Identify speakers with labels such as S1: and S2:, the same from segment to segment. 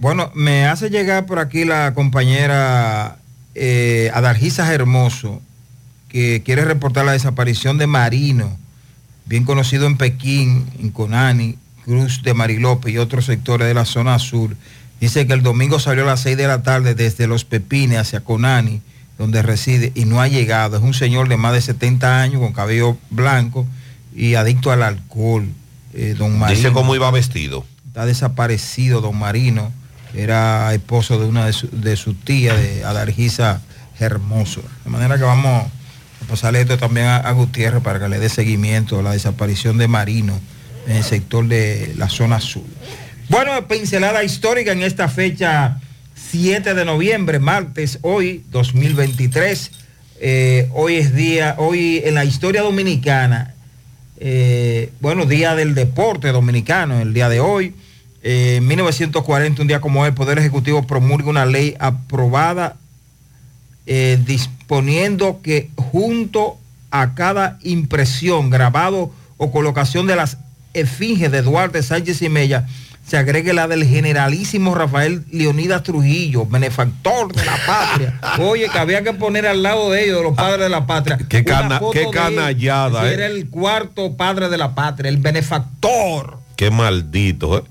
S1: bueno, me hace llegar por aquí la compañera eh, Adalgisa Hermoso, que quiere reportar la desaparición de Marino, bien conocido en Pekín, en Conani, Cruz de Marilope y otros sectores de la zona sur. Dice que el domingo salió a las 6 de la tarde desde Los Pepines hacia Conani, donde reside, y no ha llegado. Es un señor de más de 70 años, con cabello blanco y adicto al alcohol. Eh, don Marino.
S2: Dice cómo iba vestido.
S1: Está desaparecido, don Marino. Era esposo de una de, su- sus tías, de Adargisa Hermoso. De manera que vamos a pasarle esto también a, a Gutiérrez para que le dé seguimiento a la desaparición de Marino en el sector de la zona sur. Bueno, pincelada histórica en esta fecha 7 de noviembre, martes, hoy, 2023. Eh, hoy es día, hoy en la historia dominicana, eh, bueno, día del deporte dominicano, el día de hoy. Eh, en 1940, un día como hoy, el Poder Ejecutivo promulga una ley aprobada eh, disponiendo que junto a cada impresión, grabado o colocación de las esfinges de Duarte Sánchez y Mella, se agregue la del generalísimo Rafael Leonidas Trujillo, benefactor de la patria. Oye, que había que poner al lado de ellos, de los padres de la patria.
S2: Qué
S1: una
S2: cana- qué
S1: él,
S2: canallada,
S1: que
S2: eh.
S1: Era el cuarto padre de la patria, el benefactor.
S2: Qué maldito, ¿eh?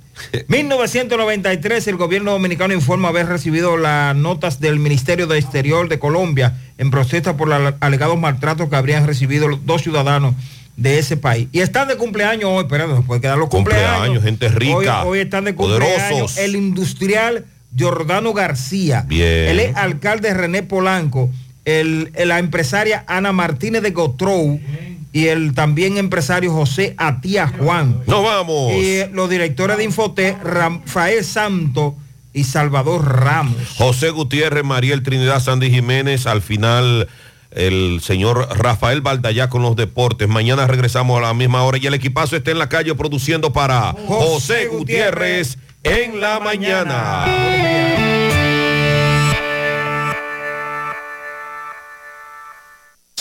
S1: 1993 el gobierno dominicano informa haber recibido las notas del Ministerio de Exterior de Colombia en protesta por los alegados maltratos que habrían recibido los dos ciudadanos de ese país. Y están de cumpleaños hoy, pero no se puede quedar los cumpleaños.
S2: Cumpleaños, gente rica,
S1: Hoy, hoy están de cumpleaños
S2: poderosos.
S1: el industrial Giordano García.
S2: Bien.
S1: Es alcalde René Polanco, el, la empresaria Ana Martínez de Gotrou y el también empresario José Atía Juan.
S2: Nos vamos.
S1: Y los directores de Infoté, Rafael Santo y Salvador Ramos.
S2: José Gutiérrez, Mariel Trinidad, Sandy Jiménez, al final el señor Rafael Valdallá con los deportes. Mañana regresamos a la misma hora y el equipazo está en la calle produciendo para José, Gutiérrez en la mañana.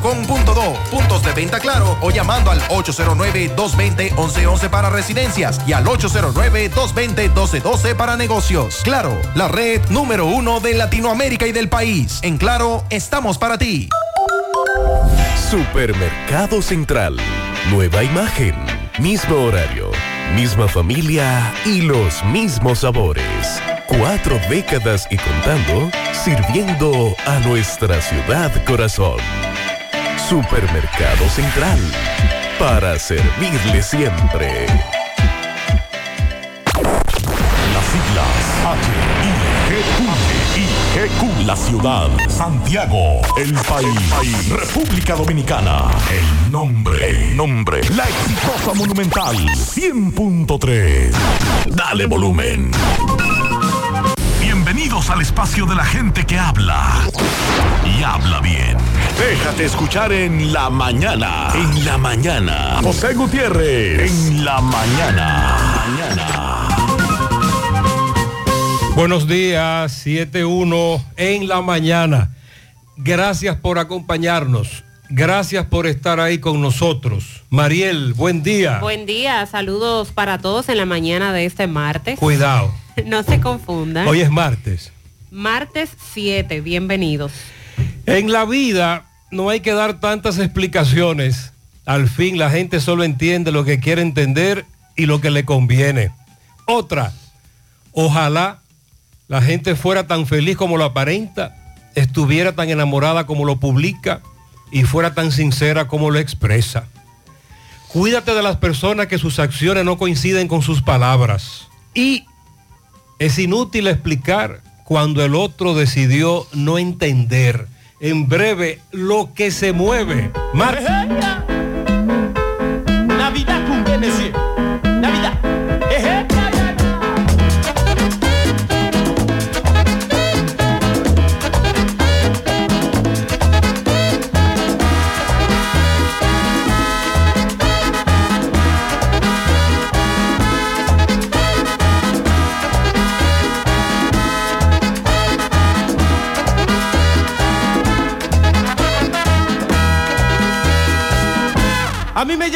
S3: claro.com.do, puntos de venta claro o llamando al 809-220-1111 para residencias y al 809-220-1212 para negocios. Claro, la red número uno de Latinoamérica y del país. En Claro, estamos para ti.
S4: Supermercado Central. Nueva imagen. Mismo horario. Misma familia y los mismos sabores. Cuatro décadas y contando, sirviendo a nuestra ciudad corazón. Supermercado Central. Para servirle siempre.
S5: Las siglas H-I-G-Q. La ciudad. Santiago. El país. República Dominicana. El nombre. El nombre. La exitosa monumental. 100.3. Dale volumen. Bienvenidos al espacio de la gente que habla. Y habla bien. Déjate escuchar en la mañana. En la mañana. José Gutiérrez. En la mañana. Mañana.
S6: Buenos días, 7.1 en la mañana. Gracias por acompañarnos. Gracias por estar ahí con nosotros. Mariel, buen día.
S7: Buen día, saludos para todos en la mañana de este martes.
S6: Cuidado.
S7: No se confundan.
S6: Hoy es martes.
S7: Martes 7, bienvenidos.
S6: En la vida no hay que dar tantas explicaciones. Al fin la gente solo entiende lo que quiere entender y lo que le conviene. Otra, ojalá la gente fuera tan feliz como lo aparenta, estuviera tan enamorada como lo publica y fuera tan sincera como lo expresa. Cuídate de las personas que sus acciones no coinciden con sus palabras. Y es inútil explicar cuando el otro decidió no entender. En breve, lo que se mueve.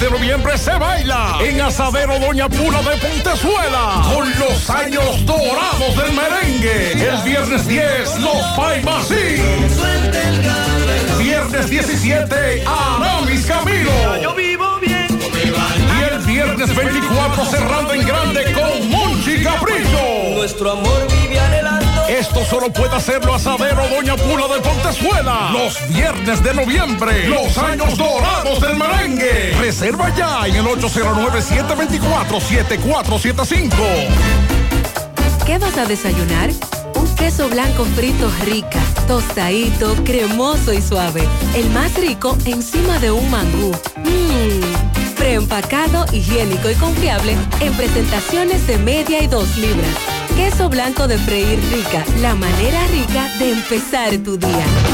S8: de noviembre se baila en Asadero Doña Pura de Pontezuela con los años dorados del merengue. El viernes 10, los Paimasí. Viernes 17, Aramis Camilo.
S9: Yo vivo bien.
S8: Y el viernes 24 cerrando en grande con Monchi Capricho.
S9: Nuestro amor vive
S8: esto solo puede hacerlo Asadero Doña Pula de Pontezuela. Los viernes de noviembre. Los años dorados del merengue. Reserva ya en el 809-724-7475.
S10: ¿Qué vas a desayunar? Un queso blanco frito rica, tostadito, cremoso y suave. El más rico encima de un mangú. Mmm, preempacado, higiénico y confiable en presentaciones de media y dos libras. Queso blanco de freír rica, la manera rica de empezar tu día.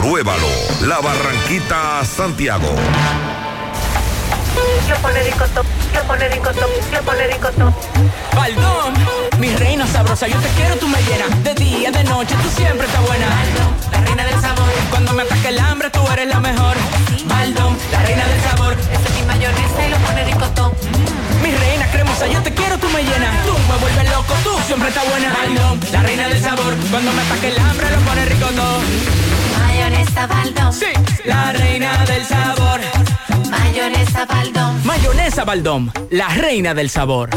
S11: Compruébalo. La Barranquita Santiago.
S12: Yo pone ricotop, yo pone ricotop, yo pone ricotop.
S13: Baldón, mi reina sabrosa, yo te quiero, tú me llenas. De día, de noche, tú siempre estás buena. Baldón, la reina del sabor. Cuando me ataque el hambre, tú eres la mejor. Baldón, la reina del sabor.
S12: Ese es mi mayonesa y lo pone ricotop.
S13: Mi reina cremosa, yo te quiero, tú me llenas. Tú me vuelves loco, tú siempre estás buena. Baldón, la reina del sabor. Cuando me ataque el hambre, lo pone rico todo.
S12: Mayonesa Baldón.
S13: Sí, la reina del sabor.
S12: Mayonesa Baldón.
S13: Mayonesa Baldón, la reina del sabor.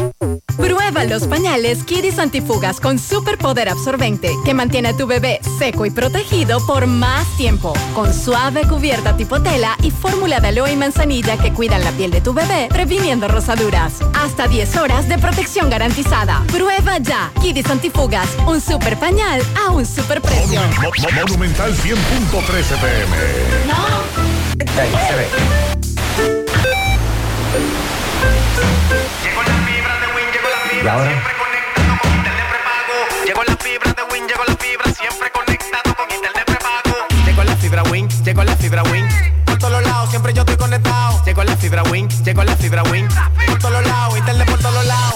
S14: Prueba los pañales Kidis Antifugas con superpoder absorbente que mantiene a tu bebé seco y protegido por más tiempo. Con suave cubierta tipo tela y fórmula de aloe y manzanilla que cuidan la piel de tu bebé, previniendo rosaduras. Hasta 10 horas de protección garantizada. Prueba ya. Kidis Antifugas, un super pañal a un super precio.
S8: 113 pm. No. Ahí
S9: se ve. Llegó la fibra de Win, llegó la fibra. Siempre conectado
S15: con internet prepago. Llegó la fibra de Win, llegó la fibra. Siempre conectado con internet prepago. Llegó la fibra Win, llegó la fibra Win. Por todos lados, siempre yo estoy conectado. Llegó la fibra Win, llegó la fibra Win. Por todos lados, internet por todos lados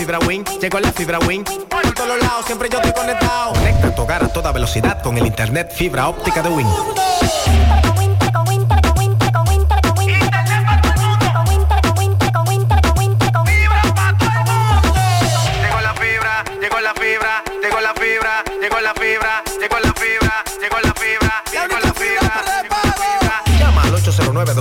S15: fibra Wing,
S16: llegó la fibra Wing. Por todos lados, siempre yo estoy conectado. Conecta tu hogar a toda velocidad con el internet fibra
S15: óptica de Wing.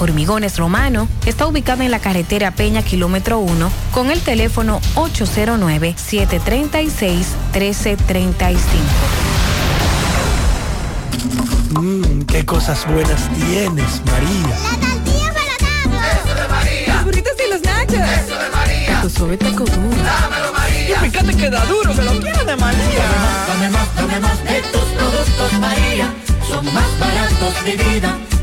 S17: Hormigones Romano está ubicado en la carretera Peña Kilómetro 1 con el teléfono 809-736-1335.
S18: Mmm, qué cosas buenas tienes, María.
S19: La tortilla para Eso de María.
S20: Los burritos y los nachos.
S19: Eso de María.
S20: Tu suave taco duro.
S19: Dámelo, María.
S20: Y fíjate que da duro, que lo quiero de María.
S19: Dame más, dame más de tus productos, María. Son más baratos de vida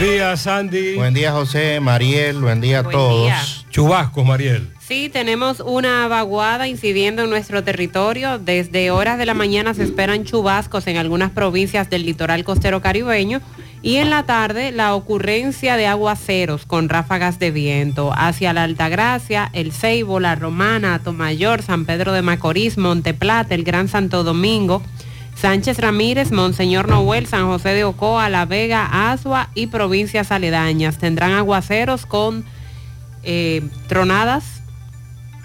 S6: día, Sandy.
S21: Buen día, José, Mariel, buen día a
S7: Buen
S21: todos.
S7: día.
S6: Chubascos, Mariel.
S7: Sí, tenemos una vaguada incidiendo en nuestro territorio. Desde horas de la mañana se esperan chubascos en algunas provincias del litoral costero caribeño y en la tarde la ocurrencia de aguaceros con ráfagas de viento hacia la Altagracia, El Ceibo, La Romana, Atomayor, San Pedro de Macorís, Monteplata, el Gran Santo Domingo, Sánchez Ramírez, Monseñor Noel, San José de Ocoa, La Vega, Asua y provincias aledañas. Tendrán aguaceros con eh, tronadas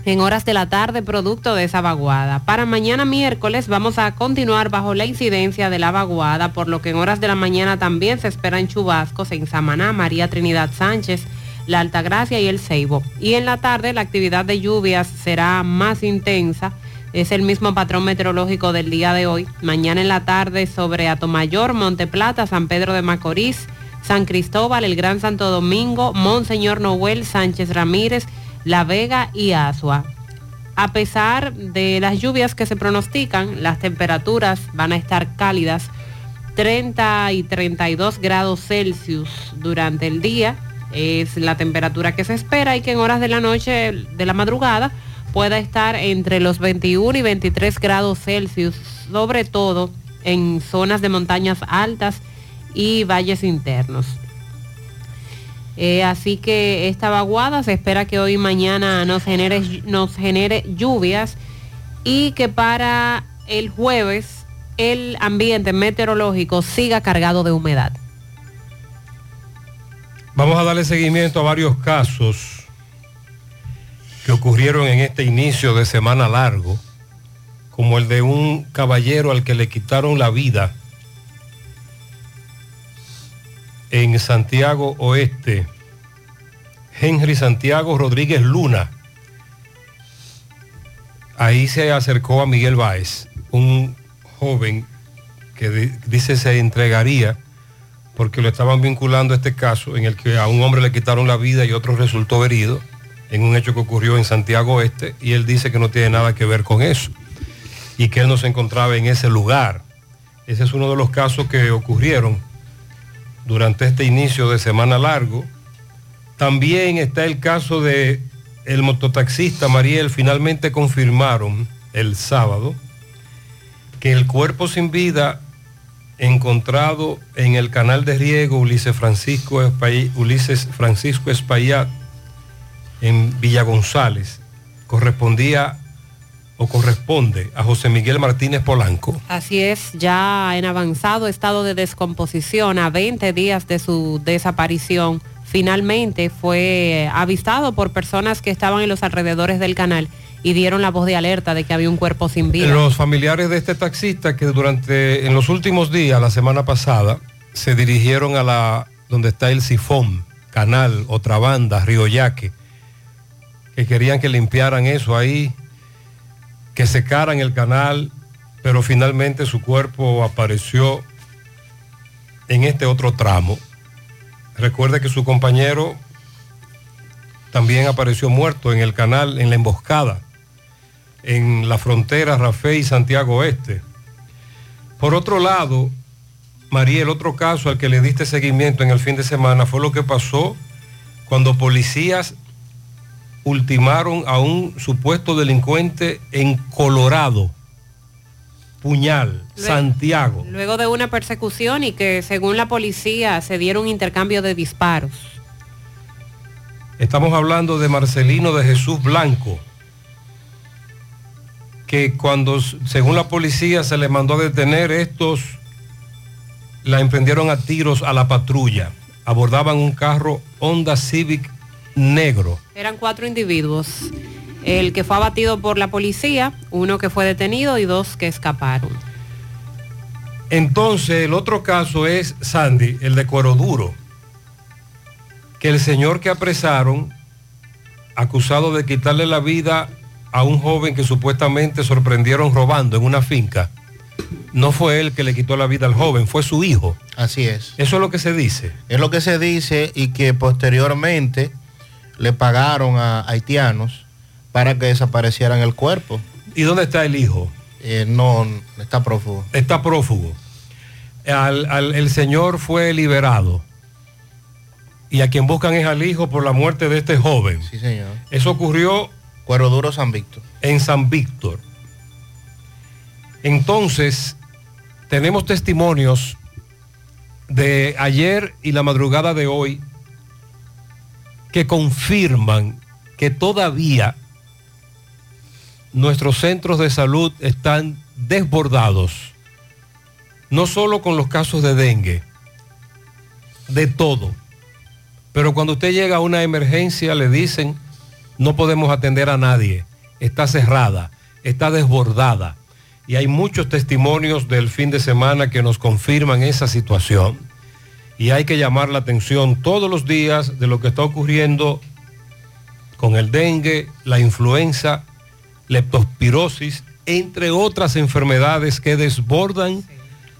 S7: en horas de la tarde producto de esa vaguada. Para mañana miércoles vamos a continuar bajo la incidencia de la vaguada, por lo que en horas de la mañana también se esperan chubascos en Samaná, María Trinidad Sánchez, La Altagracia y El Ceibo. Y en la tarde la actividad de lluvias será más intensa. Es el mismo patrón meteorológico del día de hoy. Mañana en la tarde sobre Atomayor, Monteplata, San Pedro de Macorís, San Cristóbal, el Gran Santo Domingo, Monseñor Noel, Sánchez Ramírez, La Vega y Asua. A pesar de las lluvias que se pronostican, las temperaturas van a estar cálidas, 30 y 32 grados Celsius durante el día. Es la temperatura que se espera y que en horas de la noche, de la madrugada, pueda estar entre los 21 y 23 grados Celsius, sobre todo en zonas de montañas altas y valles internos. Eh, así que esta vaguada se espera que hoy y mañana nos genere, nos genere lluvias y que para el jueves el ambiente meteorológico siga cargado de humedad.
S6: Vamos a darle seguimiento a varios casos que ocurrieron en este inicio de semana largo, como el de un caballero al que le quitaron la vida en Santiago Oeste, Henry Santiago Rodríguez Luna. Ahí se acercó a Miguel Báez, un joven que di- dice se entregaría porque lo estaban vinculando a este caso en el que a un hombre le quitaron la vida y otro resultó herido en un hecho que ocurrió en Santiago Oeste y él dice que no tiene nada que ver con eso y que él no se encontraba en ese lugar. Ese es uno de los casos que ocurrieron durante este inicio de semana largo. También está el caso de el mototaxista Mariel, finalmente confirmaron el sábado que el cuerpo sin vida encontrado en el canal de riego Ulises Francisco, Espaillat, Ulises Francisco Espaillat en Villa González correspondía o corresponde a José Miguel Martínez Polanco.
S7: Así es, ya en avanzado estado de descomposición, a 20 días de su desaparición, finalmente fue avistado por personas que estaban en los alrededores del canal y dieron la voz de alerta de que había un cuerpo sin vida.
S6: Los familiares de este taxista que durante en los últimos días, la semana pasada, se dirigieron a la donde está el sifón, canal, otra banda, Río Yaque, que querían que limpiaran eso ahí, que secaran el canal, pero finalmente su cuerpo apareció en este otro tramo. Recuerde que su compañero también apareció muerto en el canal, en la emboscada, en la frontera Rafael y Santiago Oeste. Por otro lado, María, el otro caso al que le diste seguimiento en el fin de semana fue lo que pasó cuando policías ultimaron a un supuesto delincuente en Colorado, Puñal,
S7: Luego-
S6: Santiago.
S7: Luego de una persecución y que según la policía se dieron intercambio de disparos.
S6: Estamos hablando de Marcelino de Jesús Blanco, que cuando, según la policía, se le mandó a detener, estos la emprendieron a tiros a la patrulla. Abordaban un carro Honda Civic negro.
S7: Eran cuatro individuos. El que fue abatido por la policía, uno que fue detenido y dos que escaparon.
S6: Entonces, el otro caso es Sandy, el de Cuero Duro, que el señor que apresaron, acusado de quitarle la vida a un joven que supuestamente sorprendieron robando en una finca, no fue él que le quitó la vida al joven, fue su hijo.
S21: Así es.
S6: Eso es lo que se dice.
S21: Es lo que se dice y que posteriormente le pagaron a haitianos para que desaparecieran el cuerpo.
S6: ¿Y dónde está el hijo?
S21: Eh, no, está prófugo.
S6: Está prófugo. Al- al- el señor fue liberado. Y a quien buscan es al hijo por la muerte de este joven.
S21: Sí, señor.
S6: Eso ocurrió
S21: Cuero Duro San Víctor.
S6: en San Víctor. Entonces, tenemos testimonios de ayer y la madrugada de hoy que confirman que todavía nuestros centros de salud están desbordados, no solo con los casos de dengue, de todo. Pero cuando usted llega a una emergencia le dicen, no podemos atender a nadie, está cerrada, está desbordada. Y hay muchos testimonios del fin de semana que nos confirman esa situación. Y hay que llamar la atención todos los días de lo que está ocurriendo con el dengue, la influenza, leptospirosis, entre otras enfermedades que desbordan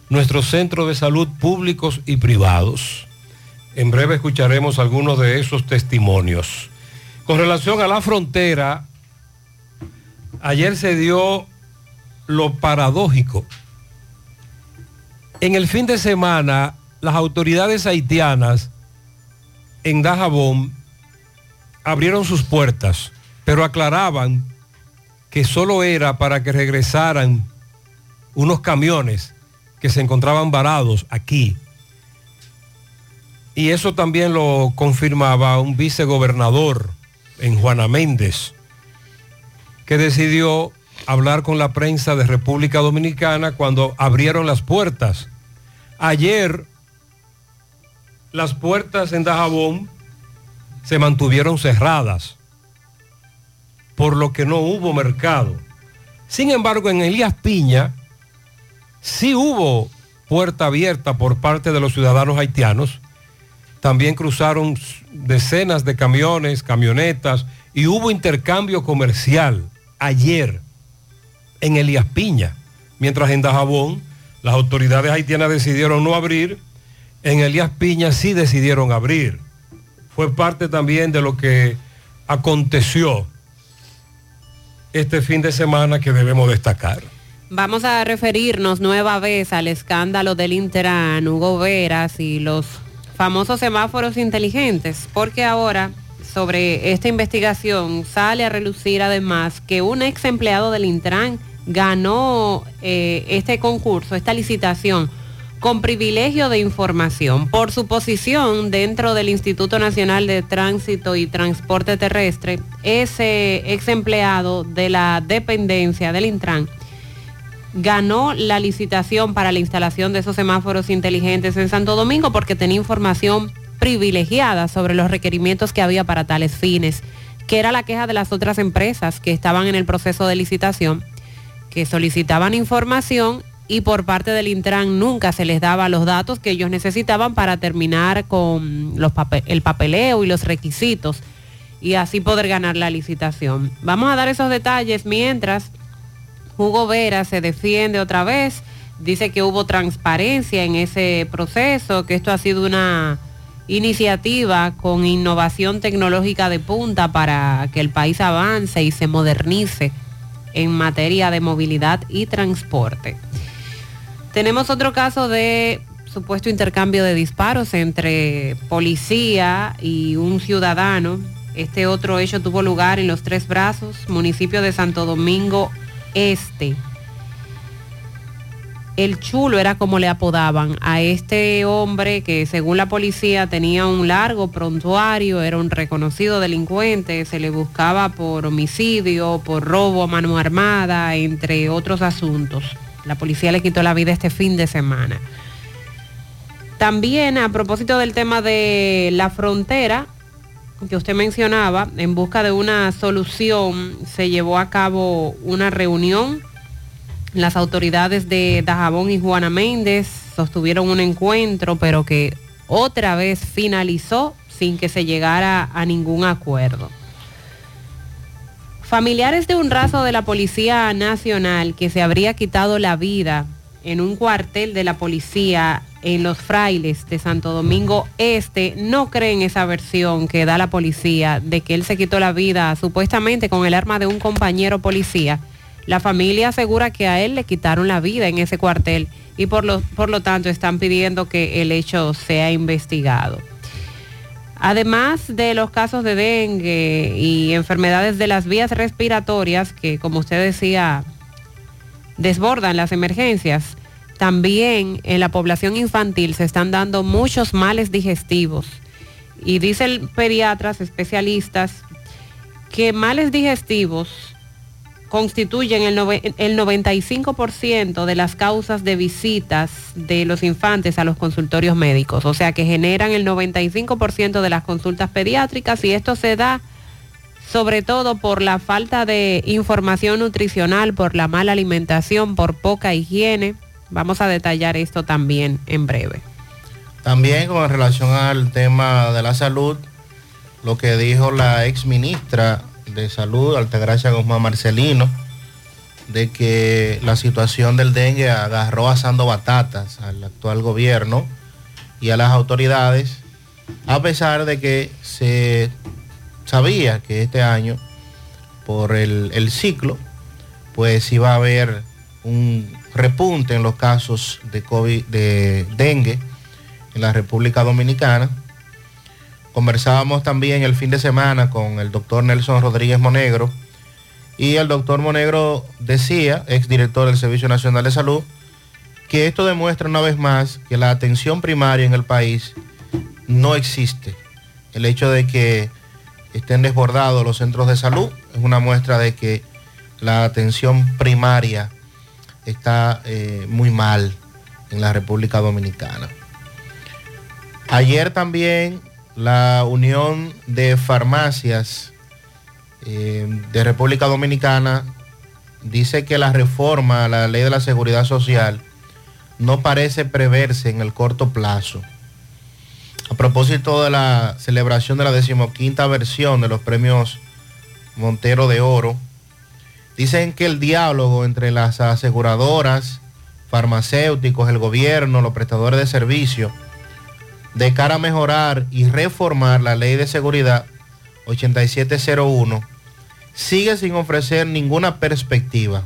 S6: nuestros centros de salud públicos y privados. En breve escucharemos algunos de esos testimonios. Con relación a la frontera, ayer se dio lo paradójico. En el fin de semana, las autoridades haitianas en Dajabón abrieron sus puertas, pero aclaraban que solo era para que regresaran unos camiones que se encontraban varados aquí. Y eso también lo confirmaba un vicegobernador en Juana Méndez, que decidió hablar con la prensa de República Dominicana cuando abrieron las puertas. Ayer las puertas en Dajabón se mantuvieron cerradas, por lo que no hubo mercado. Sin embargo, en Elías Piña sí hubo puerta abierta por parte de los ciudadanos haitianos. También cruzaron decenas de camiones, camionetas y hubo intercambio comercial ayer en Elías Piña. Mientras en Dajabón las autoridades haitianas decidieron no abrir, en Elías Piña sí decidieron abrir. Fue parte también de lo que aconteció este fin de semana que debemos destacar.
S7: Vamos a referirnos nueva vez al escándalo del Interán, Hugo Veras y los famosos semáforos inteligentes, porque ahora sobre esta investigación sale a relucir además que un ex empleado del Intran ganó eh, este concurso, esta licitación, con privilegio de información por su posición dentro del Instituto Nacional de Tránsito y Transporte Terrestre. Ese ex empleado de la dependencia del Intran ganó la licitación para la instalación de esos semáforos inteligentes en Santo Domingo porque tenía información privilegiada sobre los requerimientos que había para tales fines, que era la queja de las otras empresas que estaban en el proceso de licitación, que solicitaban información y por parte del Intran nunca se les daba los datos que ellos necesitaban para terminar con el papeleo y los requisitos y así poder ganar la licitación. Vamos a dar esos detalles mientras Hugo Vera se defiende otra vez, dice que hubo transparencia en ese proceso, que esto ha sido una iniciativa con innovación tecnológica de punta para que el país avance y se modernice en materia de movilidad y transporte. Tenemos otro caso de supuesto intercambio de disparos entre policía y un ciudadano. Este otro hecho tuvo lugar en Los Tres Brazos, municipio de Santo Domingo Este. El chulo era como le apodaban a este hombre que según la policía tenía un largo prontuario, era un reconocido delincuente, se le buscaba por homicidio, por robo a mano armada, entre otros asuntos. La policía le quitó la vida este fin de semana. También a propósito del tema de la frontera que usted mencionaba, en busca de una solución se llevó a cabo una reunión. Las autoridades de Dajabón y Juana Méndez sostuvieron un encuentro, pero que otra vez finalizó sin que se llegara a ningún acuerdo. Familiares de un raso de la Policía Nacional que se habría quitado la vida en un cuartel de la policía en Los Frailes de Santo Domingo Este no creen esa versión que da la policía de que él se quitó la vida supuestamente con el arma de un compañero policía. La familia asegura que a él le quitaron la vida en ese cuartel y por lo, por lo tanto están pidiendo que el hecho sea investigado. Además de los casos de dengue y enfermedades de las vías respiratorias, que como usted decía, desbordan las emergencias, también en la población infantil se están dando muchos males digestivos. Y dicen pediatras especialistas que males digestivos constituyen el, nove- el 95% de las causas de visitas de los infantes a los consultorios médicos, o sea que generan el 95% de las consultas pediátricas y esto se da sobre todo por la falta de información nutricional, por la mala alimentación, por poca higiene. Vamos a detallar esto también en breve.
S21: También con relación al tema de la salud, lo que dijo la ex ministra de Salud, Altagracia Guzmán Marcelino, de que la situación del dengue agarró asando batatas al actual gobierno y a las autoridades, a pesar de que se sabía que este año, por el, ciclo, pues iba a haber un repunte en los casos de COVID, de dengue en la República Dominicana. Conversábamos también el fin de semana con el doctor Nelson Rodríguez Monegro y el doctor Monegro decía, exdirector del Servicio Nacional de Salud, que esto demuestra una vez más que la atención primaria en el país no existe. El hecho de que estén desbordados los centros de salud es una muestra de que la atención primaria está eh, muy mal en la República Dominicana. Ayer también la Unión de Farmacias eh, de República Dominicana dice que la reforma a la ley de la seguridad social no parece preverse en el corto plazo. A propósito de la celebración de la decimoquinta versión de los premios Montero de Oro, dicen que el diálogo entre las aseguradoras, farmacéuticos, el gobierno, los prestadores de servicios, de cara a mejorar y reformar la ley de seguridad 8701, sigue sin ofrecer ninguna perspectiva.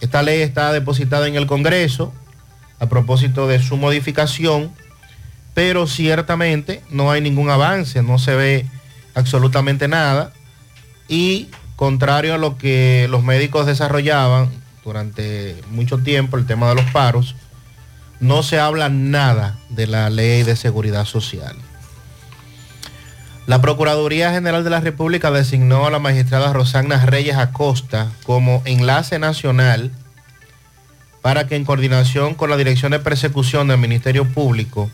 S21: Esta ley está depositada en el Congreso a propósito de su modificación, pero ciertamente no hay ningún avance, no se ve absolutamente nada y contrario a lo que los médicos desarrollaban durante mucho tiempo, el tema de los paros, no se habla nada de la ley de seguridad social. La Procuraduría General de la República designó a la magistrada Rosana Reyes Acosta como enlace nacional para que en coordinación con la Dirección de Persecución del Ministerio Público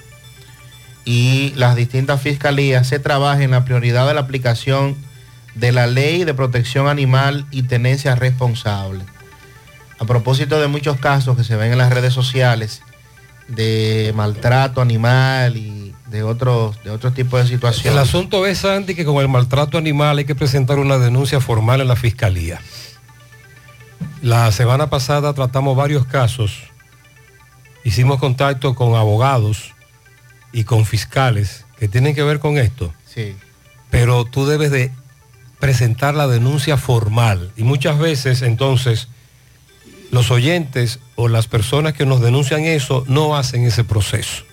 S21: y las distintas fiscalías se trabaje en la prioridad de la aplicación de la ley de protección animal y tenencia responsable. A propósito de muchos casos que se ven en las redes sociales de maltrato animal y de otros de otros tipos de
S6: El
S21: situaciones.
S6: asunto es, Sandy, que con el maltrato animal hay que presentar una denuncia formal en la fiscalía. La semana pasada tratamos varios casos, hicimos contacto con abogados y con fiscales que tienen que ver con esto.
S21: Sí.
S6: Pero tú debes de presentar la denuncia formal y muchas veces entonces los oyentes o las personas que nos denuncian eso no hacen ese proceso.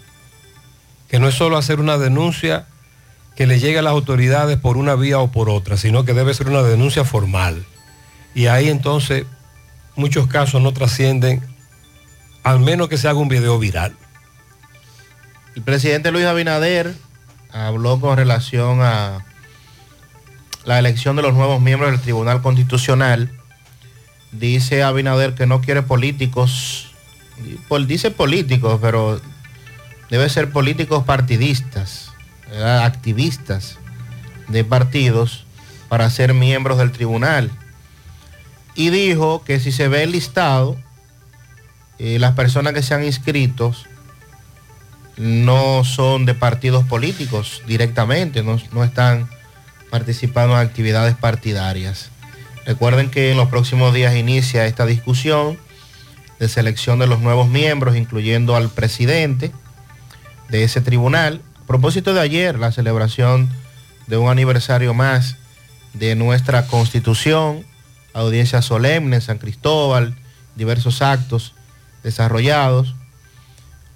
S6: Que no es solo hacer una denuncia que le llegue a las autoridades por una vía o por otra, sino que debe ser una denuncia formal. Y ahí entonces muchos casos no trascienden, al menos que se haga un video viral.
S21: El presidente Luis Abinader habló con relación a la elección de los nuevos miembros del Tribunal Constitucional. Dice Abinader que no quiere políticos, pol- dice políticos, pero debe ser políticos partidistas, activistas de partidos para ser miembros del tribunal. Y dijo que si se ve el listado, eh, las personas que se han inscrito no son de partidos políticos directamente, no, no están participando en actividades partidarias. Recuerden que en los próximos días inicia esta discusión de selección de los nuevos miembros, incluyendo al presidente de ese tribunal. A propósito de ayer, la celebración de un aniversario más de nuestra constitución, audiencia solemne en San Cristóbal, diversos actos desarrollados.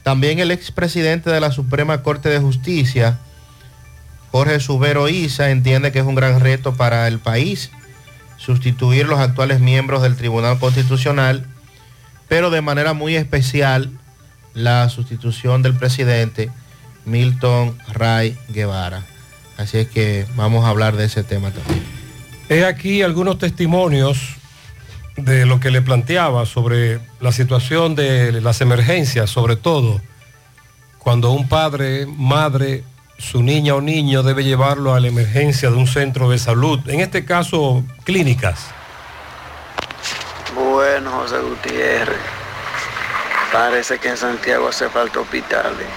S21: También el expresidente de la Suprema Corte de Justicia, Jorge Subero Isa, entiende que es un gran reto para el país sustituir los actuales miembros del Tribunal Constitucional, pero de manera muy especial la sustitución del presidente Milton Ray Guevara. Así es que vamos a hablar de ese tema también.
S6: He aquí algunos testimonios de lo que le planteaba sobre la situación de las emergencias, sobre todo cuando un padre, madre, su niña o niño debe llevarlo a la emergencia de un centro de salud, en este caso clínicas.
S22: Bueno, José Gutiérrez, parece que en Santiago hace falta hospitales,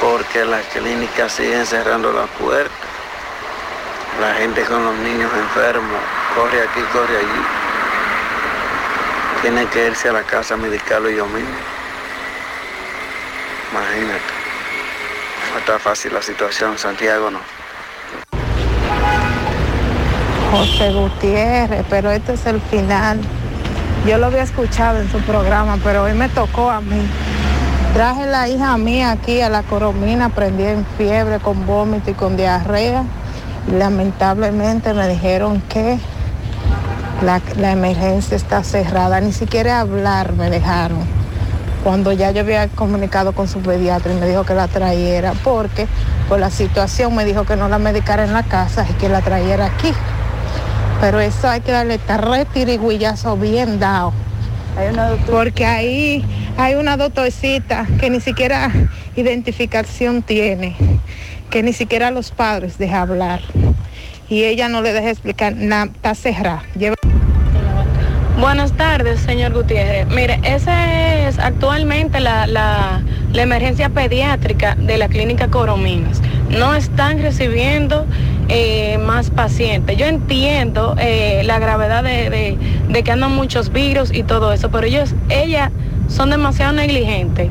S22: porque las clínicas siguen cerrando las puertas. La gente con los niños enfermos corre aquí, corre allí. Tiene que irse a la casa a medicarlo yo mismo. Imagínate. Está fácil la situación, Santiago no.
S23: José Gutiérrez, pero este es el final. Yo lo había escuchado en su programa, pero hoy me tocó a mí. Traje la hija mía aquí a la coromina, prendí en fiebre, con vómito y con diarrea. Lamentablemente me dijeron que la emergencia está cerrada. Ni siquiera hablar me dejaron. Cuando ya yo había comunicado con su pediatra y me dijo que la trayera, porque por la situación me dijo que no la medicara en la casa y que la trayera aquí. Pero eso hay que darle retiriguillazo bien dado. Porque ahí hay una doctorcita que ni siquiera identificación tiene, que ni siquiera los padres deja hablar. Y ella no le deja explicar nada, está cerrada. Lleva-
S24: Buenas tardes, señor Gutiérrez. Mire, esa es actualmente la, la- emergencia pediátrica de la clínica Corominas. No están recibiendo eh, más pacientes. Yo entiendo eh, la gravedad de, de- de que andan muchos virus y todo eso, pero ellos, ellas son demasiado negligentes.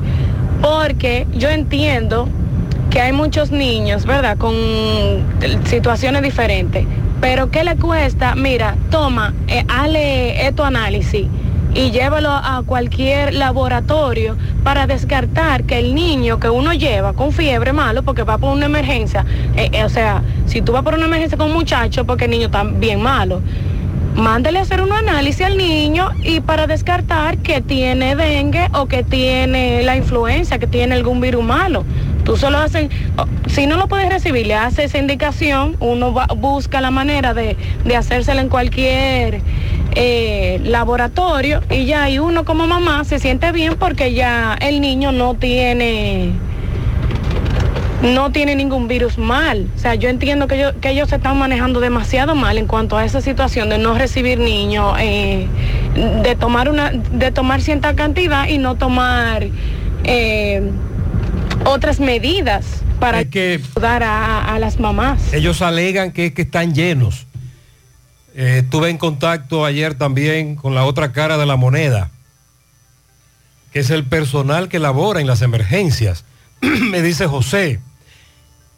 S24: Porque yo entiendo que hay muchos niños, ¿verdad? Con situaciones diferentes. Pero ¿qué le cuesta? Mira, toma, eh, hazle esto análisis y llévalo a cualquier laboratorio para descartar que el niño que uno lleva con fiebre malo porque va por una emergencia, eh, eh, o sea, si tú vas por una emergencia con un muchacho porque el niño está bien malo, mándale a hacer un análisis al niño y para descartar que tiene dengue o que tiene la influenza, que tiene algún virus malo. Tú solo hacen, o- si no lo puedes recibir, le hace esa indicación, uno busca la manera de, de hacérsela en cualquier eh, laboratorio y ya, y uno como mamá se siente bien porque ya el niño no tiene no tiene ningún virus mal. O sea, yo entiendo que ellos, que ellos se están manejando demasiado mal en cuanto a esa situación de no recibir niños, eh, de tomar una, de tomar cierta cantidad y no tomar eh, otras medidas para ayudar a, a las mamás.
S6: Ellos alegan que es que están llenos. Eh, estuve en contacto ayer también con la otra cara de la moneda, que es el personal que labora en las emergencias. Me dice José,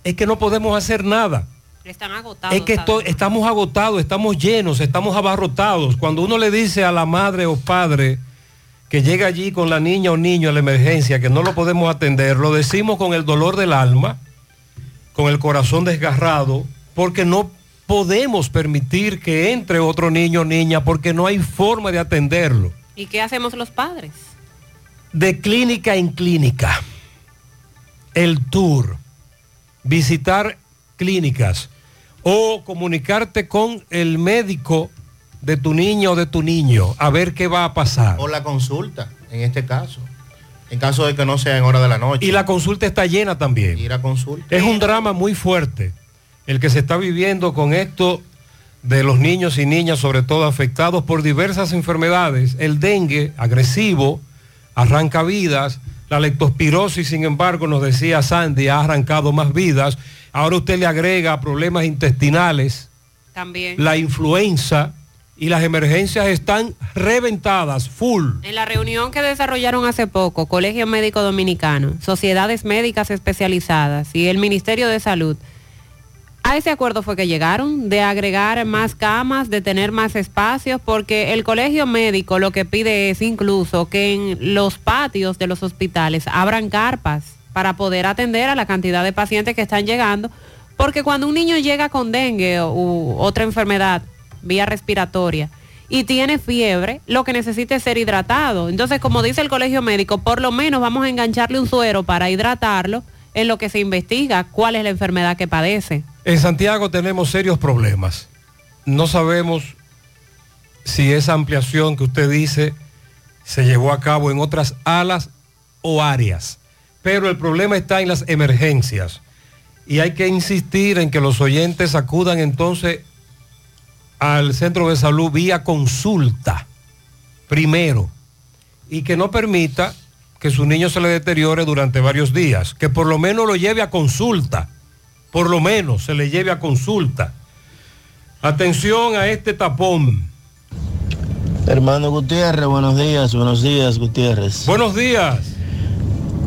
S6: es que no podemos hacer nada.
S7: Están agotados.
S6: Es que esto- estamos agotados, estamos llenos, estamos abarrotados. Cuando uno le dice a la madre o padre que llega allí con la niña o niño a la emergencia, que no lo podemos atender, lo decimos con el dolor del alma, con el corazón desgarrado, porque no podemos permitir que entre otro niño o niña, porque no hay forma de atenderlo.
S7: ¿Y qué hacemos los padres?
S6: De clínica en clínica, el tour, visitar clínicas o comunicarte con el médico de tu niño o de tu niño a ver qué va a pasar.
S21: O la consulta, en este caso. En caso de que no sea en hora de la noche.
S6: Y la consulta está llena también.
S21: Ir a consulta.
S6: Es un drama muy fuerte el que se está viviendo con esto de los niños y niñas, sobre todo afectados por diversas enfermedades. El dengue agresivo arranca vidas. La leptospirosis, sin embargo, nos decía Sandy, ha arrancado más vidas. Ahora usted le agrega problemas intestinales,
S7: También.
S6: la influenza y las emergencias están reventadas, full.
S7: En la reunión que desarrollaron hace poco, Colegio Médico Dominicano, sociedades médicas especializadas y el Ministerio de Salud, a ese acuerdo fue que llegaron de agregar más camas, de tener más espacios, porque el colegio médico lo que pide es incluso que en los patios de los hospitales abran carpas para poder atender a la cantidad de pacientes que están llegando, porque cuando un niño llega con dengue u otra enfermedad vía respiratoria y tiene fiebre, lo que necesita es ser hidratado. Entonces, como dice el colegio médico, por lo menos vamos a engancharle un suero para hidratarlo en lo que se investiga cuál es la enfermedad que padece.
S6: En Santiago tenemos serios problemas. No sabemos si esa ampliación que usted dice se llevó a cabo en otras alas o áreas. Pero el problema está en las emergencias. Y hay que insistir en que los oyentes acudan entonces al centro de salud vía consulta primero y que no permita que su niño se le deteriore durante varios días, que por lo menos lo lleve a consulta, por lo menos se le lleve a consulta. Atención a este tapón.
S25: Hermano Gutiérrez, buenos días, buenos días Gutiérrez.
S6: Buenos días.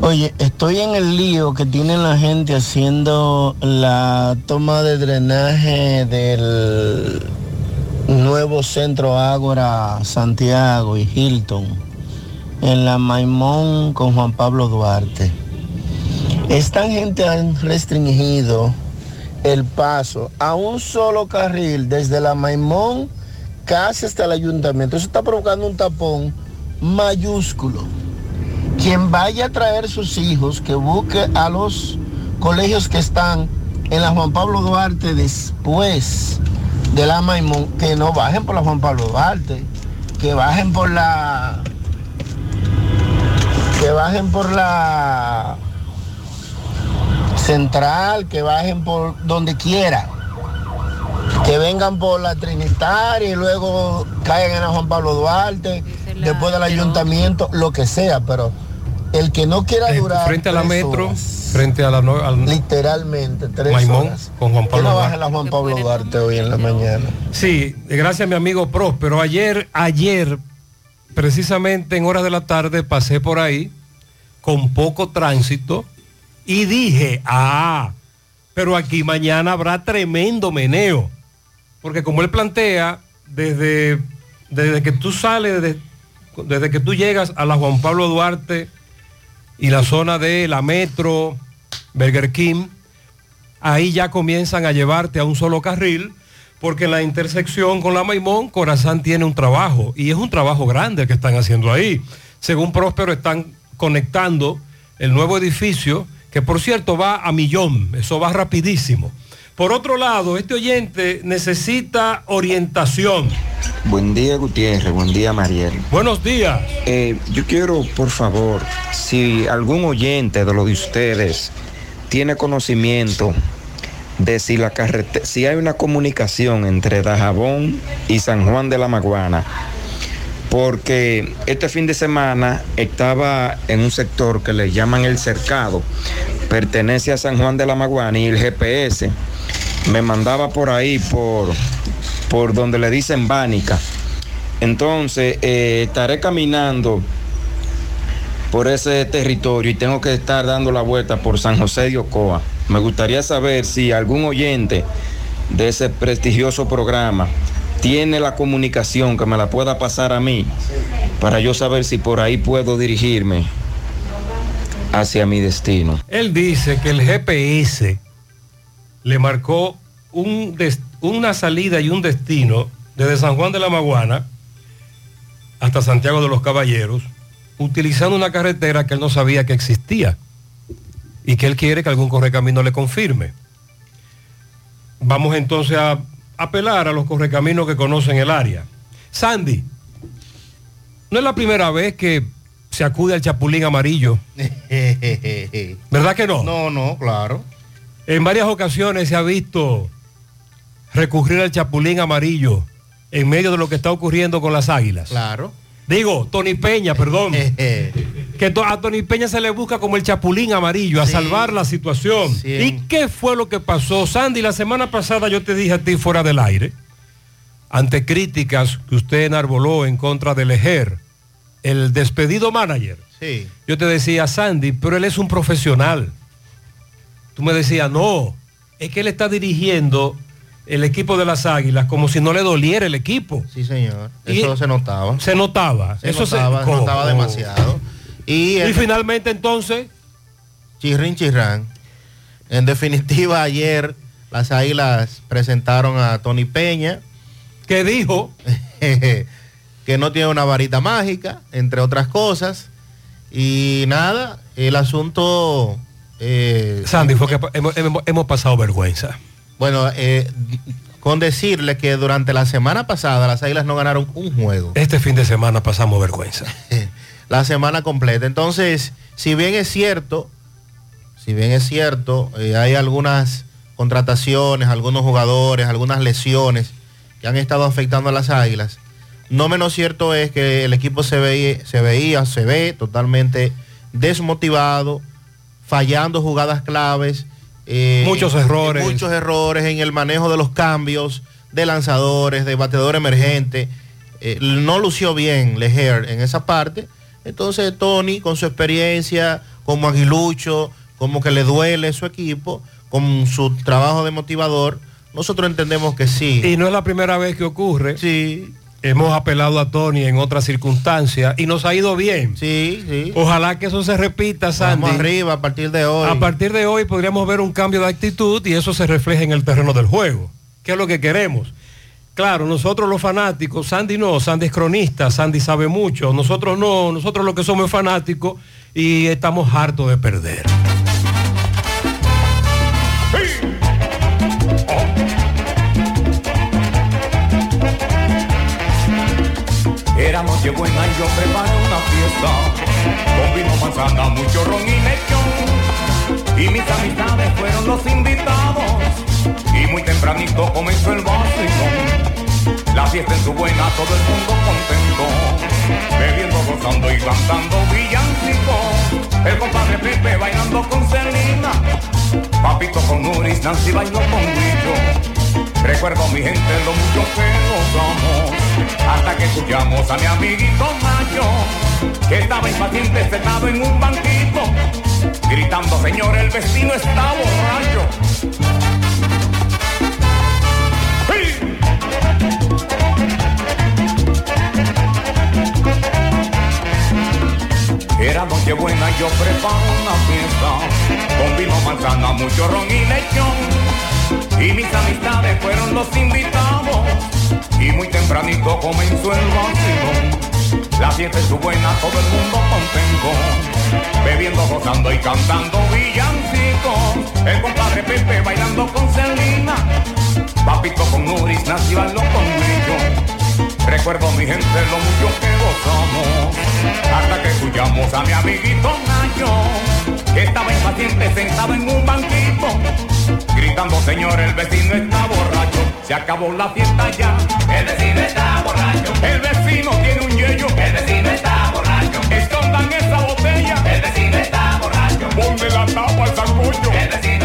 S25: Oye, estoy en el lío que tiene la gente haciendo la toma de drenaje del nuevo centro Ágora Santiago y Hilton en la Maimón con Juan Pablo Duarte. Esta gente han restringido el paso a un solo carril desde la Maimón casi hasta el ayuntamiento. Eso está provocando un tapón mayúsculo. Quien vaya a traer sus hijos, que busque a los colegios que están en la Juan Pablo Duarte después de la Maimón, que no bajen por la Juan Pablo Duarte, que bajen por la que bajen por la central, que bajen por donde quiera, que vengan por la Trinitaria y luego caigan en la Juan Pablo Duarte, después del ayuntamiento, lo que sea, pero el que no quiera durar
S6: Eh, Frente a la metro,
S25: horas,
S6: frente a la no- al
S25: literalmente tres
S6: Maimón
S25: horas.
S6: con Juan Pablo
S25: no
S6: Duarte.
S25: Juan Pablo Duarte hoy en la mañana.
S6: Sí, gracias a mi amigo Próspero. Ayer, ayer, precisamente en horas de la tarde, pasé por ahí con poco tránsito y dije, ah, pero aquí mañana habrá tremendo meneo. Porque como él plantea, desde, desde que tú sales de desde que tú llegas a la Juan Pablo Duarte y la zona de la Metro, Burger King, ahí ya comienzan a llevarte a un solo carril, porque en la intersección con la Maimón, Corazán tiene un trabajo, y es un trabajo grande el que están haciendo ahí. Según Próspero, están conectando el nuevo edificio, que por cierto va a millón, eso va rapidísimo. Por otro lado, este oyente necesita orientación.
S26: Buen día Gutiérrez, buen día Mariel.
S6: Buenos días.
S26: Eh, yo quiero, por favor, si algún oyente de lo de ustedes tiene conocimiento de si la si hay una comunicación entre Dajabón y San Juan de la Maguana, porque este fin de semana estaba en un sector que le llaman el cercado, pertenece a San Juan de la Maguana y el GPS me mandaba por ahí, por, por donde le dicen Bánica. Entonces, eh, estaré caminando por ese territorio y tengo que estar dando la vuelta por San José de Ocoa. Me gustaría saber si algún oyente de ese prestigioso programa tiene la comunicación que me la pueda pasar a mí para yo saber si por ahí puedo dirigirme hacia mi destino.
S6: Él dice que el GPS le marcó un des- una salida y un destino desde San Juan de la Maguana hasta Santiago de los Caballeros, utilizando una carretera que él no sabía que existía y que él quiere que algún correcamino le confirme. Vamos entonces a apelar a los correcaminos que conocen el área. Sandy, no es la primera vez que se acude al chapulín amarillo. ¿Verdad que no?
S21: No, no, claro.
S6: En varias ocasiones se ha visto recurrir al chapulín amarillo en medio de lo que está ocurriendo con las águilas.
S21: Claro.
S6: Digo, Tony Peña, perdón. que to- a Tony Peña se le busca como el chapulín amarillo, a
S21: Sí.
S6: salvar la situación.
S21: Sí.
S6: ¿Y qué fue lo que pasó? Sandy, la semana pasada yo te dije a ti fuera del aire, ante críticas que usted enarboló en contra del EGER, el despedido manager.
S21: Sí.
S6: Yo te decía, Sandy, pero él es un profesional. Tú me decías, no, es que él está dirigiendo el equipo de las Águilas como si no le doliera el equipo.
S21: Sí, señor.
S6: Y-
S21: Eso se notaba.
S6: Se notaba.
S21: Se
S6: Eso
S21: notaba,
S6: se
S21: se notaba demasiado. Y,
S6: Y
S21: en-
S6: finalmente entonces,
S21: Chirrin Chirrán. En definitiva, ayer las águilas presentaron a Tony Peña.
S6: que dijo
S21: que no tiene una varita mágica, entre otras cosas. Y nada, el asunto. Eh,
S6: Sandy, fue que hemos, hemos- hemos pasado vergüenza.
S21: Bueno, eh, con decirle que durante la semana pasada las águilas no ganaron un juego.
S6: Este fin de semana pasamos vergüenza.
S21: la semana completa. Entonces, si bien es cierto, si bien es cierto, eh, hay algunas contrataciones, algunos jugadores, algunas lesiones que han estado afectando a las águilas, no menos cierto es que el equipo se veía, se veía, se ve totalmente desmotivado, fallando jugadas claves. eh,
S6: Muchos errores.
S21: Muchos errores en el manejo de los cambios, de lanzadores, de bateador emergente. Eh, no lució bien Lejer en esa parte. Entonces Tony, con su experiencia como aguilucho, como que le duele su equipo, con su trabajo de motivador, nosotros entendemos que sí.
S6: Y no es la primera vez que ocurre.
S21: Sí.
S6: Hemos apelado a Tony en otras circunstancias y nos ha ido bien.
S21: Sí, sí.
S6: Ojalá que eso se repita, Sandy.
S21: Vamos arriba a partir de hoy.
S6: A partir de hoy podríamos ver un cambio de actitud y eso se refleja en el terreno del juego. ¿Qué es lo que queremos? Claro, nosotros los fanáticos, Sandy no, Sandy es cronista, Sandy sabe mucho, nosotros no, nosotros lo que somos fanáticos y estamos hartos de perder.
S27: Era noche buena y yo preparé una fiesta. Con vino, manzana, mucho ron y lechón Y mis amistades fueron los invitados. Y muy tempranito comenzó el vacilón. La fiesta en su buena, todo el mundo contento. Bebiendo, gozando y cantando villancicos El compadre Pepe bailando con Celina Papito con Nuris, Nancy bailó con Guillo Recuerdo mi gente lo mucho que nos amamos. Hasta que escuchamos a mi amiguito Mayo Que estaba impaciente sentado en un banquito Gritando señor el vecino está borracho
S28: Nochebuena yo preparo una fiesta con vino, manzana, mucho ron y lechón. Y mis amistades fueron los invitados y muy tempranito comenzó el vacilón. La fiesta es buena, todo el mundo contento, bebiendo, gozando y cantando villancicos. El compadre Pepe bailando con Celina, papito con Nuris, nació con brillo. Recuerdo mi gente lo mucho que gozamos. Hasta que escuchamos a mi amiguito Nacho Que estaba impaciente sentado en un banquito Gritando señor el vecino está borracho. Se acabó la fiesta ya. El vecino está borracho. El vecino tiene un yello. El vecino está borracho. Escondan esa botella. El vecino está borracho. Ponle la tapa al sancocho. El vecino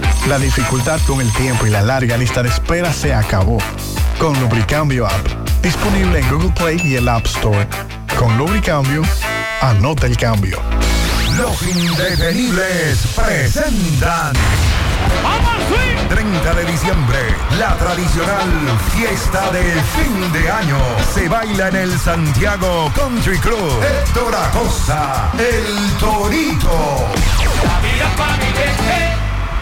S29: La dificultad con el tiempo y la larga lista de espera se acabó. Con Lubricambio App, disponible en Google Play y el App Store. Con Lubricambio, anota el cambio.
S30: Los indetenibles presentan 30 de diciembre, la tradicional fiesta de fin de año. Se baila en el Santiago Country Club. Héctor Acosta, el Torito.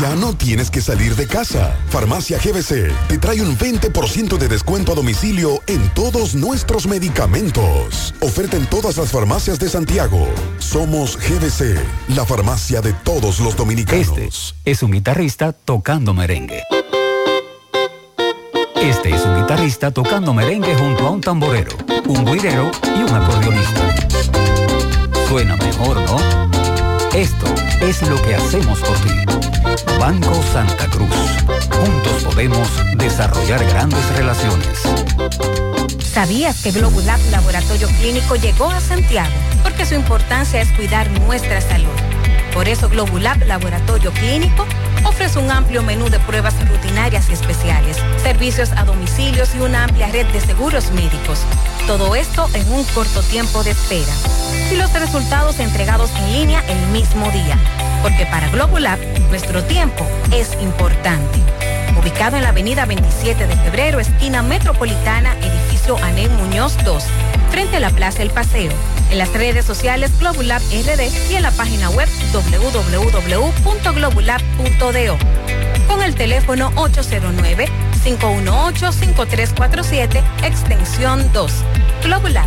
S31: Ya no tienes que salir de casa. Farmacia GBC te trae un 20% de descuento a domicilio en todos nuestros medicamentos. Oferta en todas las farmacias de Santiago. Somos GBC, la farmacia de todos los dominicanos.
S32: Este es un guitarrista tocando merengue. Este es un guitarrista tocando merengue junto a un tamborero, un buidero y un acordeonista. Suena mejor, ¿no? Esto es lo que hacemos por ti. Banco Santa Cruz. Juntos podemos desarrollar grandes relaciones.
S33: ¿Sabías que Globulab Laboratorio Clínico llegó a Santiago? Porque su importancia es cuidar nuestra salud. Por eso Globulab Laboratorio Clínico ofrece un amplio menú de pruebas rutinarias y especiales, servicios a domicilios y una amplia red de seguros médicos. Todo esto en un corto tiempo de espera. Y los resultados entregados en línea el mismo día. Porque para Globulab, nuestro tiempo es importante. Ubicado en la avenida 27 de febrero, esquina metropolitana, edificio Anel Muñoz 2, frente a la Plaza El Paseo. En las redes sociales Globulab RD y en la página web www.globulab.do. Con el teléfono 809-518-5347, extensión 2. Globulab,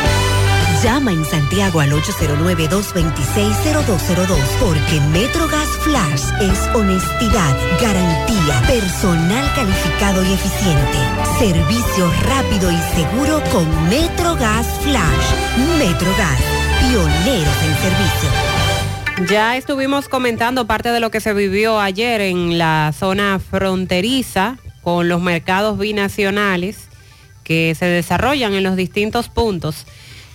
S34: Llama en Santiago al 809-226-0202 porque MetroGas Flash es honestidad, garantía, personal calificado y eficiente, servicio rápido y seguro con MetroGas Flash. MetroGas, pioneros en servicio.
S7: Ya estuvimos comentando parte de lo que se vivió ayer en la zona fronteriza con los mercados binacionales que se desarrollan en los distintos puntos.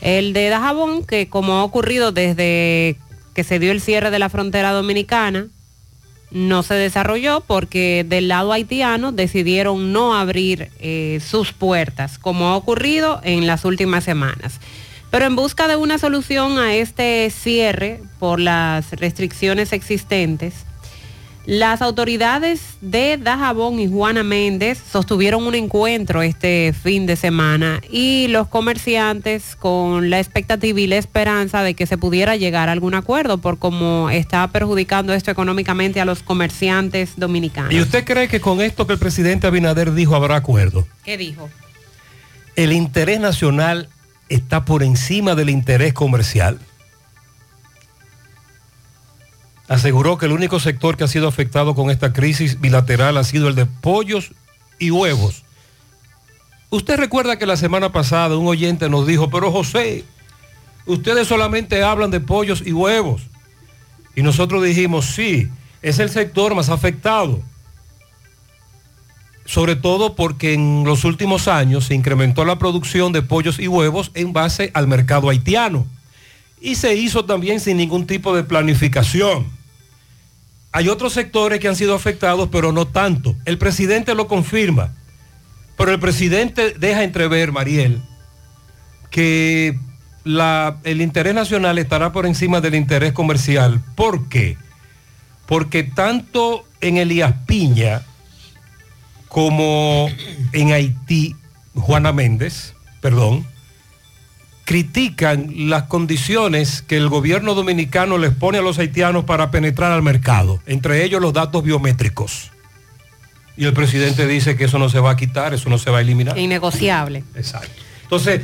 S7: El de Dajabón, que como ha ocurrido desde que se dio el cierre de la frontera dominicana, no se desarrolló porque del lado haitiano decidieron no abrir eh, sus puertas, como ha ocurrido en las últimas semanas. Pero en busca de una solución a este cierre por las restricciones existentes, las autoridades de Dajabón y Juana Méndez sostuvieron un encuentro este fin de semana y los comerciantes con la expectativa y la esperanza de que se pudiera llegar a algún acuerdo por cómo está perjudicando esto económicamente a los comerciantes dominicanos.
S6: ¿Y usted cree que con esto que el presidente Abinader dijo habrá acuerdo?
S7: ¿Qué dijo?
S6: El interés nacional está por encima del interés comercial. Aseguró que el único sector que ha sido afectado con esta crisis bilateral ha sido el de pollos y huevos. Usted recuerda que la semana pasada un oyente nos dijo, pero José, ustedes solamente hablan de pollos y huevos. Y nosotros dijimos, sí, es el sector más afectado. Sobre todo porque en los últimos años se incrementó la producción de pollos y huevos en base al mercado haitiano. Y se hizo también sin ningún tipo de planificación. Hay otros sectores que han sido afectados, pero no tanto. El presidente lo confirma. Pero el presidente deja entrever, Mariel, que el interés nacional estará por encima del interés comercial. ¿Por qué? Porque tanto en Elías Piña como en Haití, Juana Méndez, perdón, critican las condiciones que el gobierno dominicano les pone a los haitianos para penetrar al mercado, entre ellos los datos biométricos. Y el presidente dice que eso no se va a quitar, eso no se va a eliminar.
S7: Innegociable.
S6: Exacto. Entonces,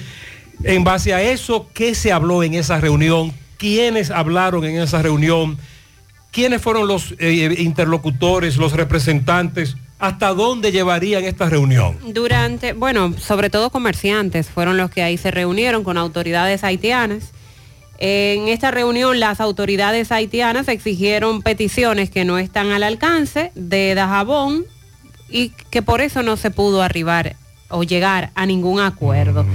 S6: en base a eso, ¿qué se habló en esa reunión? ¿Quiénes hablaron en esa reunión? ¿Quiénes fueron los eh, interlocutores, los representantes? ¿Hasta dónde llevarían esta reunión?
S7: Durante, bueno, sobre todo comerciantes fueron los que ahí se reunieron con autoridades haitianas. En esta reunión las autoridades haitianas exigieron peticiones que no están al alcance de Dajabón y que por eso no se pudo arribar o llegar a ningún acuerdo.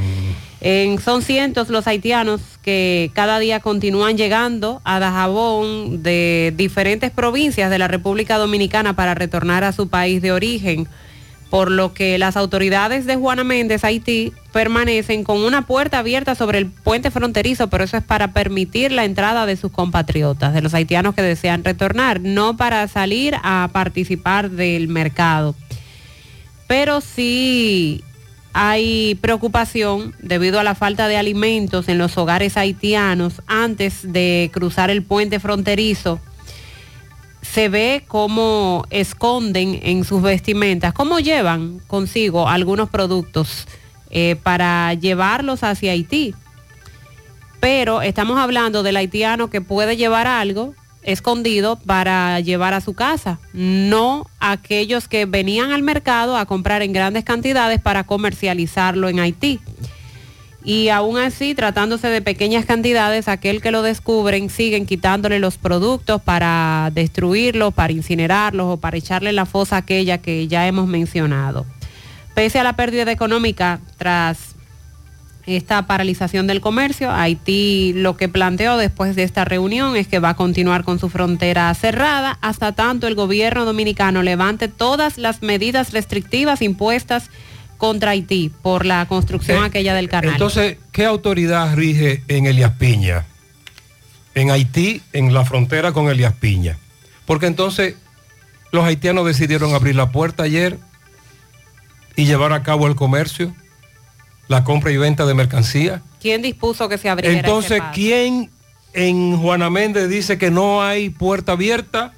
S7: En, son cientos los haitianos que cada día continúan llegando a Dajabón de diferentes provincias de la República Dominicana para retornar a su país de origen por lo que las autoridades de Juana Méndez, Haití, permanecen con una puerta abierta sobre el puente fronterizo, pero eso es para permitir la entrada de sus compatriotas, de los haitianos que desean retornar, no para salir a participar del mercado. Pero sí hay preocupación debido a la falta de alimentos en los hogares haitianos antes de cruzar el puente fronterizo se ve cómo esconden en sus vestimentas, cómo llevan consigo algunos productos eh, para llevarlos hacia Haití. Pero estamos hablando del haitiano que puede llevar algo escondido para llevar a su casa, no aquellos que venían al mercado a comprar en grandes cantidades para comercializarlo en Haití y aún así, tratándose de pequeñas cantidades, aquel que lo descubren siguen quitándole los productos para destruirlos, para incinerarlos o para echarle la fosa aquella que ya hemos mencionado. Pese a la pérdida económica tras esta paralización del comercio, Haití lo que planteó después de esta reunión es que va a continuar con su frontera cerrada hasta tanto el gobierno dominicano levante todas las medidas restrictivas impuestas contra Haití por la construcción
S6: Eh,
S7: aquella del canal.
S6: Entonces, ¿qué autoridad rige en Elias Piña? En Haití, en la frontera con Elias Piña. Porque entonces los haitianos decidieron abrir la puerta ayer y llevar a cabo el comercio, la compra y venta de mercancía.
S7: ¿Quién dispuso que se abriera
S6: Entonces? ¿quién en Juana Méndez dice que no hay puerta abierta?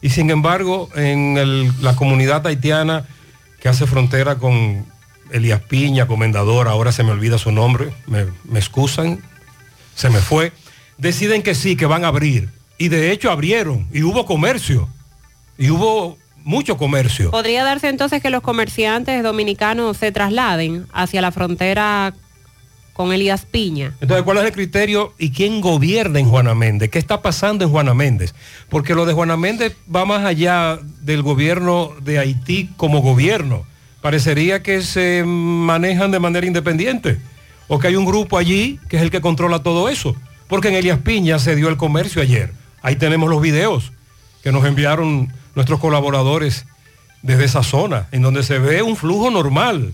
S6: Y sin embargo, en el- la comunidad haitiana que hace frontera con Elías Piña, comendador, ahora se me olvida su nombre, me, me excusan, se me fue, deciden que sí, que van a abrir. Y de hecho abrieron, y hubo comercio, y hubo mucho comercio.
S7: ¿Podría darse entonces que los comerciantes dominicanos se trasladen hacia la frontera con Elías Piña?
S6: Entonces, ¿cuál es el criterio y quién gobierna en Juana Méndez? ¿Qué está pasando en Juana Méndez? Porque lo de Juana Méndez va más allá del gobierno de Haití como gobierno. Parecería que se manejan de manera independiente o que hay un grupo allí que es el que controla todo eso. Porque en Elías Piña se dio el comercio ayer. Ahí tenemos los videos que nos enviaron nuestros colaboradores desde esa zona, en donde se ve un flujo normal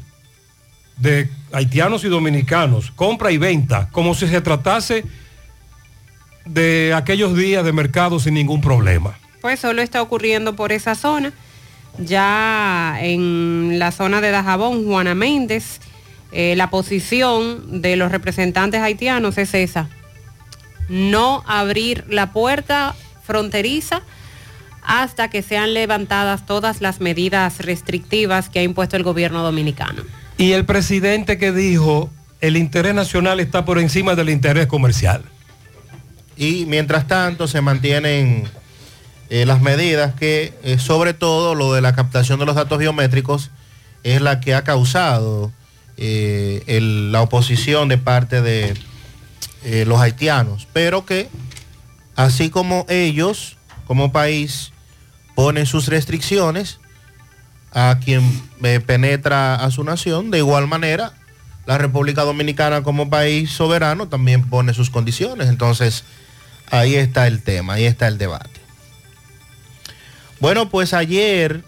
S6: de haitianos y dominicanos, compra y venta, como si se tratase de aquellos días de mercado sin ningún problema.
S7: Pues solo está ocurriendo por esa zona. Ya en la zona de Dajabón, Juana Méndez, eh, la posición de los representantes haitianos es esa. No abrir la puerta fronteriza hasta que sean levantadas todas las medidas restrictivas que ha impuesto el gobierno dominicano.
S6: Y el presidente que dijo, el interés nacional está por encima del interés comercial.
S21: Y mientras tanto se mantienen eh, las medidas que, eh, sobre todo lo de la captación de los datos biométricos, es la que ha causado eh, el- la oposición de parte de eh, los haitianos, pero que así como ellos, como país, ponen sus restricciones a quien eh, penetra a su nación, de igual manera, la República Dominicana como país soberano también pone sus condiciones. Entonces, ahí está el tema, ahí está el debate. Bueno, pues ayer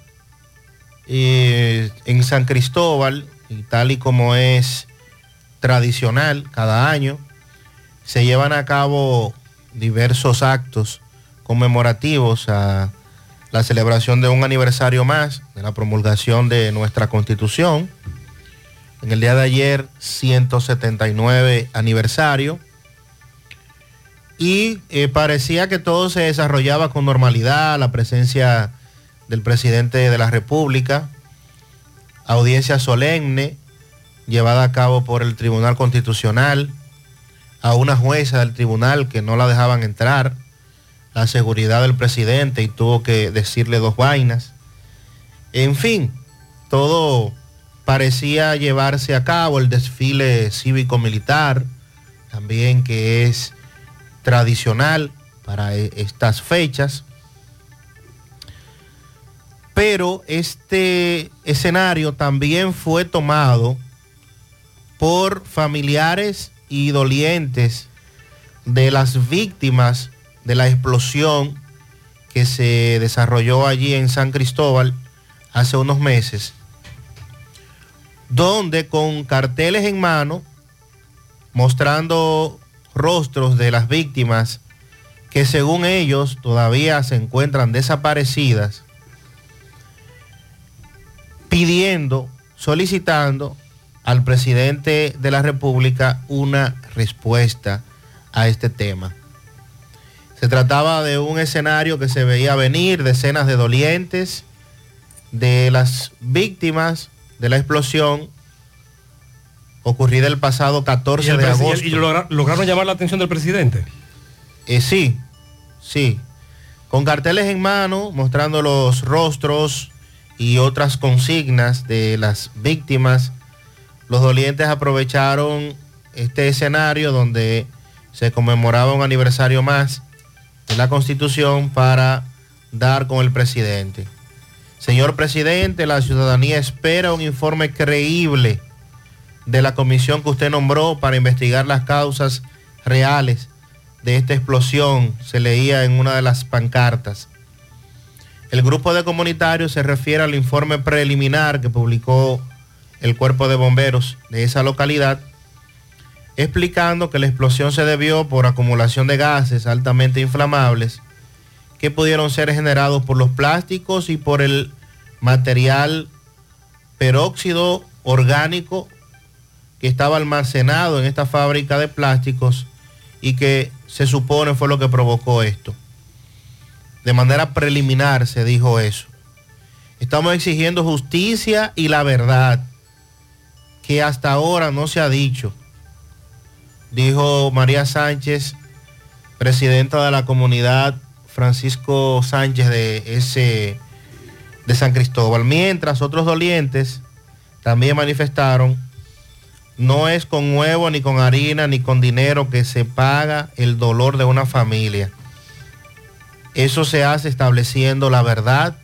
S21: eh, en San Cristóbal, y tal y como es tradicional cada año, se llevan a cabo diversos actos conmemorativos a la celebración de un aniversario más de la promulgación de nuestra constitución. En el día de ayer, 179 aniversario. Y eh, parecía que todo se desarrollaba con normalidad, la presencia del presidente de la República, audiencia solemne llevada a cabo por el Tribunal Constitucional, a una jueza del tribunal que no la dejaban entrar, la seguridad del presidente y tuvo que decirle dos vainas. En fin, todo parecía llevarse a cabo, el desfile cívico-militar, también que es tradicional para e- estas fechas. Pero este escenario también fue tomado por familiares y dolientes de las víctimas de la explosión que se desarrolló allí en San Cristóbal hace unos meses donde con carteles en mano, mostrando rostros de las víctimas que según ellos todavía se encuentran desaparecidas, pidiendo, solicitando al presidente de la República una respuesta a este tema. Se trataba de un escenario que se veía venir, decenas de dolientes, de las víctimas de la explosión ocurrida el pasado 14
S6: ¿Y, el
S21: de agosto.
S6: y logra- lograron llamar la atención del presidente?
S21: Eh, sí, sí. Con carteles en mano, mostrando los rostros y otras consignas de las víctimas, los dolientes aprovecharon este escenario donde se conmemoraba un aniversario más de la Constitución para dar con el presidente. Señor presidente, la ciudadanía espera un informe creíble de la comisión que usted nombró para investigar las causas reales de esta explosión, se leía en una de las pancartas. El grupo de comunitarios se refiere al informe preliminar que publicó el cuerpo de bomberos de esa localidad, explicando que la explosión se debió por acumulación de gases altamente inflamables que pudieron ser generados por los plásticos y por el material peróxido orgánico que estaba almacenado en esta fábrica de plásticos y que se supone fue lo que provocó esto. De manera preliminar se dijo eso. Estamos exigiendo justicia y la verdad, que hasta ahora no se ha dicho, dijo María Sánchez, presidenta de la comunidad Francisco Sánchez de ese de San Cristóbal. Mientras otros dolientes también manifestaron, no es con huevo, ni con harina, ni con dinero que se paga el dolor de una familia. Eso se hace estableciendo la verdad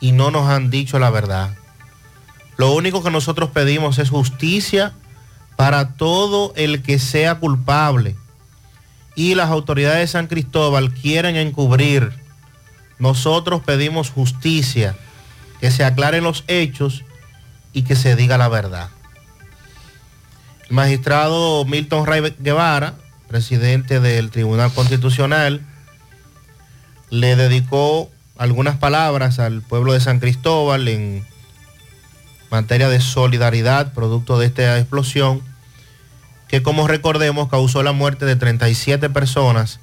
S21: y no nos han dicho la verdad. Lo único que nosotros pedimos es justicia para todo el que sea culpable. Y las autoridades de San Cristóbal quieren encubrir. Nosotros pedimos justicia, que se aclaren los hechos y que se diga la verdad. El magistrado Milton Ray Guevara, presidente del Tribunal Constitucional, le dedicó algunas palabras al pueblo de San Cristóbal en materia de solidaridad producto de esta explosión que como recordemos causó la muerte de 37 personas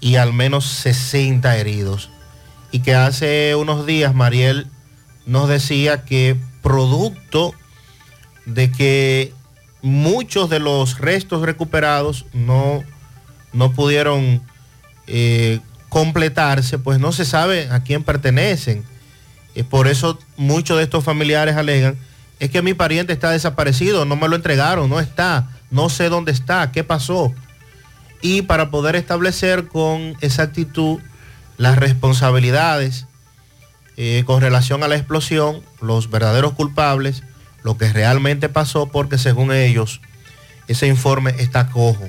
S21: y al menos 60 heridos. Y que hace unos días Mariel nos decía que producto de que muchos de los restos recuperados no, no pudieron eh, completarse, pues no se sabe a quién pertenecen. Por eso muchos de estos familiares alegan, es que mi pariente está desaparecido, no me lo entregaron, no está, no sé dónde está, qué pasó. Y para poder establecer con exactitud las responsabilidades eh, con relación a la explosión, los verdaderos culpables, lo que realmente pasó, porque según ellos, ese informe está cojo.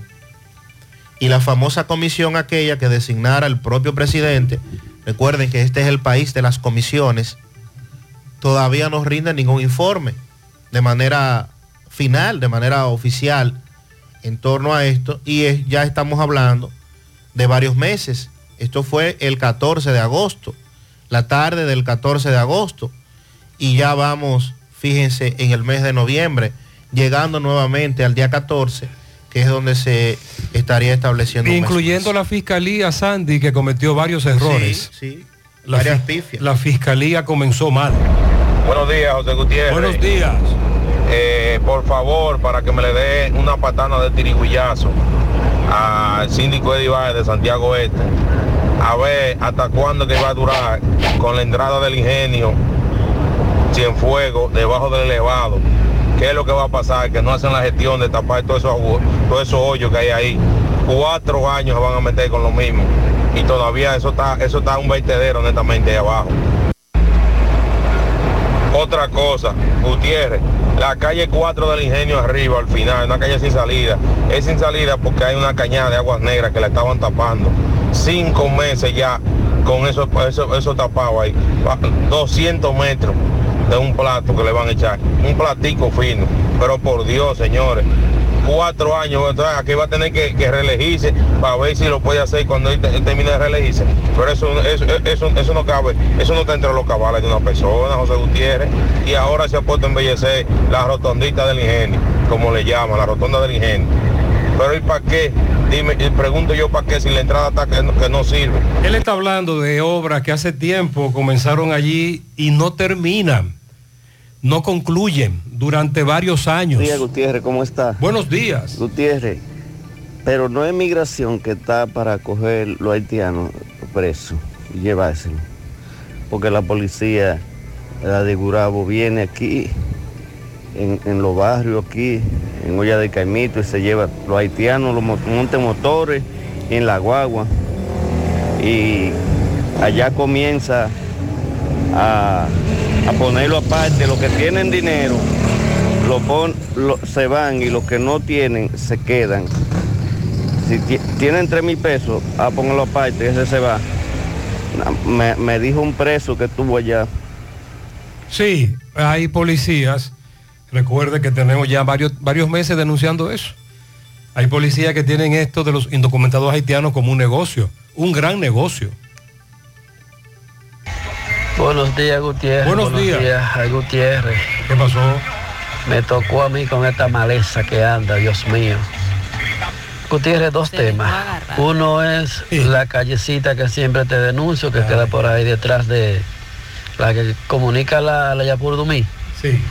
S21: Y la famosa comisión aquella que designara el propio presidente, recuerden que este es el país de las comisiones, todavía no rinde ningún informe de manera final, de manera oficial en torno a esto. Y es- ya estamos hablando de varios meses. Esto fue el 14 de agosto, la tarde del 14 de agosto. Y ya vamos, fíjense, en el mes de noviembre, llegando nuevamente al día 14, que es donde se estaría estableciendo
S6: Incluyendo la fiscalía Sandy, que cometió varios errores.
S21: Sí, sí.
S6: La,
S21: Varias
S6: fi-
S21: pifias.
S6: la fiscalía comenzó mal.
S35: Buenos días, José Gutiérrez.
S6: Buenos días.
S35: Eh, por favor, para que me le dé una patana de tirigullazo al síndico de Ibaez de Santiago Este. A ver hasta cuándo que va a durar con la entrada del ingenio Cienfuegos debajo del elevado. ¿Qué es lo que va a pasar? Que no hacen la gestión de tapar todos esos, todos esos hoyos que hay ahí. Cuatro años se van a meter con lo mismo. Y todavía eso está, eso está un vertedero netamente ahí abajo. Otra cosa, Gutiérrez, la calle 4 del ingenio arriba, al final, una calle sin salida. Es sin salida porque hay una cañada de aguas negras que la estaban tapando. Cinco meses ya con eso, eso, eso tapado ahí. Va- 200 metros. De un plato que le van a echar, un platico fino. Pero por Dios, señores, cuatro años, entonces aquí va a tener que, que reelegirse para ver si lo puede hacer cuando él, te- él termine de reelegirse. Pero eso, eso, eso, eso no cabe, eso no está entre los cabales de una persona, José Gutiérrez. Y ahora se ha puesto a embellecer la rotondita del ingenio, como le llaman, la rotonda del ingenio. Pero ¿y para qué? Dime, y pregunto yo para qué si la entrada está que no, que no sirve.
S6: Él está hablando de obras que hace tiempo comenzaron allí y no terminan, no concluyen durante varios años.
S36: Buenos días, Gutiérrez, ¿cómo está?
S6: Buenos días.
S36: Gutiérrez, pero no es migración que está para coger los haitianos presos y llevárselo. Porque la policía, la de Gurabo, viene aquí, en, los barrios aquí, en Olla de Caimito, y se lleva los haitianos, los mo- montes motores en la guagua. Y allá comienza a, a ponerlo aparte, los que tienen dinero lo pon, se van y los que no tienen se quedan. Si ti- tienen tres mil pesos, a ponerlo aparte, ese se va. Me, me dijo un preso que estuvo allá.
S6: Sí, hay policías. Recuerde que tenemos ya varios, varios meses denunciando eso. Hay policías que tienen esto de los indocumentados haitianos como un negocio, un gran negocio.
S37: Buenos días, Gutiérrez.
S6: Buenos días.
S37: Ay, Gutiérrez.
S6: ¿Qué pasó?
S37: Me tocó a mí con esta maleza que anda, Dios mío. Gutiérrez, dos temas. Uno es la callecita que siempre te denuncio, que queda por ahí detrás de la que comunica la, la Yapur Dumí.
S6: Sí.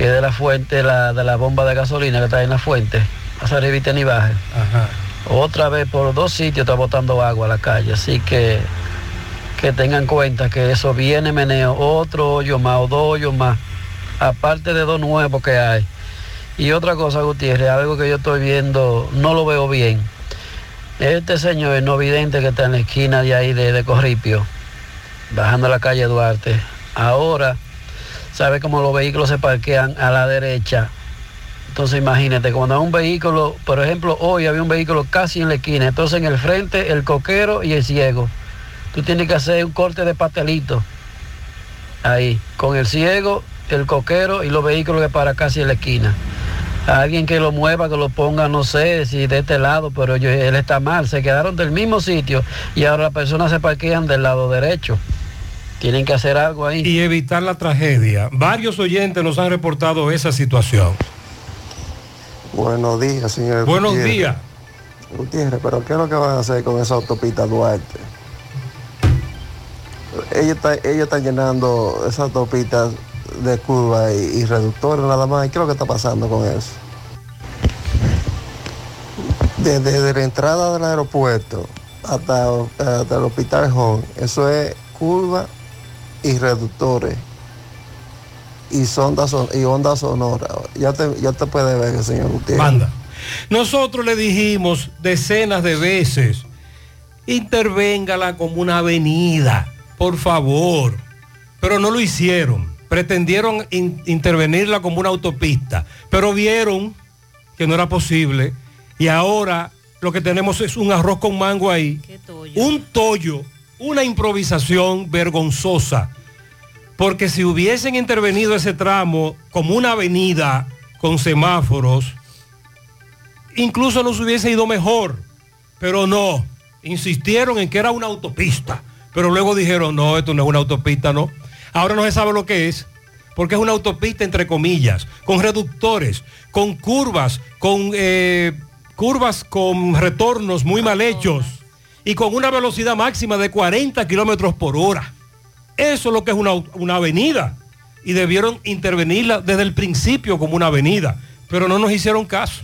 S37: Que es de la fuente, la, de la bomba de gasolina que está en la fuente. Hasta arribita ni baje.
S6: Ajá.
S37: Otra vez por dos sitios está botando agua a la calle, así que que tengan cuenta que eso viene meneo, otro hoyo más o dos hoyos más, aparte de dos nuevos que hay. Y otra cosa, Gutiérrez, algo que yo estoy viendo, no lo veo bien. Este señor, el no vidente que está en la esquina de ahí de, de Corripio, bajando la calle Duarte, ahora sabe cómo los vehículos se parquean a la derecha. Entonces imagínate, cuando hay un vehículo, por ejemplo, hoy había un vehículo casi en la esquina, entonces en el frente el coquero y el ciego. Tú tienes que hacer un corte de pastelito ahí, con el ciego, el coquero y los vehículos que para casi en la esquina. Alguien que lo mueva, que lo ponga, no sé si de este lado, pero él está mal. Se quedaron del mismo sitio y ahora las personas se parquean del lado derecho. Tienen que hacer algo ahí.
S6: Y evitar la tragedia. Varios oyentes nos han reportado esa situación.
S38: Buenos días, señor.
S6: Buenos
S38: Gutiérrez.
S6: días.
S38: Gutiérrez, pero ¿qué es lo que van a hacer con esa autopista Duarte? Ellos, está- ellos están llenando esas autopistas de curva y, y reductores nada más. ¿Y qué es lo que está pasando con eso? Desde, desde la entrada del aeropuerto hasta, hasta el hospital Home, eso es curva y reductores y sonda son, y onda sonora. Ya te, ya te puede ver, señor Gutiérrez.
S6: Manda. Nosotros le dijimos decenas de veces, intervéngala como una avenida, por favor. Pero no lo hicieron. Pretendieron in- intervenirla como una autopista, pero vieron que no era posible. Y ahora lo que tenemos es un arroz con mango ahí, un tollo, una improvisación vergonzosa. Porque si hubiesen intervenido ese tramo como una avenida con semáforos, incluso nos hubiese ido mejor. Pero no, insistieron en que era una autopista. Pero luego dijeron, no, esto no es una autopista, no. Ahora no se sabe lo que es, porque es una autopista entre comillas, con reductores, con curvas, con eh, curvas con retornos muy mal hechos y con una velocidad máxima de 40 kilómetros por hora. Eso es lo que es una, una avenida. Y debieron intervenirla desde el principio como una avenida. Pero no nos hicieron caso.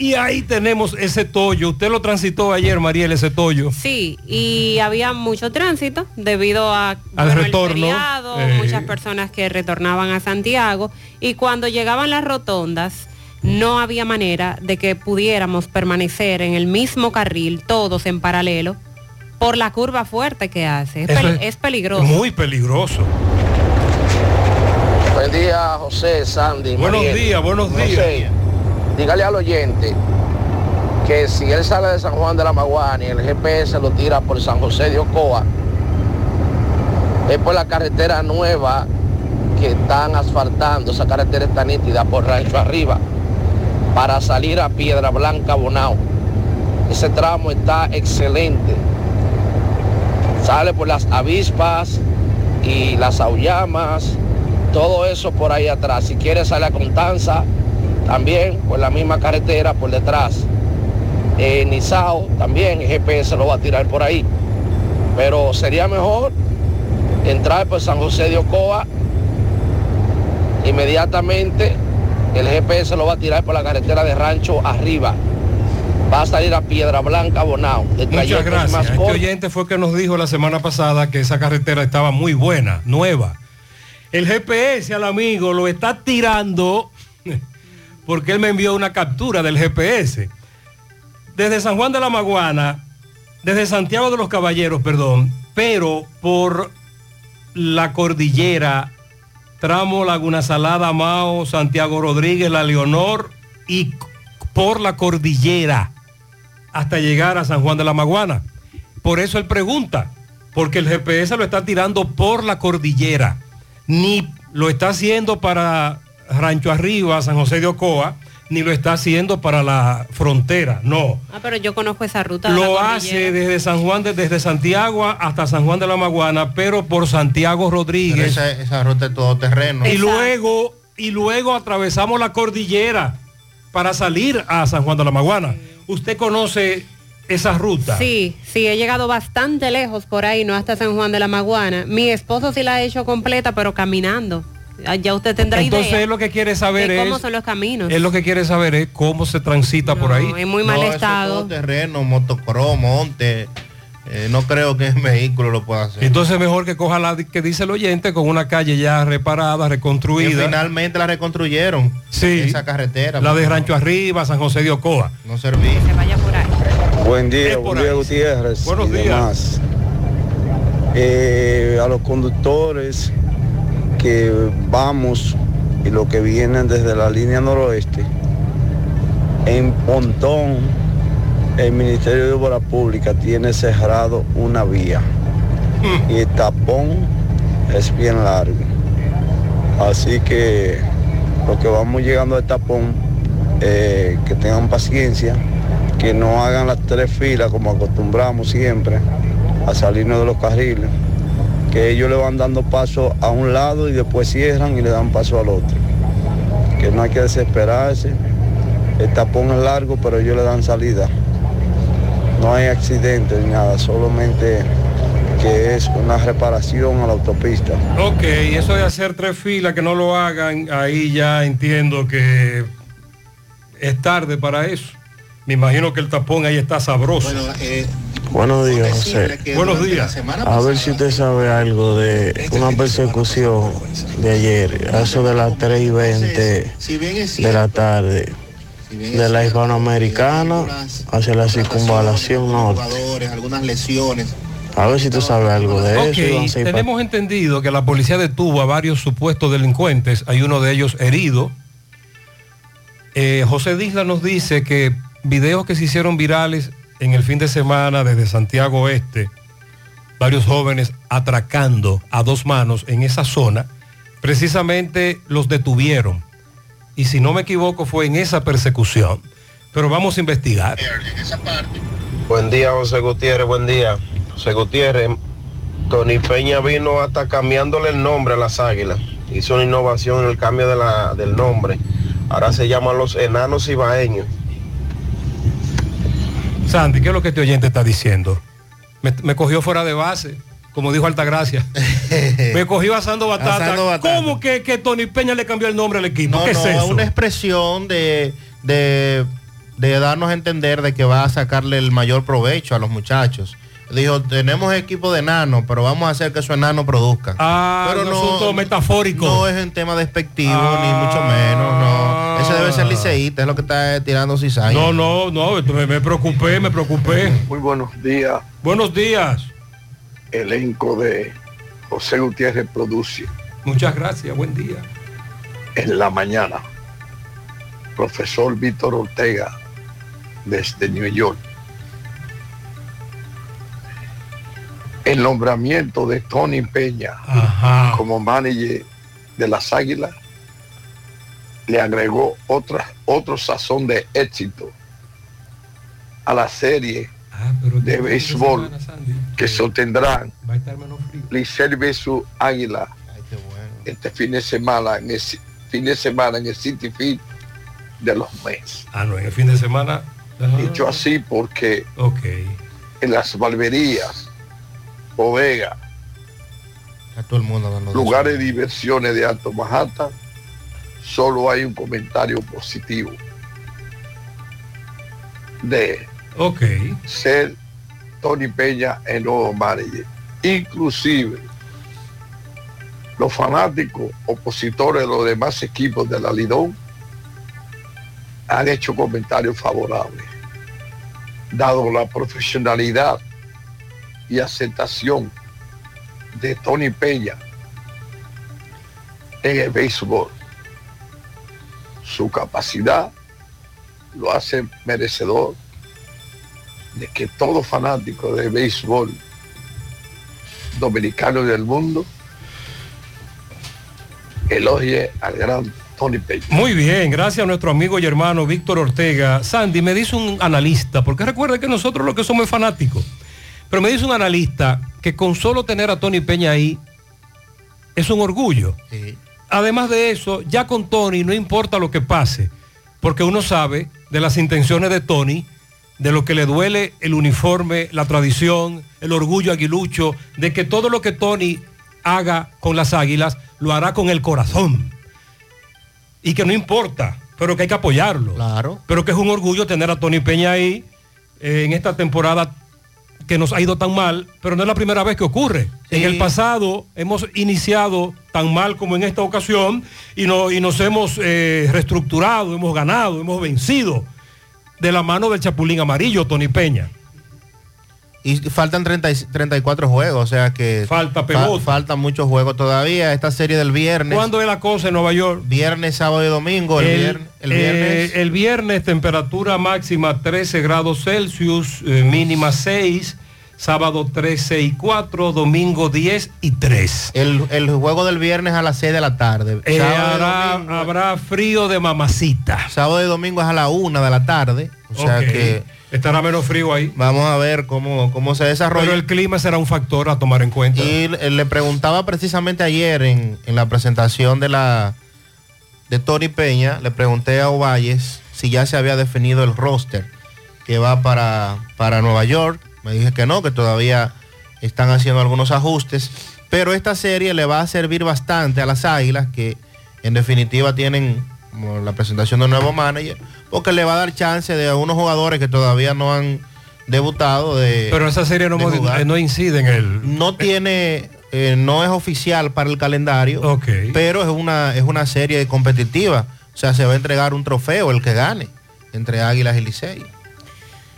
S6: Y ahí tenemos ese tollo. Usted lo transitó ayer, Mariel, ese tollo.
S7: Sí, y había mucho tránsito debido a
S6: Al
S7: bueno,
S6: retorno,
S7: feriado,
S6: eh.
S7: muchas personas que retornaban a Santiago y cuando llegaban las rotondas no había manera de que pudiéramos permanecer en el mismo carril, todos en paralelo, por la curva fuerte que hace. Es, peli- peligroso.
S6: Muy peligroso.
S39: Buen día, José, Sandy.
S6: Buenos
S39: Mariel.
S6: días, buenos
S39: José,
S6: días.
S39: dígale al oyente que si él sale de San Juan de la Maguana y el GPS lo tira por San José de Ocoa, es por la carretera nueva que están asfaltando, esa carretera está nítida por Rancho Arriba, para salir a Piedra Blanca Bonao. Ese tramo está excelente. Sale por las avispas y las aullamas, todo eso por ahí atrás. Si quiere sale a Contanza, también por la misma carretera por detrás. Eh, Nizao también, el GPS lo va a tirar por ahí. Pero sería mejor entrar por San José de Ocoa, inmediatamente el GPS lo va a tirar por la carretera de Rancho arriba. Va a salir a Piedra Blanca Bonao.
S6: Muchas gracias.
S39: más
S6: Este oyente fue que nos dijo la semana pasada que esa carretera estaba muy buena, nueva. El GPS al amigo lo está tirando porque él me envió una captura del GPS. Desde San Juan de la Maguana, desde Santiago de los Caballeros, perdón, pero por la cordillera, tramo Laguna Salada, Mao, Santiago Rodríguez, La Leonor y por la cordillera hasta llegar a San Juan de la Maguana. Por eso él pregunta, porque el GPS lo está tirando por la cordillera, ni lo está haciendo para Rancho Arriba, San José de Ocoa, ni lo está haciendo para la frontera, no.
S7: Ah, pero yo conozco esa ruta.
S6: Lo hace desde San Juan, de- desde Santiago hasta San Juan de la Maguana, pero por Santiago Rodríguez.
S21: esa, esa ruta es todo terreno.
S6: Y luego, y luego atravesamos la cordillera para salir a San Juan de la Maguana. ¿Usted conoce esa ruta?
S7: Sí, sí, he llegado bastante lejos por ahí, no hasta San Juan de la Maguana. Mi esposo sí la ha hecho completa, pero caminando. Ah, Ya usted tendrá
S6: Entonces
S7: idea
S6: él lo que quiere saber
S7: de cómo
S6: es,
S7: son los caminos.
S6: él lo que quiere saber es cómo se transita por ahí.
S7: en muy mal
S21: No, eso es
S7: estado.
S21: todo terreno, motocross, monte. Eh, no creo que el vehículo lo pueda hacer.
S6: Entonces mejor que coja la que dice el oyente con una calle ya reparada, reconstruida.
S21: finalmente la reconstruyeron.
S6: Sí.
S21: Esa carretera.
S6: La de Rancho Arriba, San José de Ocoa.
S21: No servía.
S7: Se vaya por ahí.
S36: Buen día,
S6: Es
S36: buen día
S6: ahí.
S36: Gutiérrez.
S6: Buenos
S36: y
S6: días.
S36: demás. Eh, a los conductores que vamos y los que vienen desde la línea noroeste, en Pontón, el Ministerio de Obras Públicas tiene cerrado una vía. Y el tapón es bien largo. Así que los que vamos llegando al tapón, eh, que tengan paciencia, que no hagan las tres filas como acostumbramos siempre a salirnos de los carriles, que ellos le van dando paso a un lado y después cierran y le dan paso al otro. Que no hay que desesperarse, el tapón es largo pero ellos le dan salida. No hay accidentes ni nada, solamente que es una reparación a la autopista.
S6: Ok, eso de hacer tres filas, que no lo hagan, ahí ya entiendo que es tarde para eso. Me imagino que el tapón ahí está sabroso.
S36: Buenos días, José.
S6: Buenos días.
S36: A ver si usted sabe algo de una persecución de ayer, a eso de las 3 y 20 de la tarde, de la hispanoamericana hacia la circunvalación norte.
S21: algunas lesiones.
S36: A ver si tú sabes algo de
S6: Ok,
S36: eso.
S6: tenemos entendido que la policía detuvo a varios supuestos delincuentes, hay uno de ellos herido. Eh, José Disla nos dice que videos que se hicieron virales en el fin de semana desde Santiago Oeste, varios jóvenes atracando a dos manos en esa zona, precisamente los detuvieron. Y si no me equivoco fue en esa persecución. Pero vamos a investigar.
S35: Buen día, José Gutiérrez, buen día. José Gutiérrez, Tony Peña vino hasta cambiándole el nombre a las águilas. Hizo una innovación en el cambio del nombre. Ahora se llaman los enanos ibaeños.
S6: Sandy, ¿qué es lo que este oyente está diciendo? Me, me cogió fuera de base, como dijo Altagracia. me cogió asando batata.
S21: Asando batata.
S6: ¿Cómo que, que Tony Peña le cambió el nombre al equipo?
S21: No,
S6: ¿Qué
S21: no,
S6: es eso?
S21: una expresión de, de, de darnos a entender de que va a sacarle el mayor provecho a los muchachos. Dijo, tenemos equipo de enanos, pero vamos a hacer que esos enanos produzcan.
S6: Ah,
S21: pero
S6: un asunto metafórico.
S21: No es en tema despectivo, ni mucho menos, no. Ese debe ser liceísta, es lo que está tirando cizaña.
S6: No, no, no, me, me preocupé, me preocupé.
S40: Muy buenos días,
S6: Buenos días.
S40: elenco de José Gutiérrez Produce
S6: Muchas gracias, buen día.
S40: en la mañana. Profesor Víctor Ortega desde New York. El nombramiento de Tony Peña como manager de las Águilas le agregó otra, otro sazón de éxito a la serie de béisbol que sostendrán Licey versus Águila este fin de semana en el fin de semana en el City Field de los meses.
S6: Ah, no, en el fin de semana. Ajá.
S40: Dicho así porque
S6: Ok.
S40: en las barberías, bodegas,
S21: A todo el mundo
S40: lugares de diversiones de Alto Manhattan, solo hay un comentario positivo de
S6: Ok.
S40: ser Tony Peña el nuevo manager. Inclusive los fanáticos opositores de los demás equipos de la Lidón han hecho comentarios favorables, dado la profesionalidad y aceptación de Tony Peña en el béisbol. Su capacidad lo hace merecedor de que todo fanático de béisbol dominicano del mundo elogie al gran Tony Peña.
S6: Muy bien, gracias a nuestro amigo y hermano Víctor Ortega. Sandy, me dice un analista, porque recuerda que nosotros lo que somos es fanáticos, pero me dice un analista que con solo tener a Tony Peña ahí es un orgullo. Además de eso, ya con Tony no importa lo que pase, porque uno sabe de las intenciones de Tony, de lo que le duele el uniforme, la tradición, el orgullo aguilucho, de que todo lo que Tony haga con las águilas lo hará con el corazón. Y que no importa, pero que hay que apoyarlo.
S21: Claro.
S6: Pero que es un orgullo tener a Tony Peña ahí eh, en esta temporada que nos ha ido tan mal, pero no es la primera vez que ocurre. En el pasado hemos iniciado tan mal como en esta ocasión y, no- y nos hemos eh, reestructurado, hemos ganado, hemos vencido de la mano del Chapulín Amarillo, Tony Peña.
S21: Y faltan 30 y- 34 juegos, o sea que
S6: Falta pelota.
S21: faltan muchos juegos todavía. Esta serie del viernes.
S6: ¿Cuándo es la cosa en Nueva York?
S21: Viernes, sábado y domingo. El, viernes, el viernes.
S6: eh, el viernes, temperatura máxima 13 grados Celsius, eh, mínima 6, sábado 13 y 4, domingo 10 y 3.
S21: El, el juego del viernes a las 6 de la tarde.
S6: Eh, hará-
S21: domingo-
S6: habrá frío de mamacita.
S21: sábado y domingo es a la 1 de la tarde. O sea
S6: Ok.
S21: que
S6: Estará menos frío ahí.
S21: vamos a ver cómo, cómo se desarrolla.
S6: Pero el clima será un factor a tomar en cuenta.
S21: Y le le preguntaba precisamente ayer en, en la presentación de la de Tony Peña, le pregunté a Ovalles si ya se había definido el roster que va para, para Nueva York. Me dije que no, que todavía están haciendo algunos ajustes. Pero esta serie le va a servir bastante a las Águilas, que en definitiva tienen como la presentación de un nuevo manager, porque le va a dar chance de a unos jugadores que todavía no han debutado de
S6: Pero esa serie no, eh, no incide en el...
S21: No tiene, eh, no es oficial para el calendario, pero es una, es una serie competitiva. O sea, se va a entregar un trofeo el que gane entre Águilas y Licey.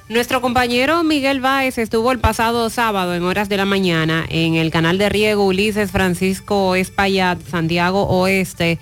S7: Nuestro compañero Miguel Báez estuvo el pasado sábado en horas de la mañana en el canal de riego Ulises Francisco Espaillat, Santiago Oeste,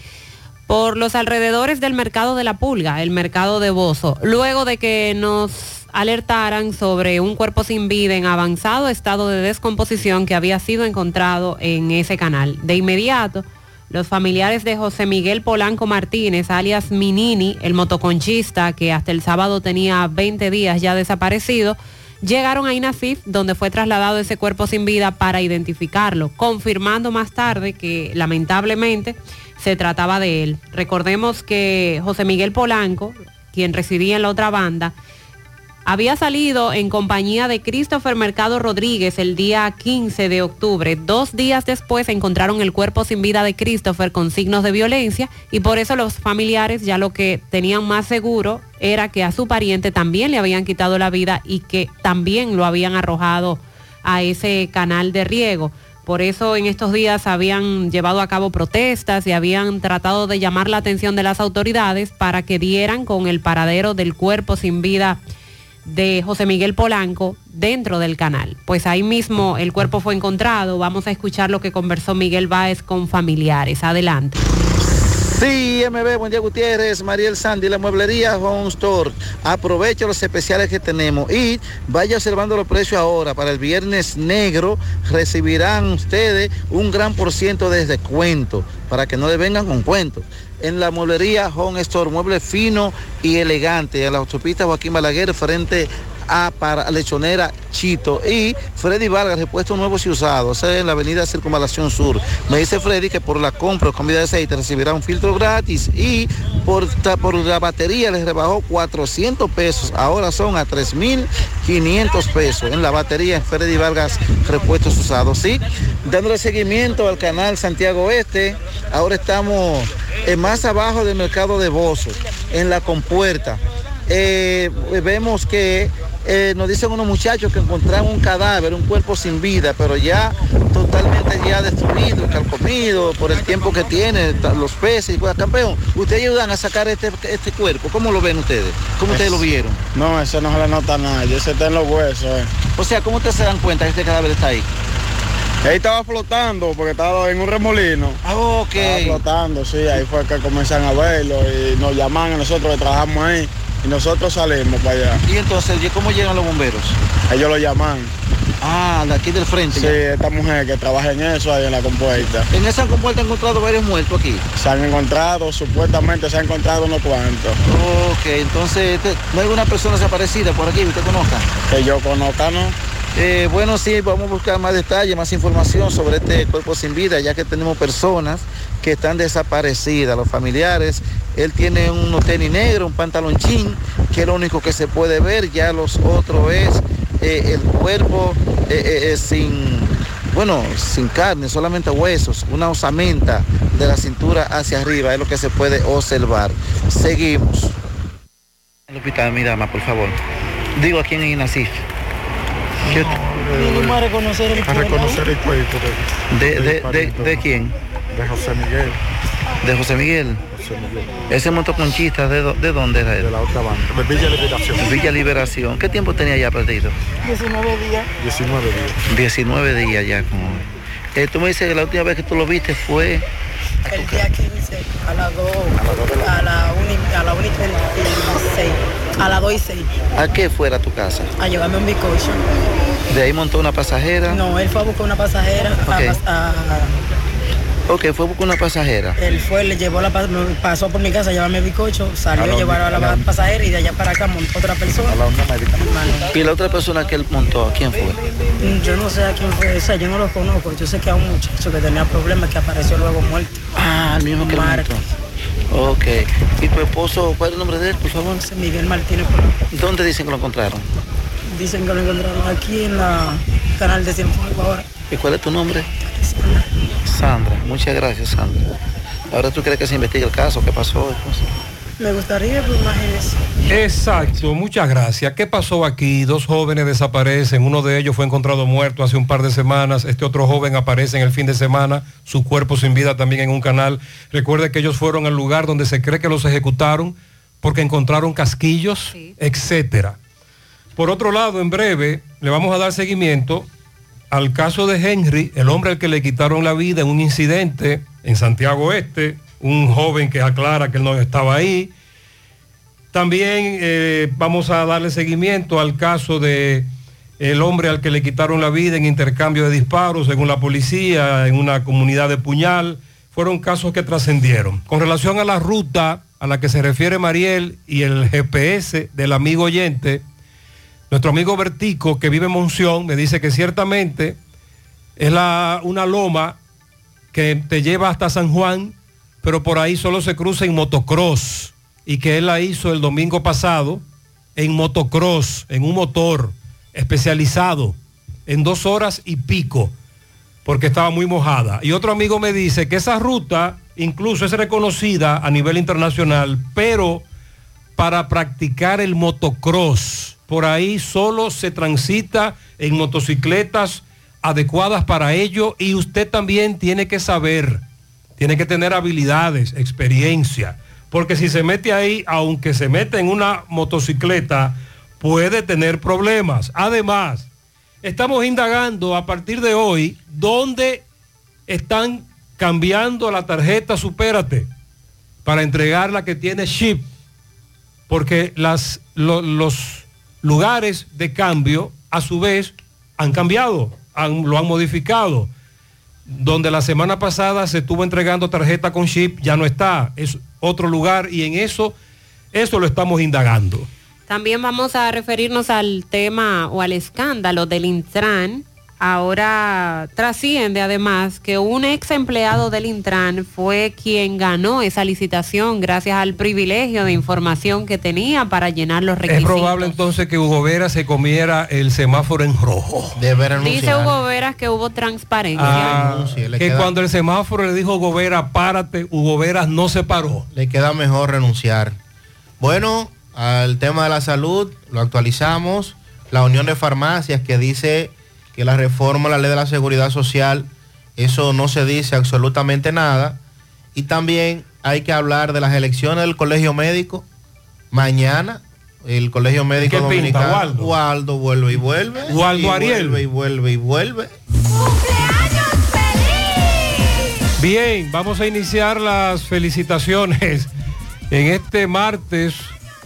S7: por los alrededores del mercado de la pulga, el mercado de Bozo, luego de que nos alertaran sobre un cuerpo sin vida en avanzado estado de descomposición que había sido encontrado en ese canal. De inmediato, los familiares de José Miguel Polanco Martínez, alias Minini, el motoconchista que hasta el sábado tenía 20 días ya desaparecido, llegaron a Inafif, donde fue trasladado ese cuerpo sin vida para identificarlo, confirmando más tarde que lamentablemente se trataba de él. Recordemos que José Miguel Polanco, quien residía en la otra banda, había salido en compañía de Christopher Mercado Rodríguez el día 15 de octubre. Dos días después encontraron el cuerpo sin vida de Christopher con signos de violencia y por eso los familiares ya lo que tenían más seguro era que a su pariente también le habían quitado la vida y que también lo habían arrojado a ese canal de riego. Por eso en estos días habían llevado a cabo protestas y habían tratado de llamar la atención de las autoridades para que dieran con el paradero del cuerpo sin vida de José Miguel Polanco dentro del canal. Pues ahí mismo el cuerpo fue encontrado. Vamos a escuchar lo que conversó Miguel Báez con familiares. Adelante.
S41: Sí, MB, buen día Gutiérrez, Mariel Sandy, la mueblería Home Store. Aprovecha los especiales que tenemos y vaya observando los precios ahora. Para el viernes negro recibirán ustedes un gran por ciento de descuento para que no le vengan con cuentos. En la mueblería Home Store, mueble fino y elegante, a la autopista Joaquín Balaguer frente a para Lechonera Chito y Freddy Vargas, repuestos nuevos y usados, en la avenida Circunvalación Sur. Me dice Freddy que por la compra o comida de aceite recibirá un filtro gratis y por, la batería les rebajó 400 pesos, ahora son a 3.500 pesos en la batería Freddy Vargas, repuestos usados, ¿sí? Dándole seguimiento al canal Santiago Oeste, ahora estamos eh, más abajo del mercado de Bozo, en la compuerta. Eh, vemos que eh, nos dicen unos muchachos que encontraron un cadáver, un cuerpo sin vida, pero ya totalmente ya destruido, calcomido por el tiempo que tiene, los peces. Pues, campeón, ¿ustedes ayudan a sacar este, este cuerpo? ¿Cómo lo ven ustedes? ¿Cómo ustedes lo vieron?
S42: No, eso no se le nota nada, ese está en los huesos. Eh.
S41: O sea, ¿cómo ustedes se dan cuenta que este cadáver está ahí?
S42: Ahí estaba flotando porque estaba en un remolino.
S41: Ah, ok.
S42: Estaba flotando, sí, ahí fue que comenzaron a verlo y nos llaman a nosotros que trabajamos ahí y nosotros salimos para allá.
S41: ¿Y entonces cómo llegan los bomberos?
S42: Ellos lo llaman.
S41: Ah, de aquí del frente.
S42: Sí, esta mujer que trabaja en eso ahí en la compuerta.
S41: ¿En esa compuerta han encontrado varios muertos aquí?
S42: Se han encontrado, supuestamente se han encontrado unos cuantos.
S41: Ok, entonces, este, ¿no hay alguna persona desaparecida por aquí que usted conozca?
S42: Que yo conozca, ¿no?
S41: Eh, bueno, sí, vamos a buscar más detalles, más información sobre este cuerpo sin vida, ya que tenemos personas que están desaparecidas, los familiares. Él tiene un tenis negro, un pantalón que es lo único que se puede ver, ya los otros es eh, el cuerpo eh, sin, bueno, sin carne, solamente huesos, una osamenta de la cintura hacia arriba, es lo que se puede observar. Seguimos. El hospital, mira más, por favor. Digo aquí en Inacif.
S43: Vinimos a reconocer el
S42: A reconocer el cuerpo
S41: de, de, de, de, quién?
S42: De José Miguel.
S41: ¿De José Miguel?
S42: José Miguel.
S41: ¿Ese motoconchista de, de dónde era él?
S42: De la otra banda, de Villa Liberación.
S41: Villa Liberación. ¿Qué tiempo tenía ya perdido?
S43: 19 días.
S42: 19 días.
S41: 19 días ya con eh, tú me dices que la última vez que tú lo viste fue
S43: el día 15 a las 2 a la 1 a la 1 y 36 a las 2 y 6
S41: ¿a qué fuera tu casa?
S43: a llevarme un bizcocho
S41: ¿de ahí montó una pasajera?
S43: no, él fue a buscar una pasajera
S41: okay.
S43: a, a,
S41: Ok, fue a buscar una pasajera.
S43: Él fue, le llevó la pasó por mi casa a llevarme bizcocho, salió a, llevar a la, pasajera y de allá para acá montó otra persona.
S42: A la onda médica.
S41: ¿Y la otra persona que él montó, a quién fue?
S43: Yo no sé a quién fue, o sea, yo no lo conozco. Yo sé que a un muchacho que tenía problemas que apareció luego muerto.
S41: Ah, el mismo que
S43: Marco.
S41: Ok. ¿Y tu esposo, cuál es el nombre de él, por favor?
S43: Miguel Martínez.
S41: ¿Dónde dicen que lo encontraron?
S43: Dicen que lo encontraron aquí en la canal de Cienfuegos ahora.
S41: ¿Y cuál es tu nombre? Sandra, muchas gracias Sandra. Ahora tú crees que se investigue el caso, qué pasó.
S43: Me gustaría, pues imagínese.
S6: Exacto, muchas gracias. ¿Qué pasó aquí? Dos jóvenes desaparecen, uno de ellos fue encontrado muerto hace un par de semanas, este otro joven aparece en el fin de semana, su cuerpo sin vida también en un canal. Recuerde que ellos fueron al lugar donde se cree que los ejecutaron porque encontraron casquillos, sí. etcétera. Por otro lado, en breve le vamos a dar seguimiento al caso de Henry, el hombre al que le quitaron la vida en un incidente en Santiago Este, un joven que aclara que él no estaba ahí. También eh, vamos a darle seguimiento al caso de el hombre al que le quitaron la vida en intercambio de disparos, según la policía, en una comunidad de Puñal. Fueron casos que trascendieron. Con relación a la ruta a la que se refiere Mariel y el GPS del amigo oyente, nuestro amigo Bertico, que vive en Monción, me dice que ciertamente es la, una loma que te lleva hasta San Juan, pero por ahí solo se cruza en motocross y que él la hizo el domingo pasado en motocross, en un motor especializado, en dos horas y pico, porque estaba muy mojada. Y otro amigo me dice que esa ruta incluso es reconocida a nivel internacional, pero para practicar el motocross por ahí solo se transita en motocicletas adecuadas para ello y usted también tiene que saber, tiene que tener habilidades, experiencia, porque si se mete ahí, aunque se mete en una motocicleta, puede tener problemas. Además, estamos indagando a partir de hoy dónde están cambiando la tarjeta Supérate. para entregar la que tiene chip, porque los lugares de cambio a su vez han cambiado, lo han modificado. Donde la semana pasada se estuvo entregando tarjeta con chip, ya no está, es otro lugar y en eso, eso lo estamos indagando.
S7: También vamos a referirnos al tema o al escándalo del Intran. Ahora trasciende además que un ex empleado del Intran fue quien ganó esa licitación gracias al privilegio de información que tenía para llenar los
S6: Es
S7: requisitos.
S6: probable entonces que Hugo Vera se comiera el semáforo en rojo.
S7: Dice Hugo Veras que hubo transparencia.
S6: Ah, que
S21: queda-
S6: cuando el semáforo le dijo a Hugo Vera, párate, Hugo Veras no se paró.
S21: Le queda mejor renunciar. Bueno, al tema de la salud, lo actualizamos. La Unión de Farmacias que dice que la reforma a la ley de la seguridad social, eso no se dice absolutamente nada. Y también hay que hablar de las elecciones del colegio médico. Mañana, el colegio médico
S6: ¿Qué pinta,
S21: dominicano.
S6: Waldo?
S21: Waldo vuelve y vuelve.
S6: Waldo
S21: y
S6: Ariel.
S21: Vuelve y vuelve y vuelve.
S6: Bien, vamos a iniciar las felicitaciones en este martes,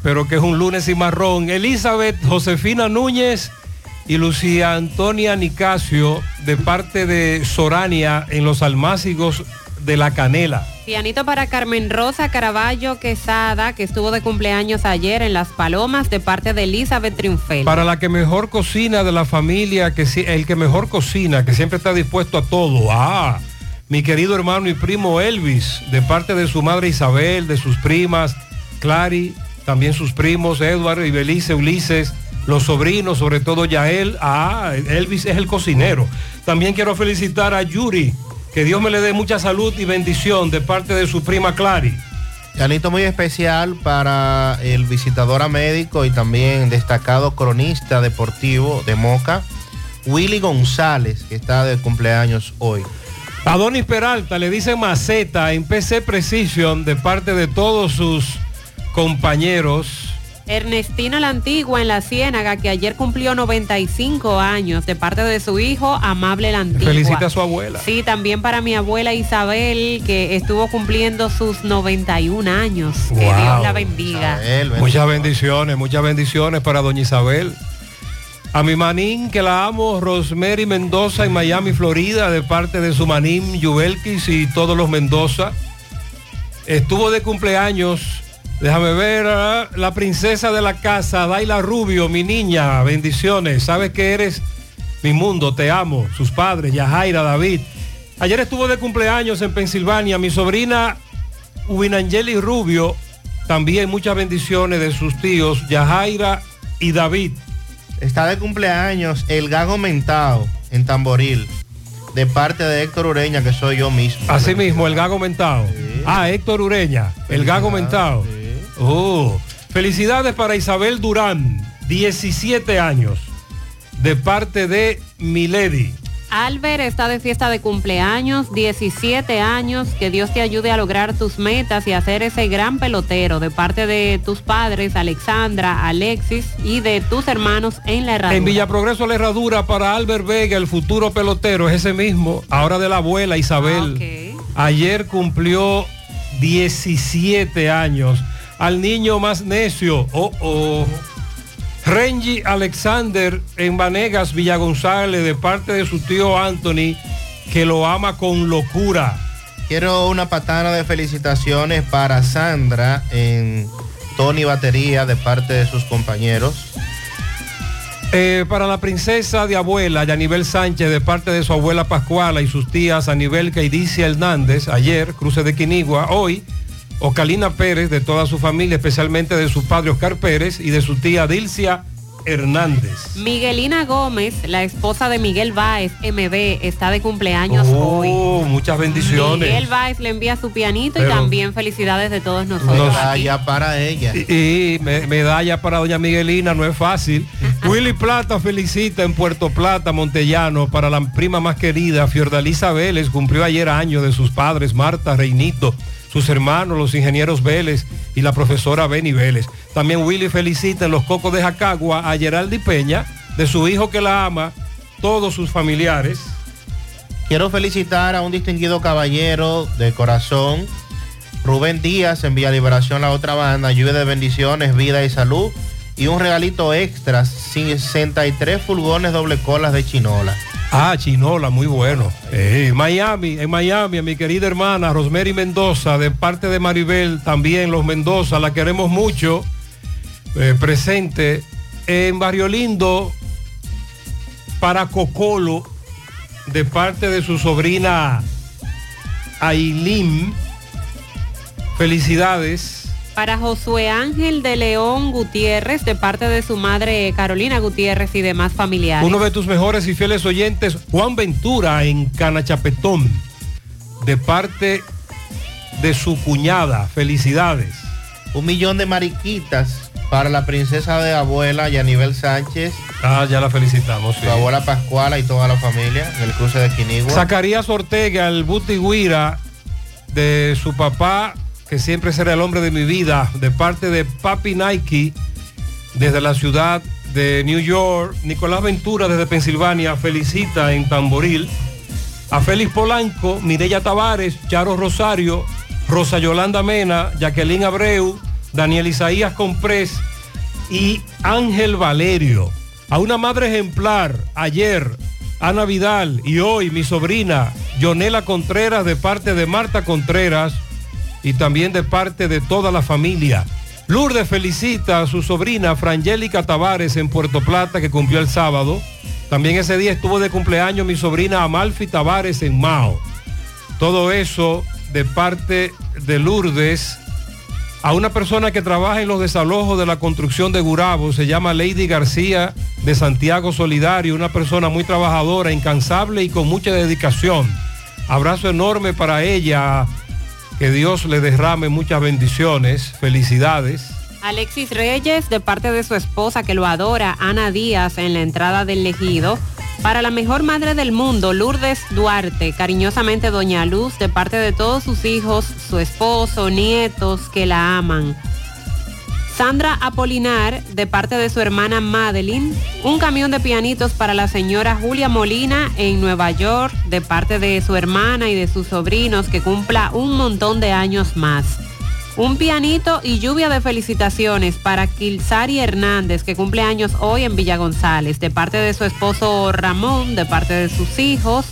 S6: pero que es un lunes y marrón. Elizabeth Josefina Núñez y Lucía Antonia Nicasio de parte de Sorania en los almácigos de la Canela.
S7: Pianito para Carmen Rosa Caraballo Quesada, que estuvo de cumpleaños ayer en Las Palomas, de parte de Elizabeth Triunfel.
S6: Para la que mejor cocina de la familia, que el que mejor cocina, que siempre está dispuesto a todo. Ah, mi querido hermano y primo Elvis, de parte de su madre Isabel, de sus primas, Clary, también sus primos, Edward y Belice, Ulises, los sobrinos, sobre todo Yael. Ah, Elvis es el cocinero. También quiero felicitar a Yuri, que Dios me le dé mucha salud y bendición de parte de su prima Clary.
S21: Janito muy especial para el visitador a médico y también destacado cronista deportivo de Moca, Willy González, que está de cumpleaños hoy.
S6: Adonis Peralta le dice maceta en PC Precision de parte de todos sus compañeros.
S7: Ernestina la Antigua en la Ciénaga, que ayer cumplió 95 años, de parte de su hijo Amable la Antigua.
S6: Felicita a su abuela.
S7: Sí, también para mi abuela Isabel, que estuvo cumpliendo sus 91 años. Que. Dios la bendiga.
S6: Muchas bendiciones, muchas bendiciones para doña Isabel. A mi manín, que la amo, Rosemary Mendoza en Miami, Florida, de parte de su manín Yubelkis y todos los Mendoza. Estuvo de cumpleaños, déjame ver, ah, la princesa de la casa, Daila Rubio, mi niña, bendiciones. Sabes que eres mi mundo, te amo. Sus padres, Yajaira, David. Ayer estuvo de cumpleaños en Pensilvania, mi sobrina Winangeli Rubio, también muchas bendiciones de sus tíos, Yajaira y David.
S21: Está de cumpleaños el Gago Mentao en Tamboril, de parte de Héctor Ureña, que soy yo mismo.
S6: Así mismo, el Gago Mentao. Ah, Héctor Ureña, el Gago Mentao. Oh, felicidades para Isabel Durán, 17 años, de parte de Milady.
S7: Albert está de fiesta de cumpleaños, 17 años. Que Dios te ayude a lograr tus metas y a ser ese gran pelotero de parte de tus padres, Alexandra, Alexis y de tus hermanos en la herradura.
S6: En Villa Progreso la herradura para Albert Vega, el futuro pelotero, es ese mismo, ahora de la abuela Isabel. Ayer cumplió 17 años. Al niño más necio, oh, oh. Renji Alexander en Vanegas, Villa González, de parte de su tío Anthony, que lo ama con locura.
S21: Quiero una patana de felicitaciones para Sandra en Tony Batería, de parte de sus compañeros.
S6: Eh, para la princesa de abuela, Yanibel Sánchez, de parte de su abuela Pascuala y sus tías Anibel Caidicia Hernández, ayer, cruce de Quinigua, hoy, Ocalina Pérez, de toda su familia, especialmente de su padre Oscar Pérez y de su tía Dilcia Hernández.
S7: Miguelina Gómez, la esposa de Miguel Báez, MB, está de cumpleaños hoy.
S6: Oh, muchas bendiciones.
S7: Miguel Báez le envía su pianito
S6: Pero-
S7: y también felicidades de todos nosotros.
S6: Nos-
S7: aquí.
S21: para ella.
S6: Y, y me- medalla para doña Miguelina, no es fácil. Willy Plata felicita en Puerto Plata, Montellano, para la prima más querida, Fiordalisa Vélez, cumplió ayer año de sus padres, Marta, Reinito, sus hermanos, los ingenieros Vélez y la profesora Beni Vélez. También Willy felicita en los Cocos de Jacagua a Geraldi Peña, de su hijo que la ama, todos sus familiares.
S21: Quiero felicitar a un distinguido caballero de corazón Rubén Díaz en Villa Liberación, la otra banda, lluvia de bendiciones, vida y salud. Y un regalito extra, 63 furgones doble colas de chinola.
S6: Ah, Chinola, muy bueno. Eh, Miami, en Miami, a mi querida hermana Rosemary Mendoza, de parte de Maribel, también los Mendoza, la queremos mucho, eh, presente. En Barrio Lindo, para Cocolo, de parte de su sobrina Ailín. Felicidades.
S7: Para Josué Ángel de León Gutiérrez, de parte de su madre Carolina Gutiérrez y demás familiares.
S6: Uno de tus mejores y fieles oyentes, Juan Ventura, en Canachapetón, de parte de su cuñada. Felicidades.
S21: Un millón de mariquitas para la princesa de abuela Yanibel Sánchez.
S6: Ah, ya la felicitamos. sí.
S21: Su abuela Pascuala y toda la familia en el cruce de Quinigua.
S6: Zacarías Ortega, el Butigüira, de su papá, que siempre será el hombre de mi vida, de parte de Papi Nike, desde la ciudad de New York. Nicolás Ventura, desde Pensilvania, felicita en Tamboril. A Félix Polanco, Mireya Tavares, Charo Rosario, Rosa Yolanda Mena, Jacqueline Abreu, Daniel Isaías Comprés y Ángel Valerio. A una madre ejemplar, ayer, Ana Vidal y hoy mi sobrina, Yonela Contreras, de parte de Marta Contreras y también de parte de toda la familia. Lourdes felicita a su sobrina Frangélica Tavares en Puerto Plata que cumplió el sábado. También ese día estuvo de cumpleaños mi sobrina Amalfi Tavares en Mao. Todo eso de parte de Lourdes a una persona que trabaja en los desalojos de la construcción de Gurabo, se llama Lady García de Santiago Solidario, una persona muy trabajadora, incansable y con mucha dedicación. Abrazo enorme para ella, que Dios le derrame muchas bendiciones, felicidades.
S7: Alexis Reyes, de parte de su esposa que lo adora, Ana Díaz, en la entrada del Ejido. Para la mejor madre del mundo, Lourdes Duarte, cariñosamente Doña Luz, de parte de todos sus hijos, su esposo, nietos que la aman. Sandra Apolinar, de parte de su hermana Madeline, un camión de pianitos para la señora Julia Molina en Nueva York, de parte de su hermana y de sus sobrinos, que cumpla un montón de años más. Un pianito y lluvia de felicitaciones para Kilsari Hernández, que cumple años hoy en Villa González, de parte de su esposo Ramón, de parte de sus hijos,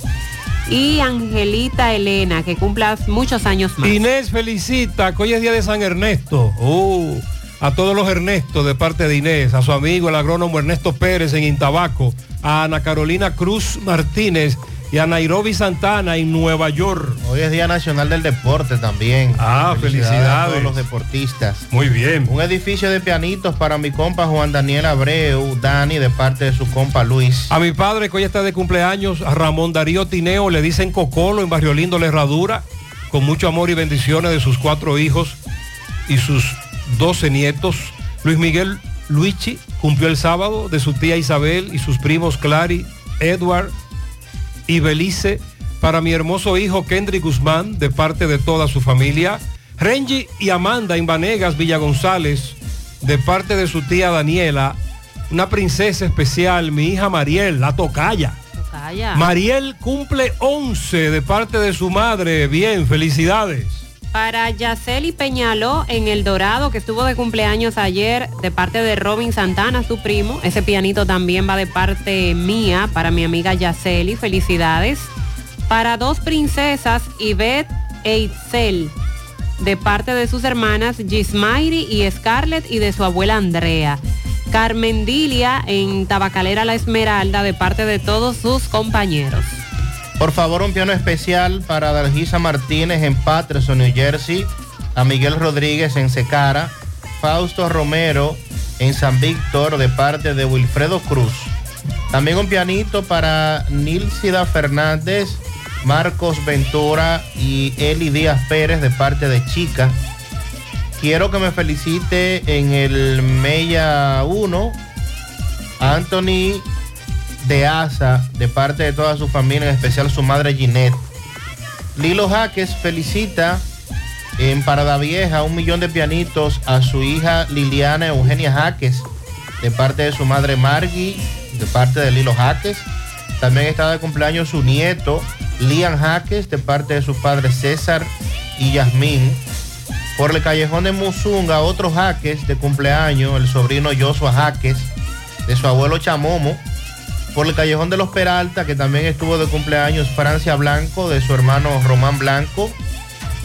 S7: y Angelita Elena, que cumpla muchos años más.
S6: Inés felicita, que hoy es día de San Ernesto. Uh, a todos los Ernestos de parte de Inés, a su amigo el agrónomo Ernesto Pérez en Intabaco, a Ana Carolina Cruz Martínez y a Nairobi Santana en Nueva York.
S21: Hoy es Día Nacional del Deporte también.
S6: Ah, felicidades.
S21: a todos los deportistas.
S6: Muy bien.
S21: Un edificio de pianitos para mi compa Juan Daniel Abreu, Dani, de parte de su compa Luis.
S6: A mi padre que hoy está de cumpleaños, a Ramón Darío Tineo, le dicen Cocolo en Barrio Lindo, La Herradura, con mucho amor y bendiciones de sus cuatro hijos y sus 12 nietos. Luis Miguel Luigi cumplió el sábado de su tía Isabel y sus primos Clary, Edward y Belice. Para mi hermoso hijo Kendrick Guzmán, de parte de toda su familia. Renji y Amanda en Vanegas, Villa González, de parte de su tía Daniela. Una princesa especial, mi hija Mariel, la tocaya.
S7: Tocaya.
S6: Mariel cumple 11 de parte de su madre. Bien, felicidades.
S7: Para Yaceli Peñaló en El Dorado, que estuvo de cumpleaños ayer, de parte de Robin Santana, su primo. Ese pianito también va de parte mía, para mi amiga Yaceli. Felicidades. Para dos princesas, Yvette e Itzel, de parte de sus hermanas Gismairi y Scarlett y de su abuela Andrea. Carmen Dilia en Tabacalera La Esmeralda, de parte de todos sus compañeros.
S21: Por favor, un piano especial para Dalgisa Martínez en Patterson, New Jersey, a Miguel Rodríguez en Secara, Fausto Romero en San Víctor de parte de Wilfredo Cruz. También un pianito para Nilcida Fernández, Marcos Ventura y Eli Díaz Pérez de parte de Chica. Quiero que me felicite en el Mella 1 Anthony de Asa de parte de toda su familia, en especial su madre Ginette. Lilo Jaques felicita en Parada Vieja un millón de pianitos a su hija Liliana Eugenia Jaques de parte de su madre Margie, de parte de Lilo Jaques. También está de cumpleaños su nieto Lian Jaques de parte de su padre César y Yasmín. Por el callejón de Musunga, otro Jaques de cumpleaños, el sobrino Joshua Jaques, de su abuelo Chamomo. Por el callejón de los Peralta, que también estuvo de cumpleaños Francia Blanco, de su hermano Román Blanco.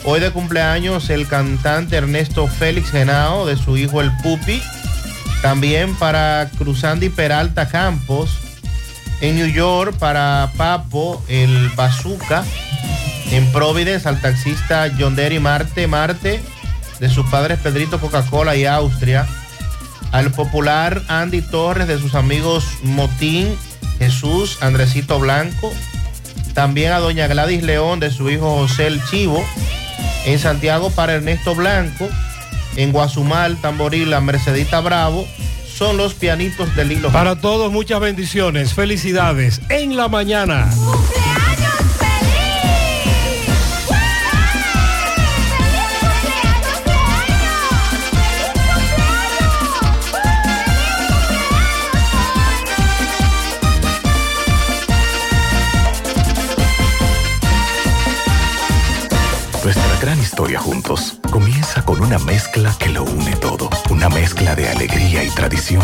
S21: Hoy de cumpleaños el cantante Ernesto Félix Genao, de su hijo el Pupi. También para Cruzandi Peralta Campos. En New York para Papo, el Bazooka. En Providence al taxista John Derry Marte Marte, de sus padres Pedrito Coca-Cola y Austria. Al popular Andy Torres, de sus amigos Motín, Jesús, Andresito Blanco. También a doña Gladys León, de su hijo José el Chivo. En Santiago para Ernesto Blanco. En Guazumal, Tamboril, la Mercedita Bravo. Son los pianitos del hilo.
S6: Para todos, muchas bendiciones, felicidades. En la mañana.
S44: Comienza con una mezcla que lo une todo. Una mezcla de alegría y tradición.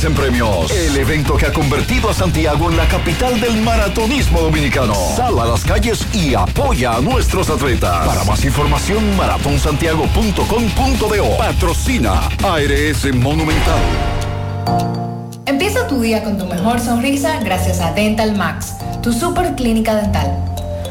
S11: en premios. El evento que ha convertido a Santiago en la capital del maratonismo dominicano. Sal a las calles y apoya a nuestros atletas. Para más información, maratonsantiago.com.do. Patrocina ARS Monumental.
S45: Empieza tu día con tu mejor sonrisa gracias a Dental Max, tu super clínica dental.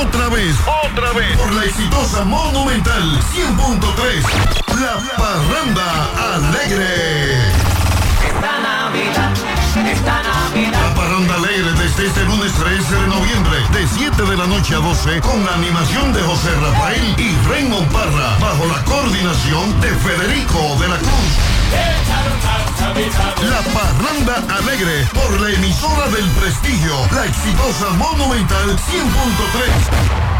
S11: Otra vez, otra vez, por la exitosa Monumental 100.3, La Parranda Alegre.
S46: Esta Navidad, esta Navidad.
S11: La Parranda Alegre desde este lunes 13 de noviembre, de 7 de la noche a 12, con la animación de José Rafael y Raymond Parra, bajo la coordinación de Federico de la Cruz. La Parranda Alegre por la emisora del prestigio, la exitosa Monumental 100.3.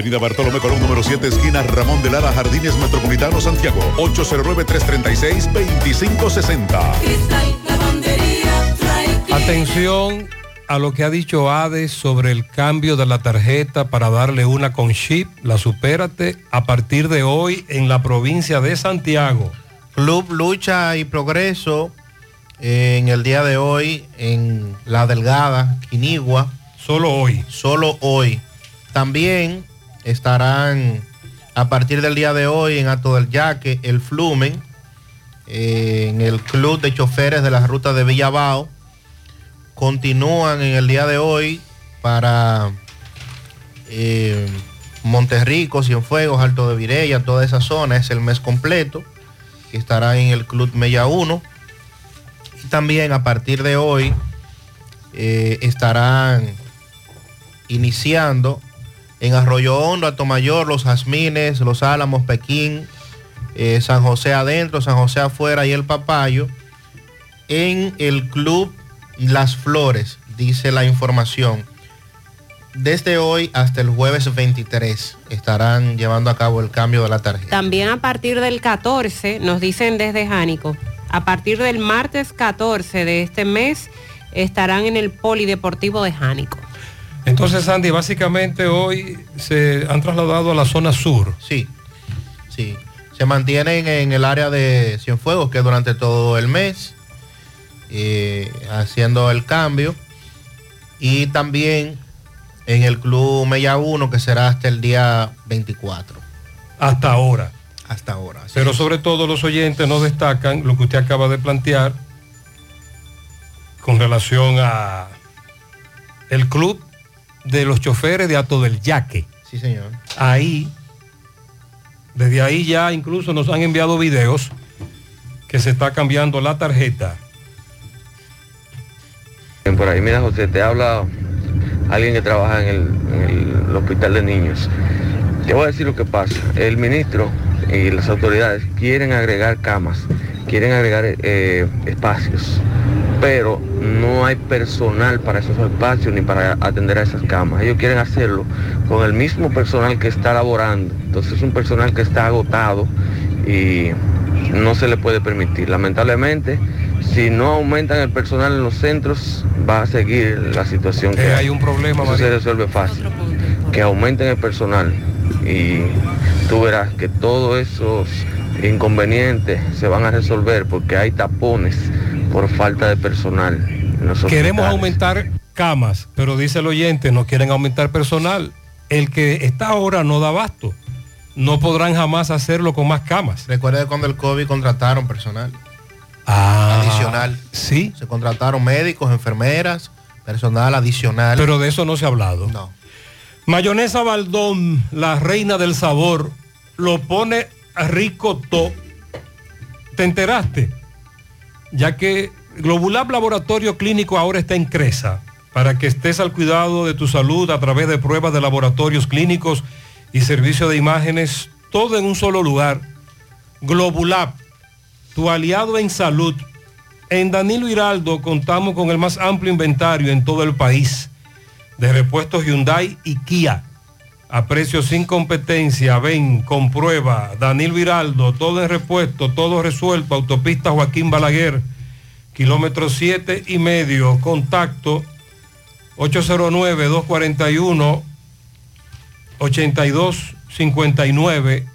S47: Avenida Bartolomé Colón, número 7, esquina Ramón de Lara, Jardines Metropolitano, Santiago. 809-336-2560.
S48: Cristal, lavandería, dry cleaner.
S6: Atención a lo que ha dicho Ades sobre el cambio de la tarjeta para darle una con chip, la supérate, a partir de hoy en la provincia de Santiago.
S21: Club Lucha y Progreso eh, en el día de hoy en La Delgada, Quinigua.
S6: Solo hoy.
S21: Solo hoy. También estarán a partir del día de hoy en Ato del Yaque, el Flumen, en el Club de Choferes de la Ruta de Villabao. Continúan en el día de hoy para eh, Monterrico, Cienfuegos, Alto de Virella, toda esa zona, es el mes completo, que estará en el Club Mella 1. Y también a partir de hoy eh, estarán iniciando en Arroyo Hondo, Atomayor, Los Jazmines, Los Álamos, Pekín, eh, San José adentro, San José afuera y el Papayo, en el Club Las Flores, dice la información. Desde hoy hasta el jueves 23 estarán llevando a cabo el cambio de la tarjeta.
S7: También a partir del 14, nos dicen desde Jánico, a partir del martes 14 de este mes estarán en el Polideportivo de Jánico.
S6: Entonces, Andy, básicamente hoy se han trasladado a la zona sur.
S21: Sí, sí. Se mantienen en el área de Cienfuegos, que durante todo el mes, eh, haciendo el cambio. Y también en el Club Mella 1, que será hasta el día 24.
S6: Hasta ahora.
S21: Hasta ahora.
S6: Pero
S21: es.
S6: sobre todo los oyentes nos destacan lo que usted acaba de plantear con relación a el club de los choferes de Ato del Yaque.
S21: Sí, señor.
S6: Ahí, desde ahí ya incluso nos han enviado videos que se está cambiando la tarjeta.
S36: Bien, Por ahí, mira José, te habla alguien que trabaja en el, en el hospital de niños. Te voy a decir lo que pasa. El ministro y las autoridades quieren agregar camas quieren agregar eh, espacios, pero no hay personal para esos espacios ni para atender a esas camas. Ellos quieren hacerlo con el mismo personal que está laborando. Entonces es un personal que está agotado y no se le puede permitir. Lamentablemente, si no aumentan el personal en los centros, va a seguir la situación que
S6: Eh, hay un problema,
S36: Eso se resuelve fácil. Que aumenten el personal y tú verás que todos esos inconvenientes se van a resolver porque hay tapones por falta de personal.
S6: Queremos aumentar camas, pero dice el oyente, no quieren aumentar personal. El que está ahora no da abasto. No podrán jamás hacerlo con más camas.
S21: Recuerda cuando el COVID contrataron personal
S6: Ah,
S21: adicional.
S6: Sí.
S21: Se contrataron médicos, enfermeras, personal adicional.
S6: Pero de eso no se ha hablado.
S21: No.
S6: Mayonesa Baldón, la reina del sabor, lo pone rico todo. ¿Te enteraste? Ya que Globulab Laboratorio Clínico ahora está en Cresa, para que estés al cuidado de tu salud a través de pruebas de laboratorios clínicos y servicio de imágenes, todo en un solo lugar. Globulab, tu aliado en salud. En Danilo Hiraldo contamos con el más amplio inventario en todo el país de repuestos Hyundai y Kia. A precios sin competencia, ven, comprueba. Danilo Viraldo, todo en repuesto, todo resuelto. Autopista Joaquín Balaguer, kilómetro 7 y medio. Contacto 809-241-8259.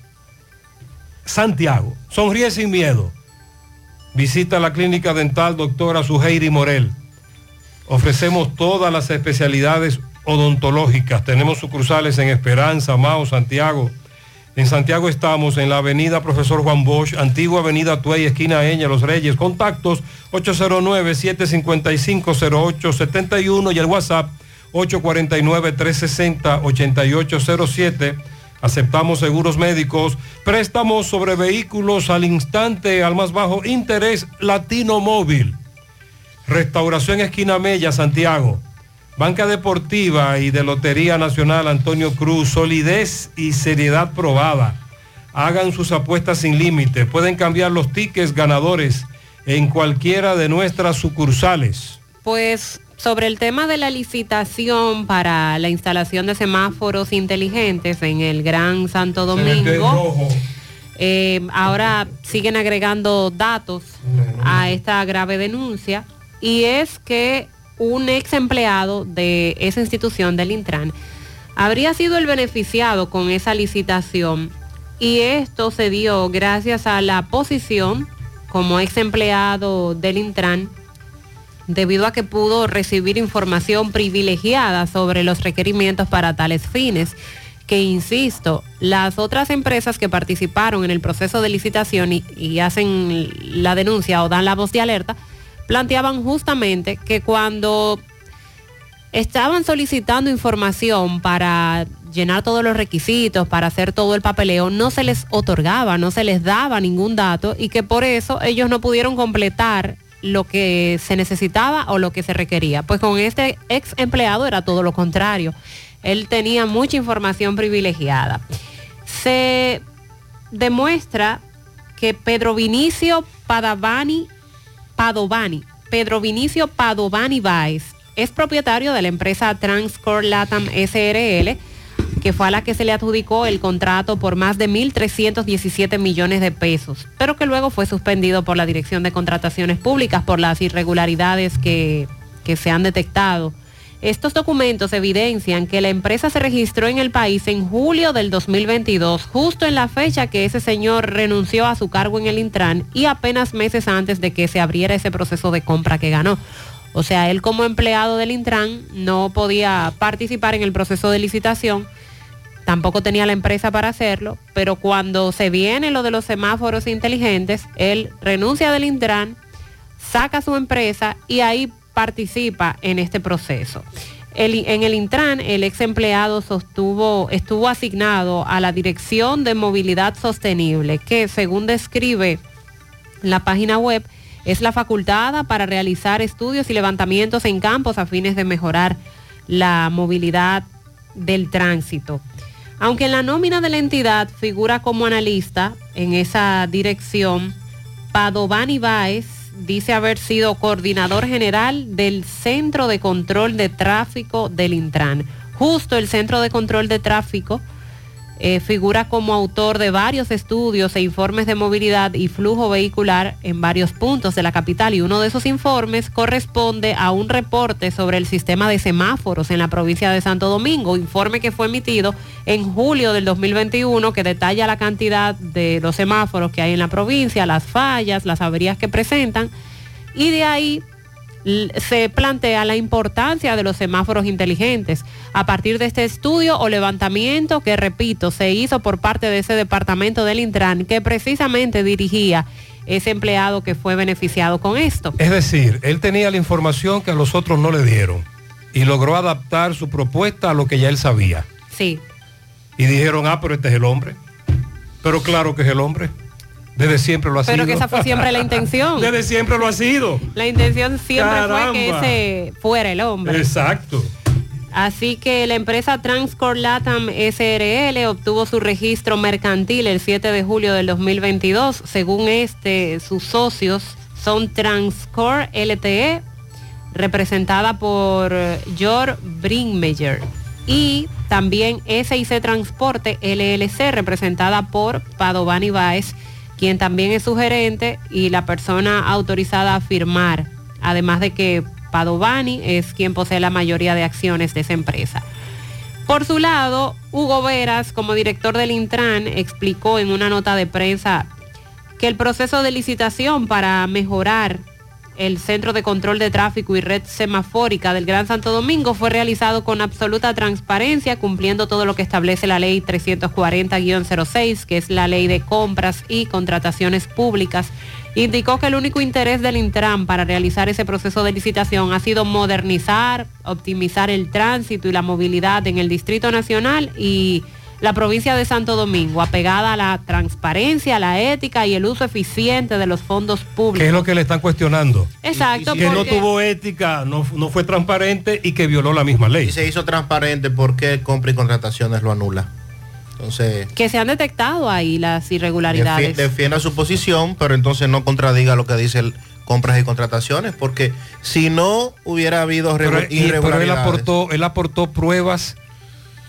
S6: Santiago. Sonríe sin miedo. Visita la clínica dental doctora Suheiri Morel. Ofrecemos todas las especialidades odontológicas. Tenemos sucursales en Esperanza, Mao, Santiago. En Santiago estamos en la avenida Profesor Juan Bosch, antigua avenida Tuey, esquina Eña, Los Reyes. Contactos 809-755-0871 y el WhatsApp 849-360-8807. Aceptamos seguros médicos, préstamos sobre vehículos al instante, al más bajo interés, Latino Móvil. Restauración Esquina Mella, Santiago. Banca Deportiva y de Lotería Nacional Antonio Cruz, solidez y seriedad probada. Hagan sus apuestas sin límite. Pueden cambiar los tickets ganadores en cualquiera de nuestras sucursales.
S7: Pues sobre el tema de la licitación para la instalación de semáforos inteligentes en el Gran Santo Domingo, eh, ahora siguen agregando datos a esta grave denuncia y es que un ex empleado de esa institución del Intran habría sido el beneficiado con esa licitación. Y esto se dio gracias a la posición como ex empleado del Intran debido a que pudo recibir información privilegiada sobre los requerimientos para tales fines que, insisto, las otras empresas que participaron en el proceso de licitación y, hacen la denuncia o dan la voz de alerta, planteaban justamente que cuando estaban solicitando información para llenar todos los requisitos, para hacer todo el papeleo, no se les otorgaba, no se les daba ningún dato y que por eso ellos no pudieron completar lo que se necesitaba o lo que se requería. Pues con este ex empleado era todo lo contrario. Él tenía mucha información privilegiada. Se demuestra que Pedro Vinicio Padavani, Padovani, Pedro Vinicio Padovani Baez, es propietario de la empresa Transcore Latam SRL, que fue a la que se le adjudicó el contrato por más de 1.317 millones de pesos, pero que luego fue suspendido por la Dirección de Contrataciones Públicas por las irregularidades que, que se han detectado. Estos documentos evidencian que la empresa se registró en el país en julio del 2022, justo en la fecha que ese señor renunció a su cargo en el Intran y apenas meses antes de que se abriera ese proceso de compra que ganó. O sea, él como empleado del Intran no podía participar en el proceso de licitación, tampoco tenía la empresa para hacerlo, pero cuando se viene lo de los semáforos inteligentes, él renuncia del Intran, saca su empresa y ahí participa en este proceso. En el Intran, el ex empleado sostuvo, estuvo asignado a la Dirección de Movilidad Sostenible, que según describe la página web, es la facultada para realizar estudios y levantamientos en campos a fines de mejorar la movilidad del tránsito. Aunque en la nómina de la entidad figura como analista en esa dirección, Padovani Báez dice haber sido coordinador general del Centro de Control de Tráfico del Intran. Justo el Centro de Control de Tráfico eh, figura como autor de varios estudios e informes de movilidad y flujo vehicular en varios puntos de la capital y uno de esos informes corresponde a un reporte sobre el sistema de semáforos en la provincia de Santo Domingo, informe que fue emitido en julio del 2021 que detalla la cantidad de los semáforos que hay en la provincia, las fallas, las averías que presentan y de ahí se plantea la importancia de los semáforos inteligentes. A partir de este estudio o levantamiento que, repito, se hizo por parte de ese departamento del Intran, que precisamente dirigía ese empleado que fue beneficiado con esto.
S6: Es decir, él tenía la información que a los otros no le dieron y logró adaptar su propuesta a lo que ya él sabía.
S7: Sí.
S6: Y dijeron, ah, pero este es el hombre. Pero claro que es el hombre. Desde siempre lo ha sido.
S7: Pero que esa fue siempre la intención.
S6: Desde siempre lo ha sido.
S7: La intención siempre
S6: Caramba.
S7: fue que ese fuera el hombre.
S6: Exacto.
S7: Así que la empresa Transcor Latam SRL obtuvo su registro mercantil el 7 de julio del 2022. Según este, sus socios son Transcor LTE, representada por George Brinkmeyer, y también SIC Transporte LLC, representada por Padovani Baez, quien también es su gerente y la persona autorizada a firmar, además de que Padovani es quien posee la mayoría de acciones de esa empresa. Por su lado, Hugo Veras, como director del Intran, explicó en una nota de prensa que el proceso de licitación para mejorar el Centro de Control de Tráfico y Red Semafórica del Gran Santo Domingo fue realizado con absoluta transparencia, cumpliendo todo lo que establece la ley 340-06, que es la ley de compras y contrataciones públicas. Indicó que el único interés del Intran para realizar ese proceso de licitación ha sido modernizar, optimizar el tránsito y la movilidad en el Distrito Nacional y la provincia de Santo Domingo, apegada a la transparencia, la ética y el uso eficiente de los fondos públicos.
S6: ¿Qué es lo que le están cuestionando?
S7: Exacto,
S6: Que no tuvo ética, no, no fue transparente y que violó la misma ley.
S21: Y se hizo transparente porque compra y contrataciones lo anula. Entonces,
S7: que se han detectado ahí las irregularidades.
S21: defi- defienda su posición, pero entonces no contradiga lo que dice el compras y contrataciones, porque si no hubiera habido
S6: Pero,
S21: regu-
S6: y- pero él
S21: irregularidades.
S6: aportó, él aportó pruebas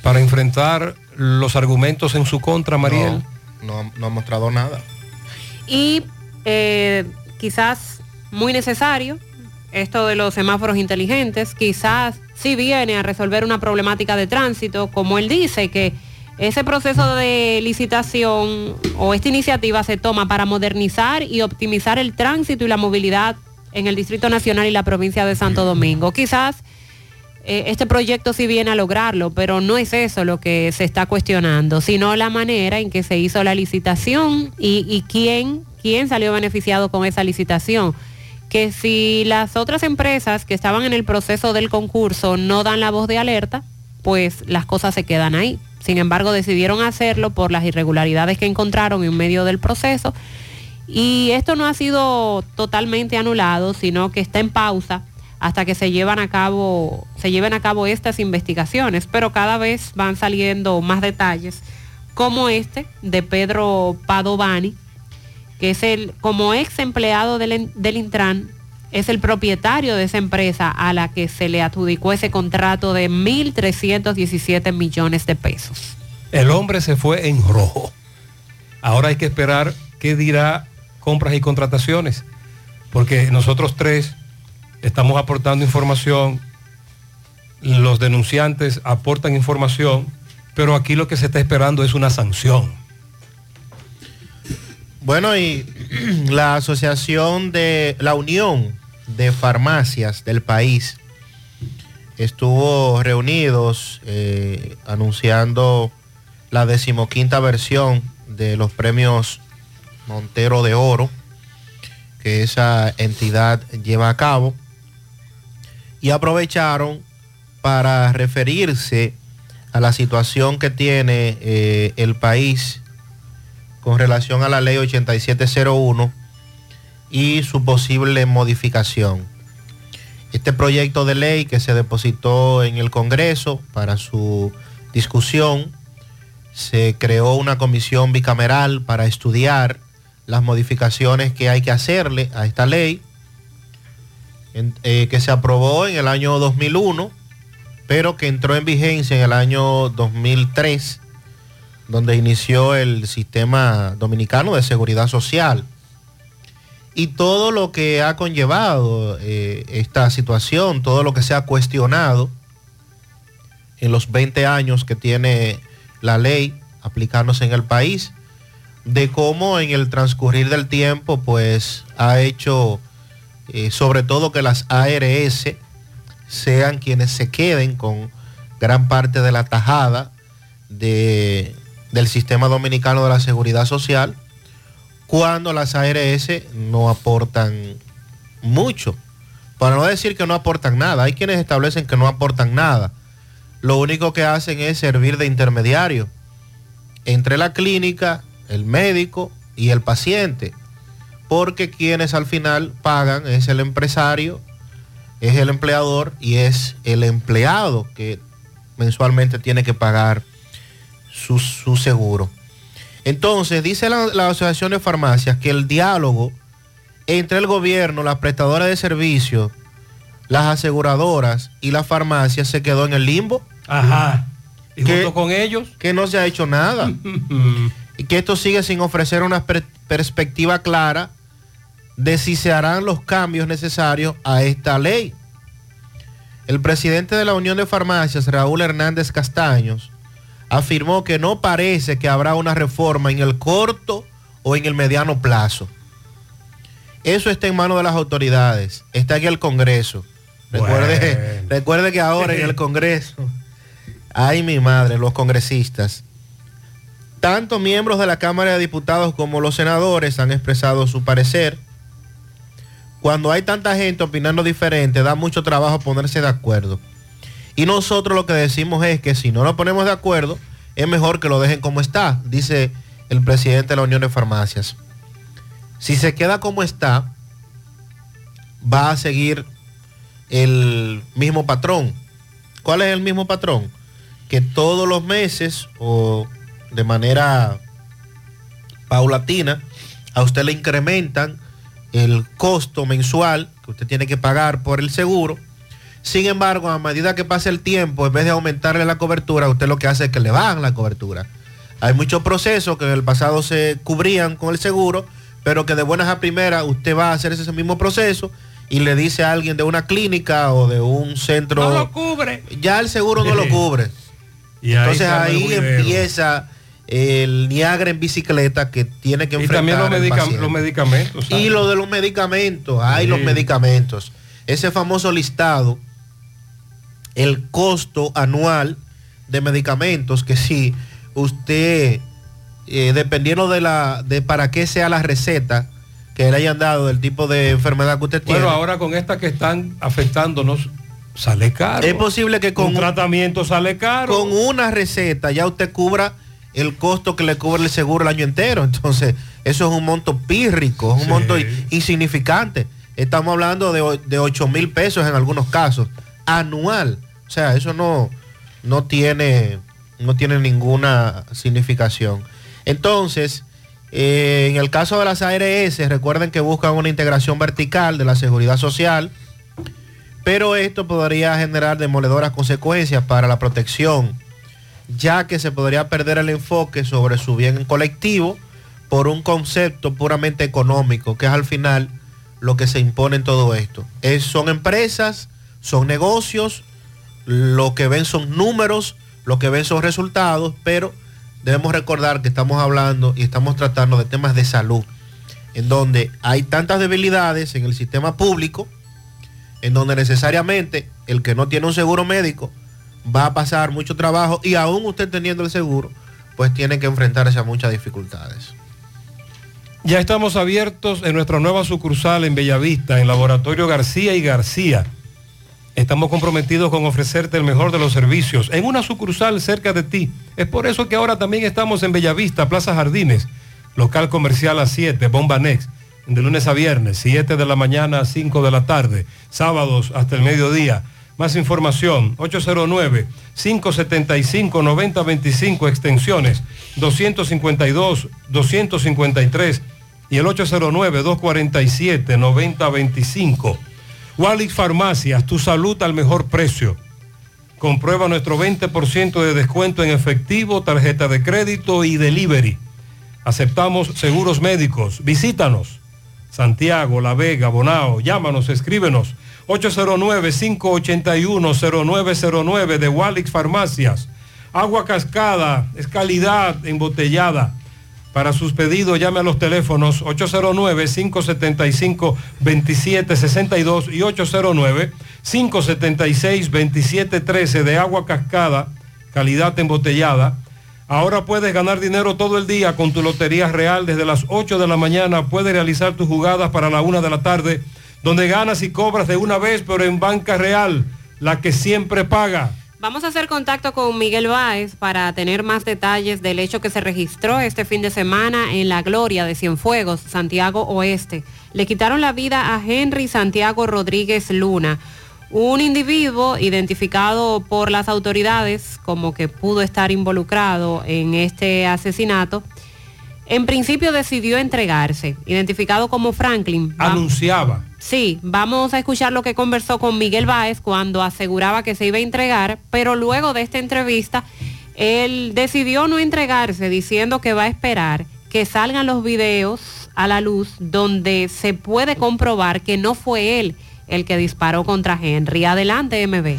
S6: para enfrentar los argumentos en su contra, Mariel.
S21: No, no ha mostrado nada.
S7: Y eh, quizás muy necesario esto de los semáforos inteligentes, quizás sí viene a resolver una problemática de tránsito, como él dice, que ese proceso de licitación o esta iniciativa se toma para modernizar y optimizar el tránsito y la movilidad en el Distrito Nacional y la provincia de Santo Domingo. Quizás eh, este proyecto sí viene a lograrlo, pero no es eso lo que se está cuestionando, sino la manera en que se hizo la licitación y, y quién, quién salió beneficiado con esa licitación. Que si las otras empresas que estaban en el proceso del concurso no dan la voz de alerta, pues las cosas se quedan ahí. Sin embargo, decidieron hacerlo por las irregularidades que encontraron en medio del proceso. Y esto no ha sido totalmente anulado, sino que está en pausa hasta que se llevan a cabo, se lleven a cabo estas investigaciones, pero cada vez van saliendo más detalles, como este de Pedro Padovani, que es el, como ex empleado del, del Intran, es el propietario de esa empresa a la que se le adjudicó ese contrato de 1.317 millones de pesos.
S6: El hombre se fue en rojo. Ahora hay que esperar qué dirá compras y contrataciones, porque nosotros tres estamos aportando información, los denunciantes aportan información, pero aquí lo que se está esperando es una sanción.
S21: Bueno, y la asociación de la Unión de Farmacias del país estuvo reunidos eh, anunciando la decimoquinta versión de los premios Montero de Oro que esa entidad lleva a cabo y aprovecharon para referirse a la situación que tiene eh, el país con relación a la ley 8701 y su posible modificación. Este proyecto de ley que se depositó en el Congreso para su discusión, se creó una comisión bicameral para estudiar las modificaciones que hay que hacerle a esta ley, eh, que se aprobó en el año 2001, pero que entró en vigencia en el año 2003, donde inició el sistema dominicano de seguridad social. Y todo lo que ha conllevado eh, esta situación, todo lo que se ha cuestionado en los 20 años que tiene la ley aplicándose en el país, de cómo en el transcurrir del tiempo pues ha hecho eh, sobre todo que las ARS sean quienes se queden con gran parte de la tajada de- del sistema dominicano de la seguridad social cuando las ARS no aportan mucho. Para no decir que no aportan nada, hay quienes establecen que no aportan nada. Lo único que hacen es servir de intermediario entre la clínica, el médico y el paciente. Porque quienes al final pagan es el empresario, es el empleador y es el empleado que mensualmente tiene que pagar su, su seguro. Entonces, dice la, la Asociación de Farmacias que el diálogo entre el gobierno, las prestadoras de servicios, las aseguradoras y las farmacias se quedó en el limbo.
S6: Ajá. ¿Y
S21: Que-
S6: junto con ellos?
S21: Que no se ha hecho nada. y que esto sigue sin ofrecer una per- perspectiva clara de si se harán los cambios necesarios a esta ley. El presidente de la Unión de Farmacias, Raúl Hernández Castaños, afirmó que no parece que habrá una reforma en el corto o en el mediano plazo. Eso está en manos de las autoridades, está en el Congreso. Recuerde, recuerde que ahora en el Congreso, ay mi madre, los congresistas, tanto miembros de la Cámara de Diputados como los senadores han expresado su parecer. Cuando hay tanta gente opinando diferente, da mucho trabajo ponerse de acuerdo. Y nosotros lo que decimos es que si no nos ponemos de acuerdo, es mejor que lo dejen como está, dice el presidente de la Unión de Farmacias. Si se queda como está, va a seguir el mismo patrón. ¿Cuál es el mismo patrón? Que todos los meses o de manera paulatina, a usted le incrementan el costo mensual que usted tiene que pagar por el seguro. Sin embargo, a medida que pasa el tiempo, en vez de aumentarle la cobertura, usted lo que hace es que le bajan la cobertura. Hay muchos procesos que en el pasado se cubrían con el seguro, pero que de buenas a primeras usted va a hacer ese mismo proceso y le dice a alguien de una clínica o de un centro...
S6: No lo cubre.
S21: Ya el seguro no lo cubre.
S6: Y
S21: Entonces ahí empieza el Niagara en bicicleta que tiene que
S6: Y
S21: enfrentar
S6: también los, medica- medicamentos. ¿sabes?
S21: Y lo de los medicamentos, hay
S6: Sí.
S21: los medicamentos. Ese famoso listado, el costo anual de medicamentos, que si usted, eh, dependiendo de la, de para qué sea la receta que le hayan dado, del tipo de enfermedad que usted tiene.
S6: Bueno, ahora con estas que están afectándonos, sale caro.
S21: Es posible que con
S6: un tratamiento sale caro.
S21: Con una receta ya usted cubra el costo que le cubre el seguro el año entero. Entonces, eso es un monto pírrico, es un
S6: Sí.
S21: monto insignificante. Estamos hablando de, de 8 mil pesos en algunos casos, anual. O sea, eso no, no, tiene, no tiene ninguna significación. Entonces, eh, en el caso de las ARS, recuerden que buscan una integración vertical de la seguridad social pero esto podría generar demoledoras consecuencias para la protección, ya que se podría perder el enfoque sobre su bien colectivo por un concepto puramente económico, que es al final lo que se impone en todo esto. Es- son empresas, son negocios, lo que ven son números, lo que ven son resultados, pero debemos recordar que estamos hablando y estamos tratando de temas de salud, en donde hay tantas debilidades en el sistema público, en donde necesariamente el que no tiene un seguro médico va a pasar mucho trabajo y aún usted teniendo el seguro, pues tiene que enfrentarse a muchas dificultades.
S6: Ya estamos abiertos en nuestra nueva sucursal en Bellavista, en Laboratorio García y García. Estamos comprometidos con ofrecerte el mejor de los servicios en una sucursal cerca de ti. Es por eso que ahora también estamos en Bellavista, Plaza Jardines, local comercial a 7, Bomba Next, de lunes a viernes, 7 de la mañana a 5 de la tarde, sábados hasta el mediodía. Más información, 809-575-9025, extensiones 252, 253 y el 809-247-9025. Walix Farmacias, tu salud al mejor precio. Comprueba nuestro 20% de descuento en efectivo, tarjeta de crédito y delivery. Aceptamos seguros médicos. Visítanos. Santiago, La Vega, Bonao. Llámanos, escríbenos. 809-581-0909 de Walix Farmacias. Agua cascada, es calidad embotellada. Para sus pedidos llame a los teléfonos 809-575-2762 y 809-576-2713 de agua cascada, calidad embotellada. Ahora puedes ganar dinero todo el día con tu Lotería Real. Desde las 8 de la mañana puedes realizar tus jugadas para la 1 de la tarde, donde ganas y cobras de una vez, pero en banca real, la que siempre paga.
S7: Vamos a hacer contacto con Miguel Báez para tener más detalles del hecho que se registró este fin de semana en La Gloria de Cienfuegos, Santiago Oeste. Le quitaron la vida a Henry Santiago Rodríguez Luna, un individuo identificado por las autoridades como que pudo estar involucrado en este asesinato. En principio decidió entregarse, identificado como Franklin.
S6: Anunciaba.
S7: Sí, vamos a escuchar lo que conversó con Miguel Báez cuando aseguraba que se iba a entregar, pero luego de esta entrevista, él decidió no entregarse, diciendo que va a esperar que salgan los videos a la luz donde se puede comprobar que no fue él el que disparó contra Henry. Adelante, MB.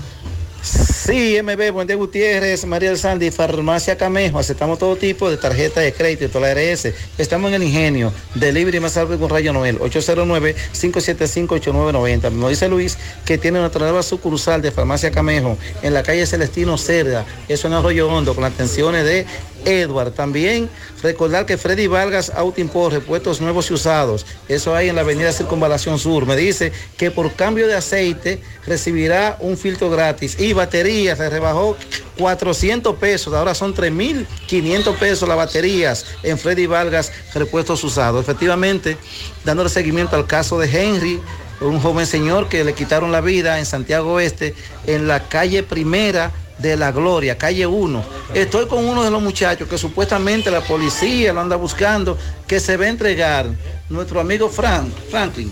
S41: Sí, MB, Buen día Gutiérrez, María del Sandy, Farmacia Camejo, aceptamos todo tipo de tarjeta de crédito y la RS. Estamos en el ingenio, delivery más algo con Rayo Noel, 809-575-8990. Nos dice Luis que tiene nuestra nueva sucursal de Farmacia Camejo en la calle Celestino Cerda, eso en Arroyo Hondo, con las atenciones de Edward. También recordar que Freddy Vargas Auto Import, repuestos nuevos y usados, eso hay en la avenida Circunvalación Sur. Me dice que por cambio de aceite recibirá un filtro gratis y batería se rebajó 400 pesos, ahora son 3.500 pesos las baterías en Freddy Vargas repuestos usados. Efectivamente, dándole seguimiento al caso de Henry, un joven señor que le quitaron la vida en Santiago Oeste, en la calle primera de la Gloria, calle 1. Estoy con uno de los muchachos que supuestamente la policía lo anda buscando, que se va a entregar, nuestro amigo Frank, Franklin.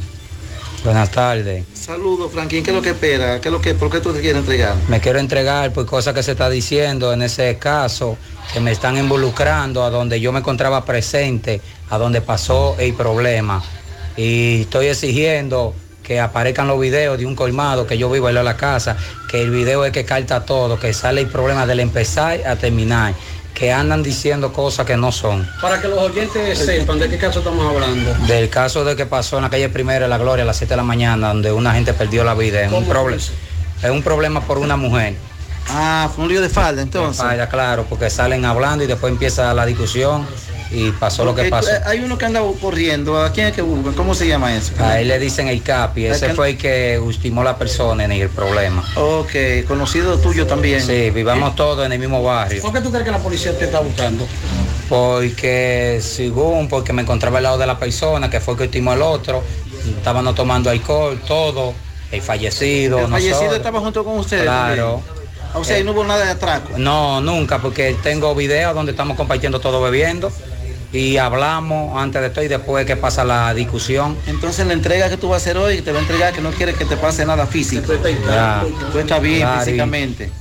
S49: Buenas tardes.
S41: Saludos, Franklin, ¿qué es lo que espera? ¿Qué es lo que, ¿Por qué tú te quieres entregar?
S49: Me quiero entregar por cosas que se está diciendo en ese caso, que me están involucrando a donde yo me encontraba presente, a donde pasó el problema. Y estoy exigiendo que aparezcan los videos de un colmado que yo vivo en la casa, que el video es que carta todo, que sale el problema del empezar a terminar, que andan diciendo cosas que no son.
S50: Para que los oyentes sepan de qué caso estamos hablando.
S49: Del caso de que pasó en la calle Primera de la Gloria a las 7 de la mañana, donde una gente perdió la vida en un
S41: ¿Cómo
S49: problema. Es un problema por una mujer.
S41: Ah, fue un lío de falda entonces.
S49: Falda, claro, porque salen hablando y después empieza la discusión y pasó lo que pasó.
S41: eh, Hay uno que anda corriendo, ¿a quién es que buscan? ¿Cómo se llama eso?
S49: A él le dicen el capi, ese fue el que estimó la persona en el problema.
S41: Ok, conocido tuyo también.
S49: Sí, vivamos todos en el mismo barrio.
S50: ¿Por qué tú crees que la policía te está buscando?
S49: Porque según, porque me encontraba al lado de la persona que fue el que estimó el otro, estábamos tomando alcohol, todo, el fallecido,
S41: El fallecido
S49: nosotros.
S41: estaba junto con ustedes.
S49: Claro.
S41: O sea, ahí no hubo nada de atraco.
S49: No, nunca, porque tengo videos donde estamos compartiendo todo bebiendo y hablamos antes de todo y después que pasa la discusión.
S41: Entonces la entrega que tú vas a hacer hoy, te va a entregar que no quiere que te pase nada físico.
S49: Ya.
S41: Tú estás bien
S49: Claro, y-
S41: físicamente.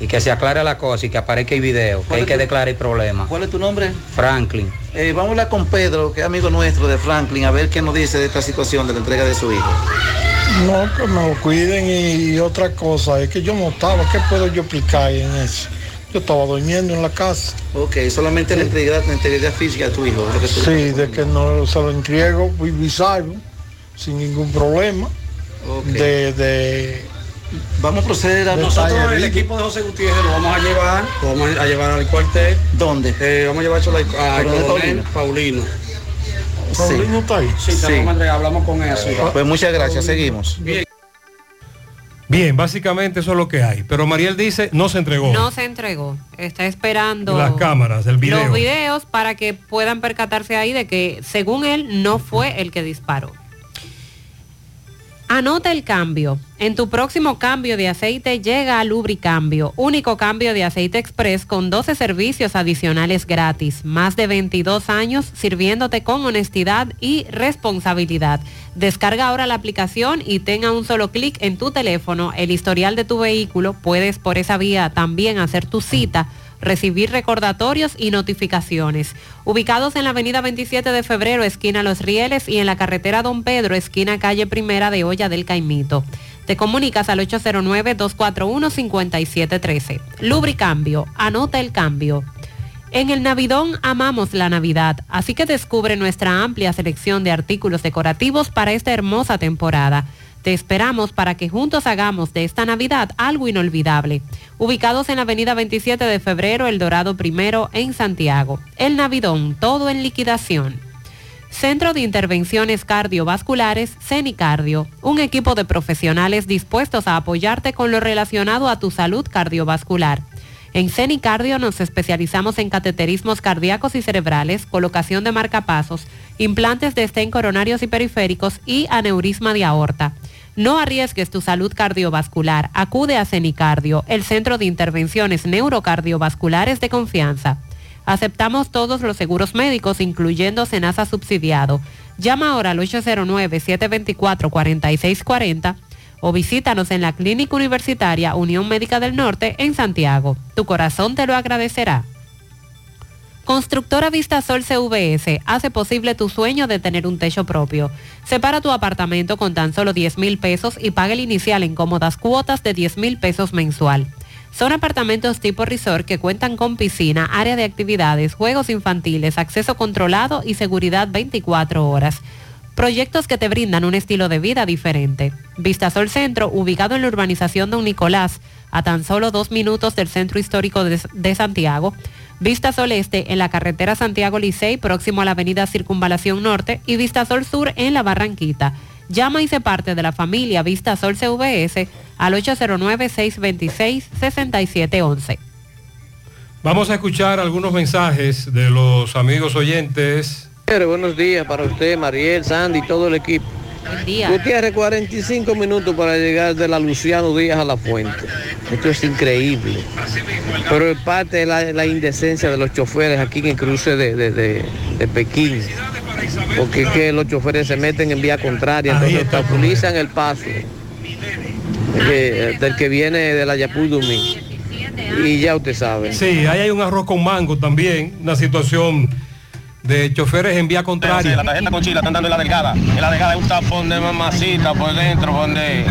S49: Y que se aclare la cosa y que aparezca el video, que
S41: ¿Cuál
S49: hay que declarar el problema.
S41: ¿Cuál es tu nombre?
S49: Franklin.
S41: Eh, vamos a hablar con Pedro, que es amigo nuestro de Franklin, a ver qué nos dice de esta situación de la entrega de su hijo.
S51: No, que me lo cuiden y, otra cosa, es que yo no estaba, ¿qué puedo yo explicar en eso? Yo estaba durmiendo en la casa.
S41: Ok, solamente la integridad, la integridad física de tu hijo. lo que tú-
S51: Sí, de que no se lo entrego, salvo, sin ningún problema.
S41: Ok.
S51: De, de,
S41: Vamos a proceder a
S50: Nosotros, el equipo de José Gutiérrez, lo vamos a llevar, lo vamos a llevar al cuartel.
S41: ¿Dónde?
S50: Eh, vamos a llevar eso al a
S41: ¿Coronel
S50: coronel Paulino.
S51: ¿Paulino está ahí?
S50: Sí,
S41: Sí.
S50: a hablamos con él. así.
S41: Pues muchas gracias, seguimos.
S50: Bien.
S6: Bien, básicamente eso es lo que hay. Pero Mariel dice, no se entregó.
S7: No se entregó. Está esperando
S6: Las cámaras, el video.
S7: los videos para que puedan percatarse ahí de que, según él, no fue el que disparó. Anota el cambio. En tu próximo cambio de aceite llega a Lubricambio, único cambio de aceite express con 12 servicios adicionales gratis. Más de 22 años sirviéndote con honestidad y responsabilidad. Descarga ahora la aplicación y tenga un solo clic en tu teléfono el historial de tu vehículo. Puedes por esa vía también hacer tu cita recibir recordatorios y notificaciones. Ubicados en la avenida 27 de febrero, esquina Los Rieles, y en la carretera Don Pedro, esquina calle Primera de Olla del Caimito. Te comunicas al 809-241-5713. Lubricambio, anota el cambio. En el Navidón amamos la Navidad, así que descubre nuestra amplia selección de artículos decorativos para esta hermosa temporada. Te esperamos para que juntos hagamos de esta Navidad algo inolvidable. Ubicados en la avenida 27 de febrero, El Dorado Primero, en Santiago. El Navidón, todo en liquidación. Centro de Intervenciones Cardiovasculares, CENICardio, un equipo de profesionales dispuestos a apoyarte con lo relacionado a tu salud cardiovascular. En CENICardio nos especializamos en cateterismos cardíacos y cerebrales, colocación de marcapasos, implantes de estén coronarios y periféricos y aneurisma de aorta. No arriesgues tu salud cardiovascular. Acude a CENICardio, el centro de intervenciones neurocardiovasculares de confianza. Aceptamos todos los seguros médicos, incluyendo Senasa subsidiado. Llama ahora al 809-724-4640 o visítanos en la Clínica Universitaria Unión Médica del Norte en Santiago. Tu corazón te lo agradecerá. Constructora Vistasol CVS hace posible tu sueño de tener un techo propio. Separa tu apartamento con tan solo 10 mil pesos y paga el inicial en cómodas cuotas de 10 mil pesos mensual. Son apartamentos tipo resort que cuentan con piscina, área de actividades, juegos infantiles, acceso controlado y seguridad 24 horas. Proyectos que te brindan un estilo de vida diferente. Vistasol Centro, ubicado en la urbanización Don Nicolás, a tan solo dos minutos del centro histórico de, de Santiago. Vista Sol Este en la carretera Santiago Licey, próximo a la avenida Circunvalación Norte, y Vista Sol Sur en la Barranquita. Llama y se parte de la familia Vista Sol CVS al 809-626-6711.
S6: Vamos a escuchar algunos mensajes de los amigos oyentes.
S52: Buenos días para usted, Mariel, Sandy y todo el equipo.
S7: Buen día.
S52: Gutiérrez, 45 minutos para llegar de la Luciano Díaz a la Fuente. Esto es increíble. Pero es parte de la, la indecencia de los choferes aquí en el cruce de, de- de- de Pekín. Porque es que los choferes se meten en vía contraria, entonces obstaculizan el paso eh, del que viene de la Yapudumi. Y ya usted sabe.
S6: Sí, ahí hay un arroz con mango también, una situación de choferes en vía contraria.
S53: la tarjeta Conchila están dando en la delgada. En la delgada hay un tapón de mamacita por dentro, donde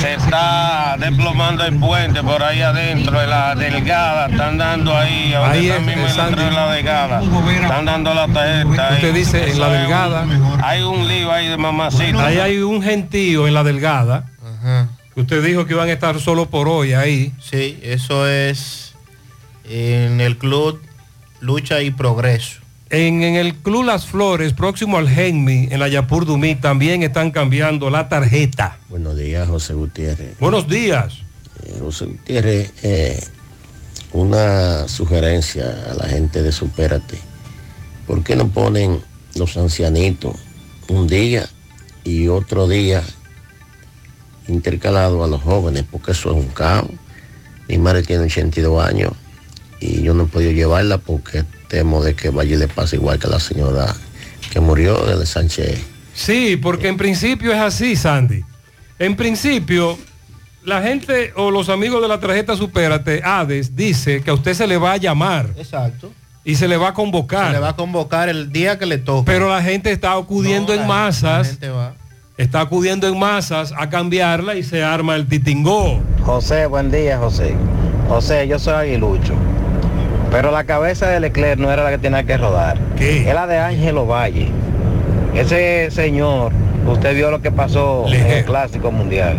S53: se está desplomando el puente por ahí adentro. En la delgada están dando ahí, donde
S6: Ahí es,
S53: mismo de la delgada. Están dando la tarjeta.
S6: Usted
S53: ahí.
S6: dice en la
S53: es un-
S6: delgada.
S53: hay un lío ahí de mamacita.
S6: Ahí hay un gentío en la delgada. que Usted dijo que iban a estar solo por hoy ahí.
S21: Sí, eso es en el club Lucha y Progreso.
S6: En, en el Club Las Flores, próximo al Genmi, en la Yapur Dumí, también están cambiando la tarjeta.
S54: Buenos días, José Gutiérrez.
S6: Buenos días.
S54: Eh, José Gutiérrez, eh, una sugerencia a la gente de Supérate. ¿Por qué no ponen los ancianitos un día y otro día intercalado a los jóvenes? Porque eso es un caos. Mi madre tiene 82 años y yo no he podido llevarla porque temo de que vaya y le pase igual que la señora que murió de Sánchez.
S6: Sí, porque en principio es así, Sandy. En principio, la gente o los amigos de la tarjeta Supérate, ADES, dice que a usted se le va a llamar.
S21: Exacto.
S6: Y se le va a convocar.
S21: Se le va a convocar el día que le toque.
S6: Pero la gente está acudiendo
S21: No,
S6: en
S21: la-
S6: masas.
S21: la gente va.
S6: Está acudiendo en masas a cambiarla y se arma el titingó.
S55: José, buen día, José. José, yo soy aguilucho. Pero la cabeza de Leclerc no era la que tenía que rodar. Es la de Ángelo Valle. Ese señor, usted vio lo que pasó en el Clásico Mundial.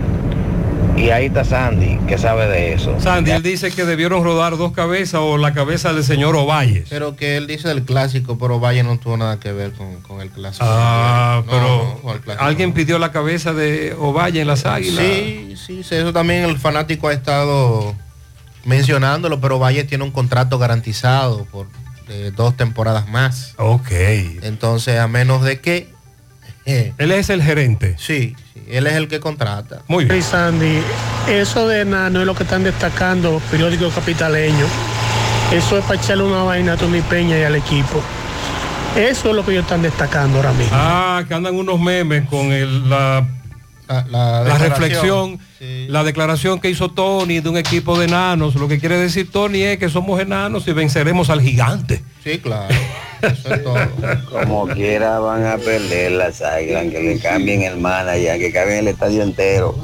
S55: Y ahí está Sandy, que sabe de eso.
S6: Sandy, él dice que debieron rodar dos cabezas o la cabeza del señor Ovalles.
S21: Pero que él dice del clásico, pero Valle no tuvo nada que ver con, con el clásico.
S6: Ah,
S21: No,
S6: pero
S21: no, clásico.
S6: alguien pidió la cabeza de Ovalle en las águilas.
S21: Sí, sí, sí, eso también el fanático ha estado mencionándolo, pero Valle tiene un contrato garantizado por eh, dos temporadas más.
S6: Ok.
S21: Entonces, a menos de que Él
S6: es el gerente.
S21: Sí, sí, él es el que contrata.
S6: Muy bien.
S51: Sandy, eso de nano es lo que están destacando los periódicos capitaleños. Eso es para echarle una vaina a Tony Peña y al equipo. Eso es lo que ellos están destacando ahora mismo.
S6: Ah, que andan unos memes con el- la, la reflexión, la declaración que hizo Tony de un equipo de enanos. Lo que quiere decir Tony es que somos enanos y venceremos al gigante.
S21: Sí, claro.
S35: Como quiera van a perder las águilas, que le cambien el manager, que cambien el estadio entero.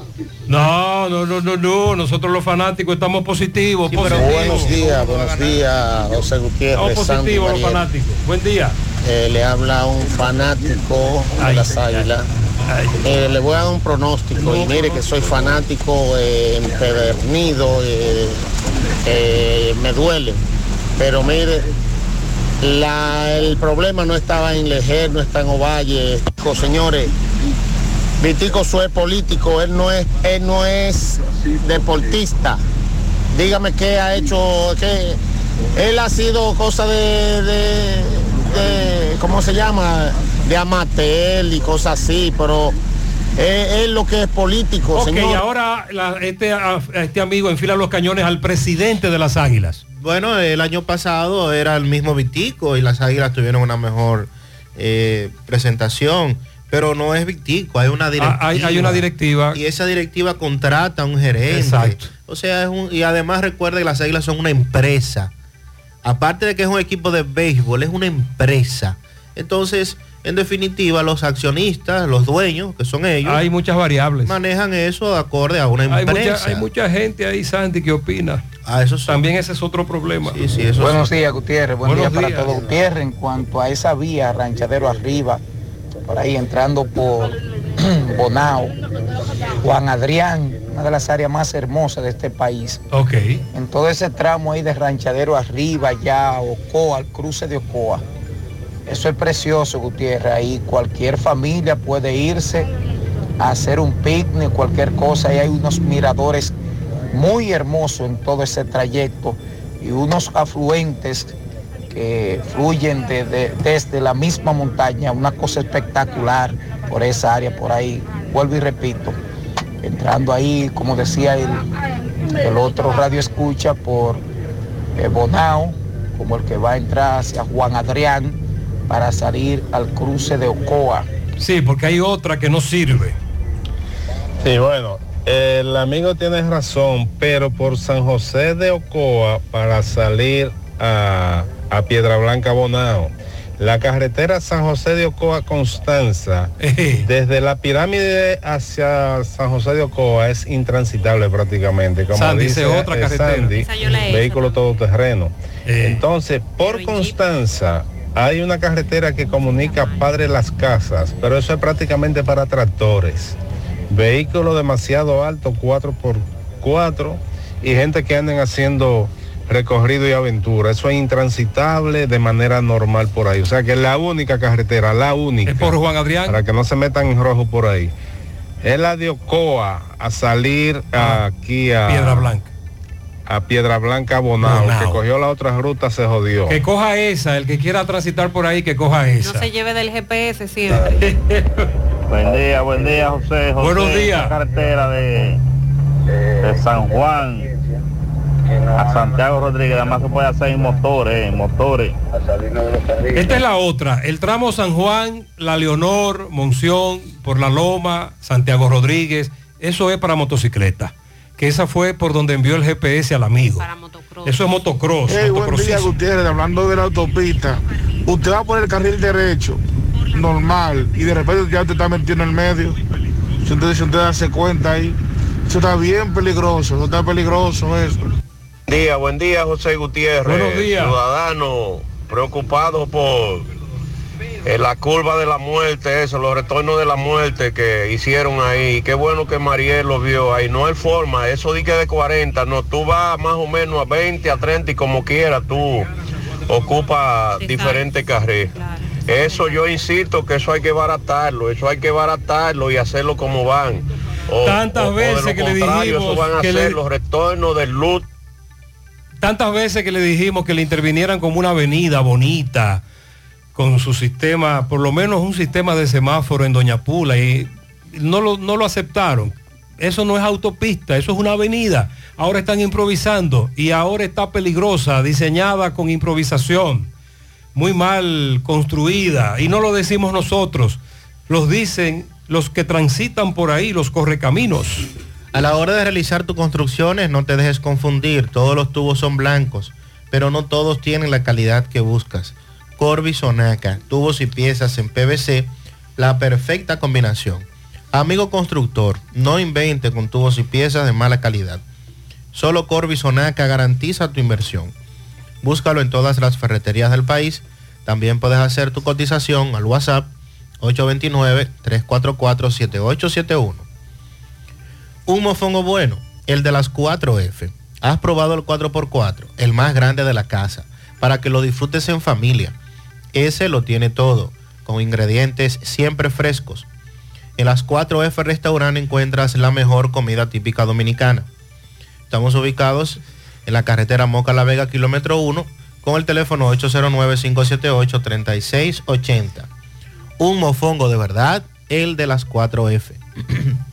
S6: No, no, no, no, no. Nosotros los fanáticos estamos positivos. positivos.
S54: Buenos días, buenos días, José Gutiérrez.
S6: Estamos
S54: Sandy
S6: positivos los
S54: Mariel.
S6: fanáticos. Buen día.
S54: Eh, le habla un fanático de las águilas. Eh, le voy a dar un pronóstico y mire que soy fanático eh, empedernido, eh, me duele. Pero mire, la- el problema no estaba en Lejer, no está en Ovalle. Señores, Vitico es político, él no es, él no es deportista. Dígame qué ha hecho, qué él ha sido cosa de, de, de- ¿cómo se llama? De amateur y cosas así, pero es, es lo que es político,
S6: Ok,
S54: señor.
S6: y ahora la- este, a- este amigo enfila los cañones al presidente de las águilas.
S21: Bueno, el año pasado era el mismo Vitico y las águilas tuvieron una mejor eh, presentación. Pero no es Vitico, hay una directiva.
S6: Ah, hay- hay una directiva.
S21: Y esa directiva contrata a un gerente.
S6: Exacto.
S21: O sea, es un, y además recuerde que las águilas son una empresa. Aparte de que es un equipo de béisbol, es una empresa. Entonces, en definitiva, los accionistas, los dueños, que son ellos,
S6: Hay muchas variables.
S21: manejan eso de acorde a una
S6: Hay
S21: empresa.
S6: mucha, hay mucha gente ahí, Sandy, que opina.
S21: Ah, eso
S6: También ese es otro problema.
S21: Sí, sí, eso
S41: Buenos días, Gutiérrez. Buen
S6: Buenos
S41: día para
S6: días.
S41: todos. Gutiérrez, en cuanto a esa vía, ranchadero arriba, por ahí entrando por Bonao, Juan Adrián, una de las áreas más hermosas de este país.
S6: Ok.
S41: En todo ese tramo ahí de ranchadero arriba, ya Ocoa, al cruce de Ocoa. Eso es precioso, Gutiérrez. Ahí cualquier familia puede irse a hacer un picnic, cualquier cosa. Ahí hay unos miradores muy hermosos en todo ese trayecto y unos afluentes que fluyen de- de- desde la misma montaña, una cosa espectacular por esa área, por ahí. Vuelvo y repito, entrando ahí, como decía el, el otro radio escucha, por eh, Bonao, como el que va a entrar hacia Juan Adrián para salir al cruce de Ocoa.
S6: Sí, porque hay otra que no sirve.
S53: Sí, bueno, el amigo tiene razón, pero por San José de Ocoa para salir a, a Piedra Blanca Bonao, la carretera San José de Ocoa Constanza, desde la pirámide hacia San José de Ocoa es intransitable prácticamente, como
S6: Sandy,
S53: dice
S6: otra
S53: eh,
S6: carretera.
S53: Sandy, vehículo todoterreno. Entonces, por Constanza hay una carretera que comunica Padre Las Casas, pero eso es prácticamente para tractores. Vehículos demasiado altos, 4x4, y gente que anden haciendo recorrido y aventura. Eso es intransitable de manera normal por ahí. O sea que es la única carretera, la única.
S6: por Juan Adrián.
S53: Para que no se metan en rojo por ahí. Es la de Ocoa a salir aquí a
S6: Piedra Blanca.
S53: A Piedra Blanca Bonao.
S6: Bonao.
S53: Que cogió la otra ruta se jodió.
S6: Que coja esa, el que quiera transitar por ahí, que coja
S7: No
S6: esa.
S7: se lleve del GPS siempre.
S35: Buen día, buen día, José. José
S6: Buenos días.
S35: carretera de, de San Juan a Santiago Rodríguez, además se puede hacer en motores, en motores.
S6: Esta es la otra, el tramo San Juan, La Leonor, Monción, por La Loma, Santiago Rodríguez, eso es para motocicleta, que esa fue por donde envió el GPS al amigo. Eso es motocross.
S56: Hey, buen día,
S6: motocrossismo.
S56: Gutiérrez. Hablando de la autopista, usted va por el carril derecho, normal, y de repente ya te está metiendo en el medio. Si usted, si usted hace cuenta ahí, eso está bien peligroso, eso está peligroso eso.
S53: Día, buen día, José Gutiérrez.
S56: Buenos días.
S53: Ciudadano preocupado por eh, la curva de la muerte, eso, los retornos de la muerte que hicieron ahí. Qué bueno que Mariel lo vio ahí. No hay forma, eso di que de 40, no, tú vas más o menos a 20, a 30 y como quiera tú ocupas diferentes carriles. Eso yo insisto que eso hay que baratarlo, eso hay que baratarlo y hacerlo como van. O-
S6: Tantas
S53: o- o de
S6: veces
S53: lo
S6: que le
S53: contrario,
S6: dijimos
S53: eso van a
S6: que
S53: hacer
S6: le-
S53: los retornos del luz
S6: Tantas veces que le dijimos que le intervinieran como una avenida bonita, con su sistema, por lo menos un sistema de semáforo en Doña Pula y no lo, no lo aceptaron. Eso no es autopista, eso es una avenida. Ahora están improvisando y ahora está peligrosa, diseñada con improvisación, muy mal construida. Y no lo decimos nosotros, los dicen los que transitan por ahí, los correcaminos.
S21: A la hora de realizar tus construcciones, no te dejes confundir, todos los tubos son blancos, pero no todos tienen la calidad que buscas. Corby Sonaca, tubos y piezas en PVC, la perfecta combinación. Amigo constructor, no invente con tubos y piezas de mala calidad. Solo Corby Sonaca garantiza tu inversión. Búscalo en todas las ferreterías del país. También puedes hacer tu cotización al WhatsApp 829-344-7871. Un mofongo bueno, el de las 4F. Has probado el 4x4, el más grande de la casa, para que lo disfrutes en familia. Ese lo tiene todo, con ingredientes siempre frescos. En las 4F Restaurant encuentras la mejor comida típica dominicana. Estamos ubicados en la carretera Moca La Vega, kilómetro 1, con el teléfono 809-578-3680. Un mofongo de verdad, el de las 4F.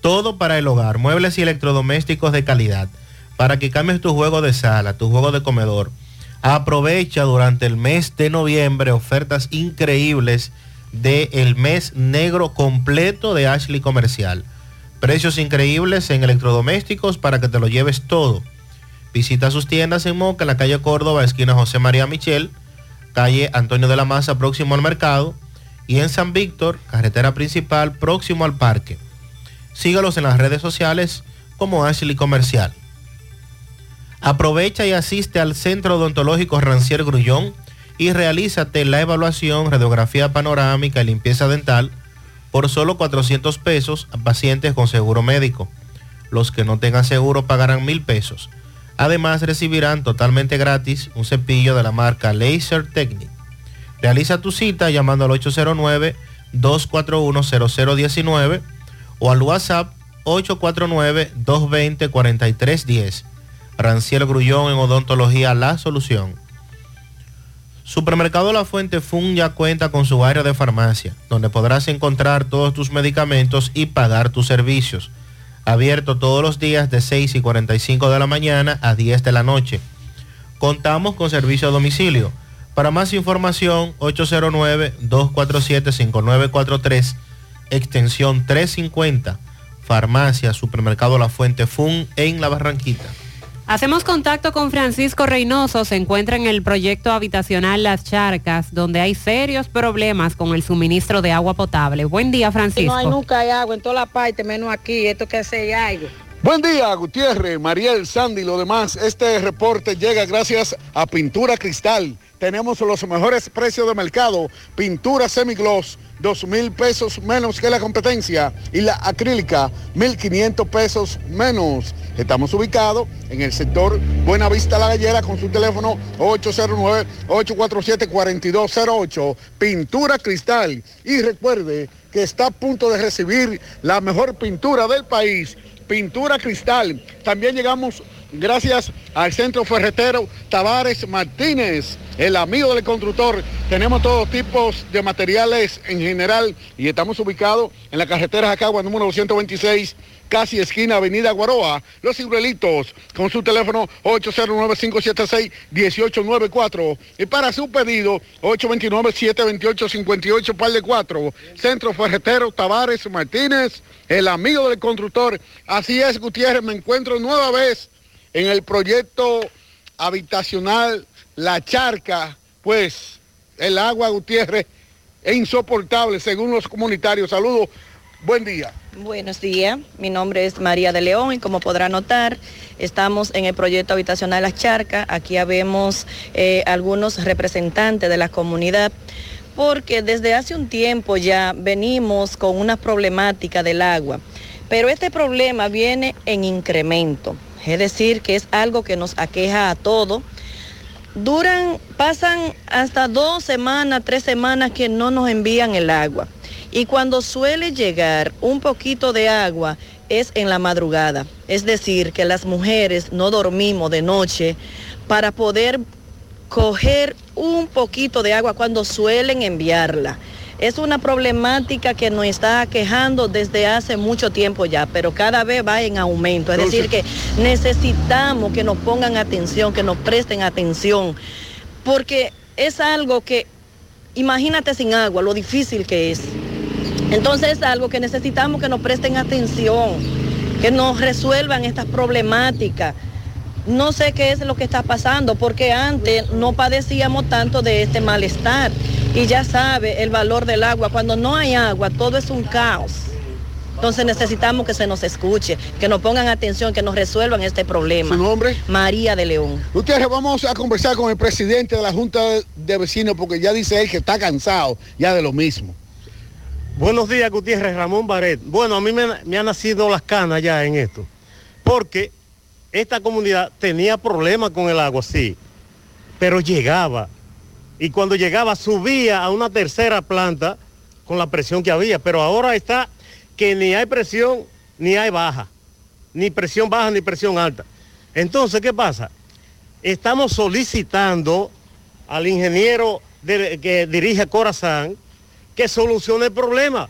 S21: todo para el hogar, muebles y electrodomésticos de calidad, para que cambies tu juego de sala, tu juego de comedor. Aprovecha durante el mes de noviembre ofertas increíbles del mes negro completo de Ashley Comercial. Precios increíbles en electrodomésticos para que te lo lleves todo. Visita sus tiendas en Moca, en la calle Córdoba, esquina José María Michel, calle Antonio de la Maza, próximo al mercado, y en San Víctor, carretera principal, próximo al parque. Sígalos en las redes sociales como Ashley Comercial. Aprovecha y asiste al Centro Odontológico Rancier Grullón y realízate la evaluación, radiografía panorámica y limpieza dental por solo 400 pesos a pacientes con seguro médico. Los que no tengan seguro pagarán mil pesos. Además recibirán totalmente gratis un cepillo de la marca Laser Technic. Realiza tu cita llamando al 809-241-0019 o al WhatsApp 849-220-4310. Ranciel Grullón en Odontología La Solución. Supermercado La Fuente Fun ya cuenta con su área de farmacia, donde podrás encontrar todos tus medicamentos y pagar tus servicios. Abierto todos los días de 6 y 45 de la mañana a 10 de la noche. Contamos con servicio a domicilio. Para más información, 809-247-5943, extensión 350, farmacia, supermercado La Fuente Fun en La Barranquita.
S7: Hacemos contacto con Francisco Reynoso, se encuentra en el proyecto habitacional Las Charcas, donde hay serios problemas con el suministro de agua potable. Buen día, Francisco.
S57: No hay nunca hay agua en toda la parte, menos aquí, esto que hace algo.
S58: Buen día, Gutiérrez, Mariel, Sandy y lo demás. Este reporte llega gracias a Pintura Cristal. Tenemos los mejores precios de mercado. Pintura semigloss, dos mil pesos menos que la competencia. Y la acrílica, 1.500 pesos menos. Estamos ubicados en el sector Buenavista La Gallera con su teléfono 809-847-4208. Pintura Cristal. Y recuerde que está a punto de recibir la mejor pintura del país pintura cristal. También llegamos gracias al Centro Ferretero Tavares Martínez, el amigo del constructor. Tenemos todos tipos de materiales en general y estamos ubicados en la carretera Jacagua número 226 casi esquina Avenida Guaroa, Los Ciruelitos, con su teléfono 809-576-1894. Y para su pedido, 829-728-58, par de 4. Centro Ferretero Tavares Martínez, el amigo del constructor. Así es, Gutiérrez, me encuentro nueva vez en el proyecto habitacional La Charca, pues el agua, Gutiérrez, es insoportable según los comunitarios. Saludos, buen día.
S59: Buenos días, mi nombre es María de León y como podrá notar, estamos en el proyecto habitacional Las Charcas. Aquí habemos eh, algunos representantes de la comunidad porque desde hace un tiempo ya venimos con una problemática del agua, pero este problema viene en incremento, es decir, que es algo que nos aqueja a todos. Duran, pasan hasta dos semanas, tres semanas que no nos envían el agua. Y cuando suele llegar un poquito de agua es en la madrugada. Es decir, que las mujeres no dormimos de noche para poder coger un poquito de agua cuando suelen enviarla. Es una problemática que nos está quejando desde hace mucho tiempo ya, pero cada vez va en aumento. Es decir, que necesitamos que nos pongan atención, que nos presten atención, porque es algo que, imagínate sin agua, lo difícil que es. Entonces es algo que necesitamos que nos presten atención, que nos resuelvan estas problemáticas. No sé qué es lo que está pasando, porque antes no padecíamos tanto de este malestar. Y ya sabe el valor del agua. Cuando no hay agua, todo es un caos. Entonces necesitamos que se nos escuche, que nos pongan atención, que nos resuelvan este problema.
S58: ¿Su nombre?
S59: María de León.
S58: Ustedes vamos a conversar con el presidente de la Junta de Vecinos porque ya dice él que está cansado ya de lo mismo.
S60: Buenos días, Gutiérrez Ramón Baret. Bueno, a mí me, me han nacido las canas ya en esto, porque esta comunidad tenía problemas con el agua, sí, pero llegaba. Y cuando llegaba subía a una tercera planta con la presión que había, pero ahora está que ni hay presión ni hay baja, ni presión baja ni presión alta. Entonces, ¿qué pasa? Estamos solicitando al ingeniero que dirige Corazán que solucione el problema,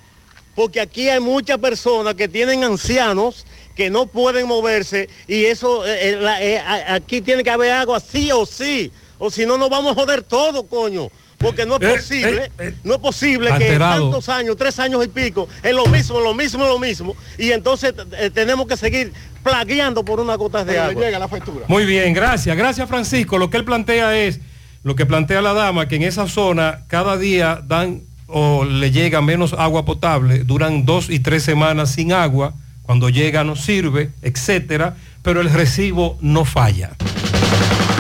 S60: porque aquí hay muchas personas que tienen ancianos que no pueden moverse y eso, eh, eh, la- eh, aquí tiene que haber agua sí o sí, o si no nos vamos a joder todo, coño. Porque no es
S6: Eh,
S60: posible, no es posible que
S6: Alterado.
S60: tantos años, tres años y pico, es lo mismo, lo mismo, lo mismo, y entonces eh, tenemos que seguir plagueando por unas gotas de agua.
S58: llega la factura.
S6: Muy bien, gracias. Gracias Francisco. Lo que él plantea es, lo que plantea la dama, que en esa zona cada día dan o le llega menos agua potable, duran dos y tres semanas sin agua, cuando llega no sirve, etcétera, pero el recibo no falla.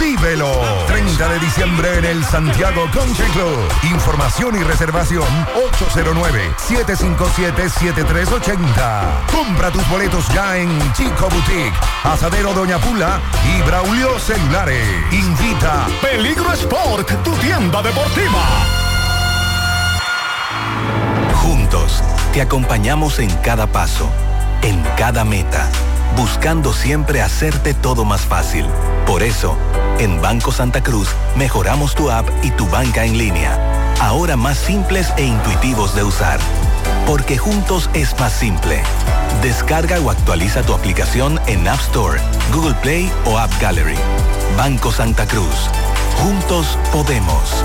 S30: Vívelo. 30 de diciembre en el Santiago Country Club. Información y reservación 809-757-7380. Compra tus boletos ya en Chico Boutique, Asadero Doña Pula y Braulio Celulares. Invita Peligro Sport, tu tienda deportiva.
S44: Juntos, te acompañamos en cada paso, en cada meta, buscando siempre hacerte todo más fácil. Por eso, en Banco Santa Cruz mejoramos tu app y tu banca en línea, ahora más simples e intuitivos de usar. Porque juntos es más simple. Descarga o actualiza tu aplicación en App Store, Google Play o App Gallery. Banco Santa Cruz. Juntos podemos.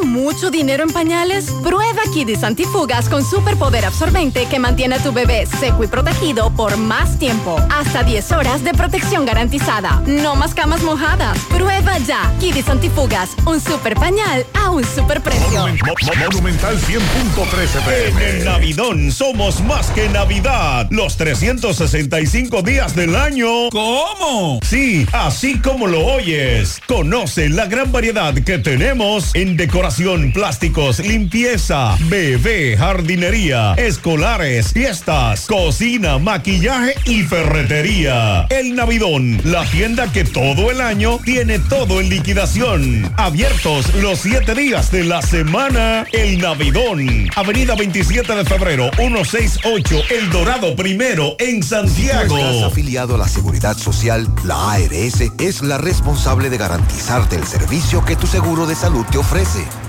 S61: ¿Gastando mucho dinero en pañales? Prueba Kidis Antifugas con superpoder absorbente que mantiene a tu bebé seco y protegido por más tiempo. Hasta 10 horas de protección garantizada. No más camas mojadas. Prueba ya. Kidis Antifugas, un super pañal a un super precio.
S47: Monumental 100.13 pm. En el Navidón somos más que Navidad. Los 365 días del año. ¿Cómo? Sí, así como lo oyes. Conoce la gran variedad que tenemos en decoración, plásticos, limpieza, bebé, jardinería, escolares, fiestas, cocina, maquillaje y ferretería. El Navidón, la tienda que todo el año tiene todo en liquidación. Abiertos los siete días de la semana. El Navidón, Avenida 27 de febrero, 168, El Dorado Primero, en Santiago.
S62: Si estás afiliado a la Seguridad Social, la ARS es la responsable de garantizarte el servicio que tu seguro de salud te ofrece.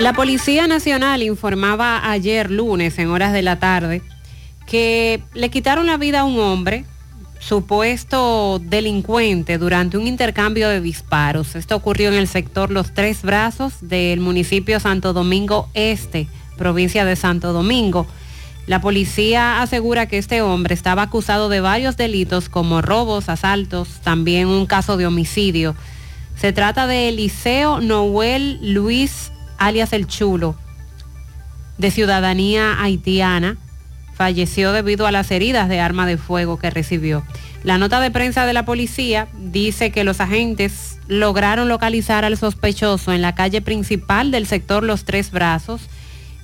S7: La Policía Nacional informaba ayer lunes en horas de la tarde que le quitaron la vida a un hombre supuesto delincuente durante un intercambio de disparos. Esto ocurrió en el sector Los Tres Brazos del municipio Santo Domingo Este, provincia de Santo Domingo. La policía asegura que este hombre estaba acusado de varios delitos como robos, asaltos, también un caso de homicidio. Se trata de Eliseo Noel Luis alias El Chulo, de ciudadanía haitiana, falleció debido a las heridas de arma de fuego que recibió. La nota de prensa de la policía dice que los agentes lograron localizar al sospechoso en la calle principal del sector Los Tres Brazos.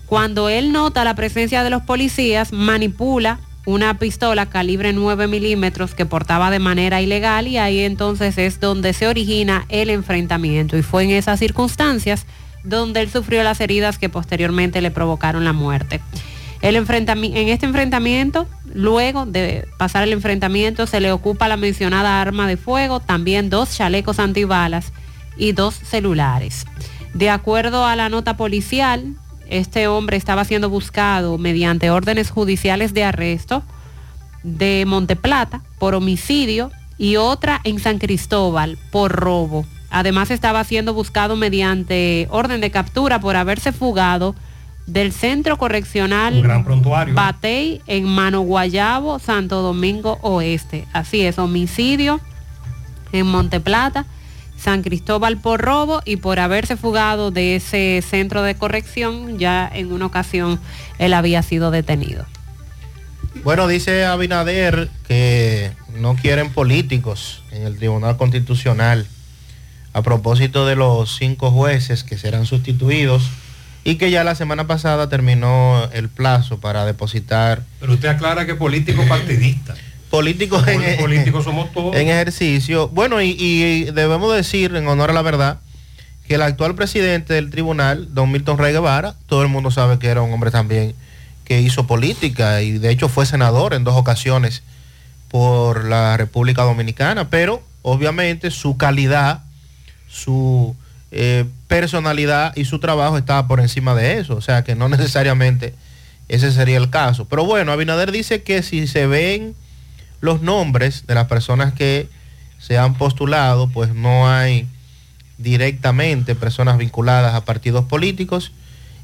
S7: Cuando él nota la presencia de los policías, manipula una pistola calibre 9 milímetros que portaba de manera ilegal y ahí entonces es donde se origina el enfrentamiento. Y fue en esas circunstancias donde él sufrió las heridas que posteriormente le provocaron la muerte. El en este enfrentamiento, luego de pasar el enfrentamiento, se le ocupa la mencionada arma de fuego, también dos chalecos antibalas y dos celulares. De acuerdo a la nota policial, este hombre estaba siendo buscado mediante órdenes judiciales de arresto de Monteplata por homicidio y otra en San Cristóbal por robo. Además estaba siendo buscado mediante orden de captura por haberse fugado del centro correccional Batey en Mano Guayabo, Santo Domingo Oeste. Así es, homicidio en Monteplata, San Cristóbal por robo y por haberse fugado de ese centro de corrección, ya en una ocasión él había sido detenido.
S21: Bueno, dice Abinader que no quieren políticos en el Tribunal Constitucional a propósito de los cinco jueces que serán sustituidos y que ya la semana pasada terminó el plazo para depositar.
S6: Pero usted aclara que político partidista.
S21: Políticos en, e-
S6: políticos somos todos.
S21: en ejercicio. Bueno, y, y, debemos decir, en honor a la verdad, que el actual presidente del tribunal, don Milton Rey Guevara, todo el mundo sabe que era un hombre también que hizo política y de hecho fue senador en dos ocasiones por la República Dominicana, pero obviamente su calidad su eh, personalidad y su trabajo estaba por encima de eso. O sea que no necesariamente ese sería el caso. Pero bueno, Abinader dice que si se ven los nombres de las personas que se han postulado, pues no hay directamente personas vinculadas a partidos políticos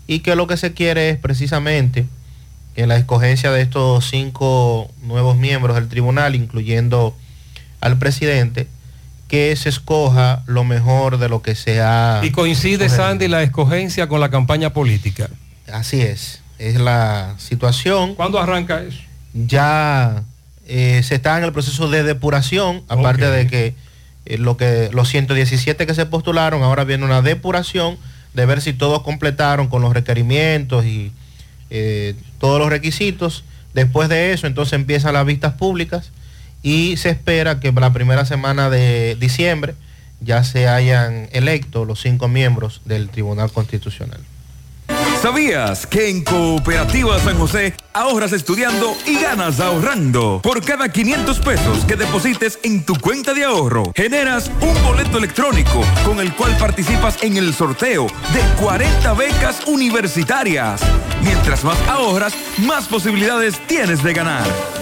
S21: y que lo que se quiere es precisamente que la escogencia de estos cinco nuevos miembros del tribunal, incluyendo al presidente que se escoja lo mejor de lo que se ha...
S6: Y coincide, Sandy, la escogencia con la campaña política.
S21: Así es, es la situación.
S6: ¿Cuándo arranca eso?
S21: Ya eh, se está en el proceso de depuración, aparte de que, eh, lo que los 117 que se postularon, ahora viene una depuración de ver si todos completaron con los requerimientos y eh, todos los requisitos. Después de eso, entonces empiezan las vistas públicas y se espera que la primera semana de diciembre ya se hayan electo los cinco miembros del Tribunal Constitucional.
S63: ¿Sabías que en Cooperativa San José ahorras estudiando y ganas ahorrando? Por cada 500 pesos que deposites en tu cuenta de ahorro, generas un boleto electrónico con el cual participas en el sorteo de 40 becas universitarias. Mientras más ahorras, más posibilidades tienes de ganar.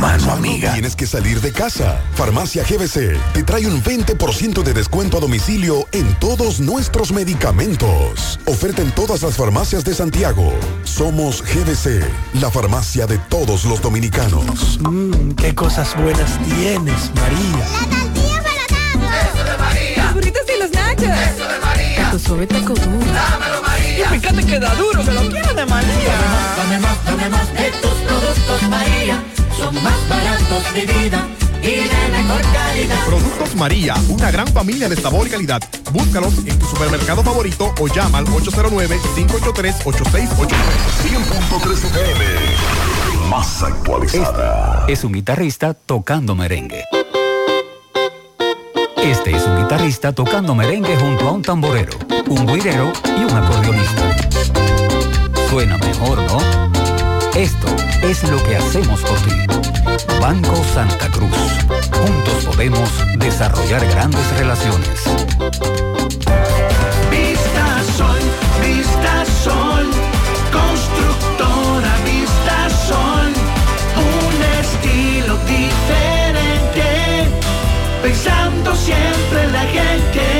S44: Mano amiga.
S64: Tienes que salir de casa. Farmacia GBC te trae un 20% de descuento a domicilio en todos nuestros medicamentos. Oferta en todas las farmacias de Santiago. Somos GBC, la farmacia de todos los dominicanos.
S65: Mmm, qué cosas buenas tienes, María.
S66: La tortilla para Eso de María.
S65: Los burritos y los nachos.
S66: Eso de María.
S65: Tu suave taco duro.
S66: Dámelo, María.
S65: Y fíjate que da duro, que lo quiero de María.
S66: Dame más, dame más de tus productos, María. Son más baratos de vida y de mejor calidad.
S47: Productos María, una gran familia de sabor y calidad. Búscalos en tu supermercado favorito o llama al 809-583-8689.
S44: 100.3 FM. Más actualizada.
S67: Es un guitarrista tocando merengue. Este es un guitarrista tocando merengue junto a un tamborero, un guirero y un acordeonista. Suena mejor, ¿no? Esto es lo que hacemos por ti. Banco Santa Cruz. Juntos podemos desarrollar grandes relaciones.
S68: Vista Sol, Vista Sol, constructora Vista Sol, un estilo diferente, pensando siempre en la gente,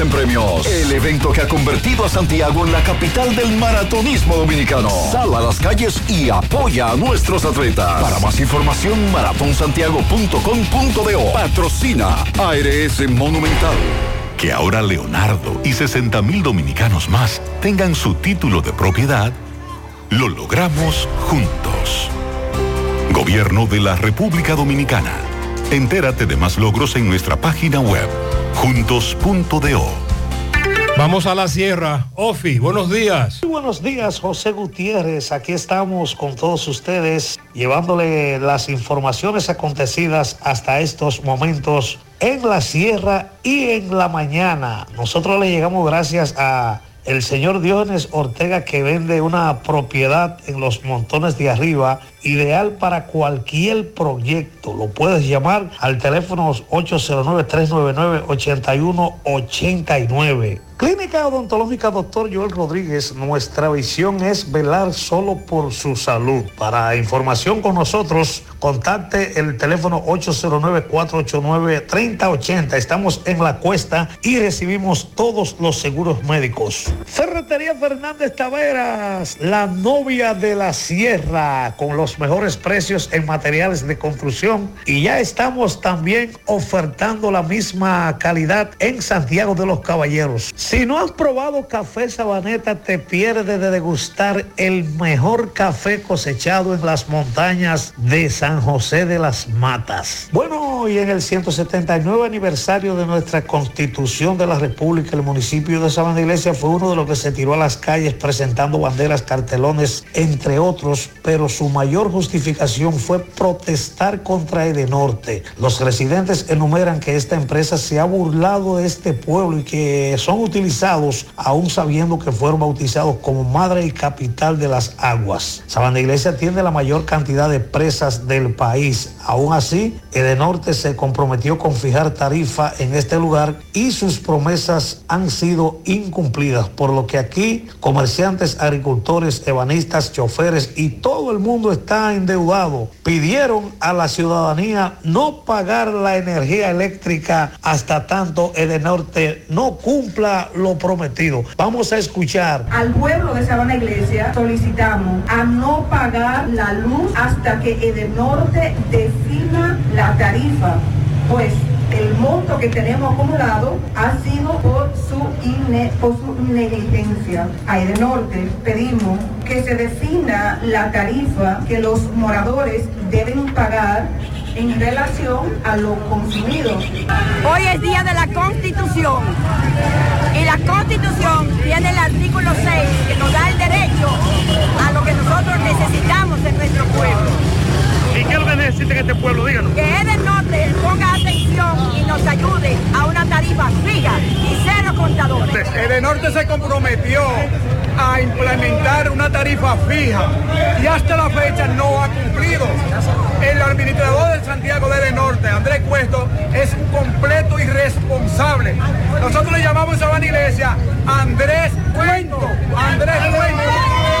S30: en premios. El evento que ha convertido a Santiago en la capital del maratonismo dominicano. Sal a las calles y apoya a nuestros atletas. Para más información, maratonsantiago.com.do. Patrocina ARS Monumental.
S44: Que ahora Leonardo y 60 mil dominicanos más tengan su título de propiedad, lo logramos juntos.
S69: Gobierno de la República Dominicana. Entérate de más logros en nuestra página web, juntos.do.
S6: Vamos a la sierra. Ofi, buenos días.
S70: Muy buenos días, José Gutiérrez. Aquí estamos con todos ustedes llevándole las informaciones acontecidas hasta estos momentos en la sierra y en la mañana. Nosotros le llegamos gracias a el señor Diógenes Ortega que vende una propiedad en los montones de arriba, ideal para cualquier proyecto. Lo puedes llamar al teléfono 809-399-8189. Clínica Odontológica Doctor Joel Rodríguez, nuestra visión es velar solo por su salud. Para información con nosotros, contacte el teléfono 809-489-3080. Estamos en la cuesta y recibimos todos los seguros médicos. Ferretería Fernández Taveras, la novia de la sierra, con los mejores precios en materiales de construcción. Y ya estamos también ofertando la misma calidad en Santiago de los Caballeros. Si no has probado café Sabaneta, te pierdes de degustar el mejor café cosechado en las montañas de San José de las Matas. Bueno, y en el 179 aniversario de nuestra Constitución de la República, el municipio de Sabana Iglesia fue uno de los que se tiró a las calles presentando banderas, cartelones, entre otros, pero su mayor justificación fue protestar contra Edenorte. Los residentes enumeran que esta empresa se ha burlado de este pueblo y que son utilizados aún sabiendo que fueron bautizados como madre y capital de las aguas. Sabana Iglesia tiene la mayor cantidad de presas del país. Aún así, Edenorte se comprometió con fijar tarifa en este lugar y sus promesas han sido incumplidas, por lo que aquí comerciantes, agricultores, ebanistas, choferes y todo el mundo está endeudado. Pidieron a la ciudadanía no pagar la energía eléctrica hasta tanto Edenorte no cumpla lo prometido. Vamos a escuchar.
S71: Al pueblo de Sabana Iglesia solicitamos a no pagar la luz hasta que Edenorte defina la tarifa, pues el monto que tenemos acumulado ha sido por su, ine- por su negligencia. A Edenorte pedimos que se defina la tarifa que los moradores deben pagar en relación a lo consumido.
S72: Hoy es día de la Constitución y la Constitución tiene el artículo 6 que nos da el derecho a lo que nosotros necesitamos en nuestro pueblo.
S70: ¿Y qué es lo que necesita este pueblo? Díganos.
S72: Que el norte ponga atención y nos ayude a una tarifa fija y cero contadores.
S73: Edenorte se comprometió a implementar una tarifa fija y hasta la fecha no ha cumplido. El administrador de Santiago de Edenorte, Andrés Cuesto, es un completo irresponsable. Nosotros le llamamos a Sabana Iglesia Andrés Cuento, Andrés Cuento,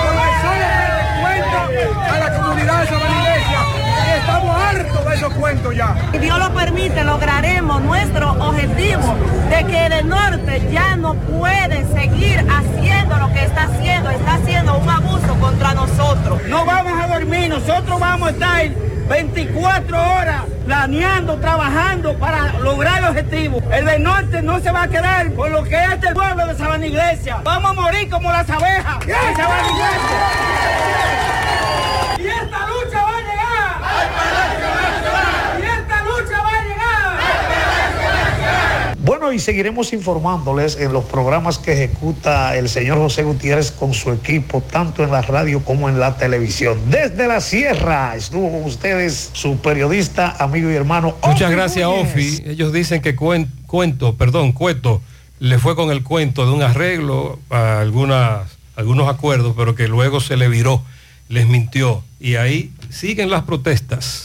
S73: porque solamente cuenta a la comunidad de Sabana Iglesia estamos hartos de esos cuentos ya.
S72: Si Dios lo permite, lograremos nuestro objetivo de que el norte ya no puede seguir haciendo lo que está haciendo, está haciendo un abuso contra nosotros.
S74: No vamos a dormir, nosotros vamos a estar 24 horas planeando, trabajando para lograr el objetivo. El del norte no se va a quedar con lo que es este pueblo de Sabana Iglesia. Vamos a morir como las abejas de Sabana Iglesia. Y esta lucha va a llegar. Y esta lucha va a llegar.
S70: Bueno, y seguiremos informándoles en los programas que ejecuta el señor José Gutiérrez con su equipo, tanto en la radio como en la televisión. Desde la sierra estuvo con ustedes su periodista, amigo y hermano.
S6: Muchas
S70: Ofi
S6: gracias,
S70: Núñez.
S6: Ofi. Ellos dicen que cuen- cuento, perdón, cueto, le fue con el cuento de un arreglo a algunas, algunos acuerdos, pero que luego se le viró, les mintió. Y ahí siguen las protestas.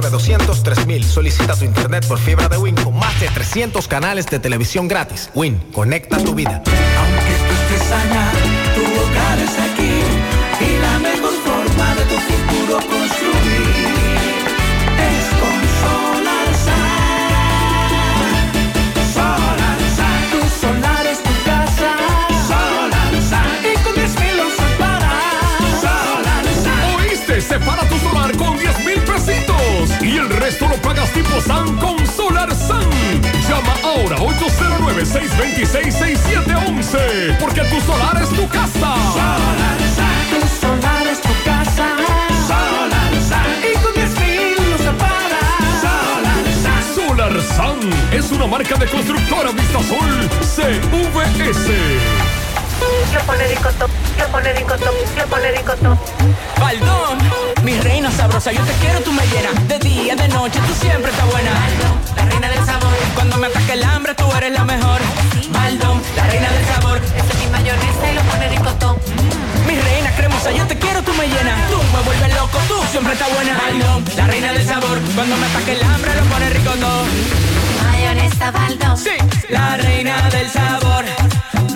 S75: 809-626-603 Solicita tu internet por fibra de Win con más de 300 canales de televisión gratis. Win, conecta tu vida.
S68: estés allá, tu hogar es aquí
S76: lo pagas tipo SAN con Solar SAN. Llama ahora 809-626-6711 porque tu solar es tu casa.
S68: Solar tu solar es tu casa. Solar y con 10 mil usos para Solar
S76: Solar Sun es una marca de constructora Vistasol CVS.
S77: Yo pone ricotó, yo pone ricotó, yo pone ricotó.
S13: Baldón, mi reina sabrosa, yo te quiero, tú me llenas. De día, de noche, tú siempre estás buena. la reina del sabor. Cuando me ataque el hambre, tú eres la mejor. Baldón, la reina del sabor.
S77: Esa es mi mayonesa y lo pone ricotó.
S13: Mi reina cremosa, yo te quiero, tú me llenas. Tú me vuelves loco, tú siempre estás buena. Baldón, la reina del sabor. Cuando me ataque el hambre, lo pone rico todo.
S77: Mayonesa Baldón.
S13: Sí, la reina del sabor.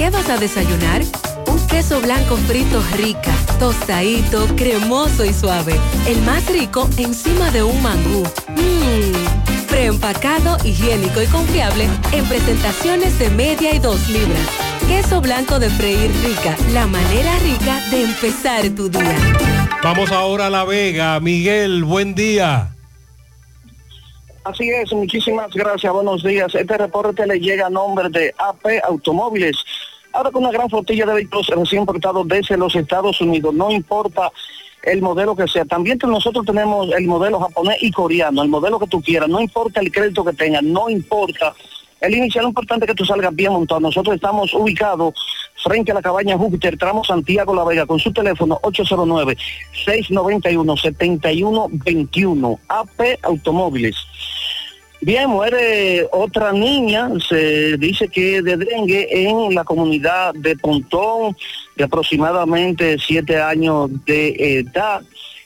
S78: ¿Qué vas a desayunar? Un queso blanco frito rica, tostadito, cremoso y suave. El más rico encima de un mangú. Mmm. Preempacado, higiénico y confiable en presentaciones de media y dos libras. Queso blanco de freír rica, la manera rica de empezar tu día.
S6: Vamos ahora a La Vega. Miguel, buen día.
S79: Así es, muchísimas gracias, buenos días. Este reporte le llega a nombre de AP Automóviles. Ahora con una gran flotilla de vehículos recién importados desde los Estados Unidos, no importa el modelo que sea. También nosotros tenemos el modelo japonés y coreano, el modelo que tú quieras, no importa el crédito que tengas, no importa. El inicial importante es que tú salgas bien montado. Nosotros estamos ubicados frente a la cabaña Júpiter, tramo Santiago La Vega, con su teléfono 809-691-7121. AP Automóviles. Bien, muere otra niña, se dice que de dengue en la comunidad de Pontón, de aproximadamente siete años de edad.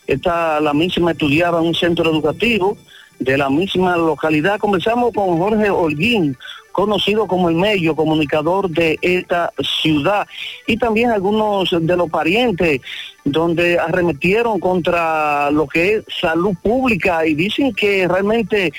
S79: Esta, la misma estudiaba en un centro educativo de la misma localidad. Conversamos con Jorge Holguín, conocido como el medio comunicador de esta ciudad, y también algunos de los parientes donde arremetieron contra lo que es salud pública y dicen que realmente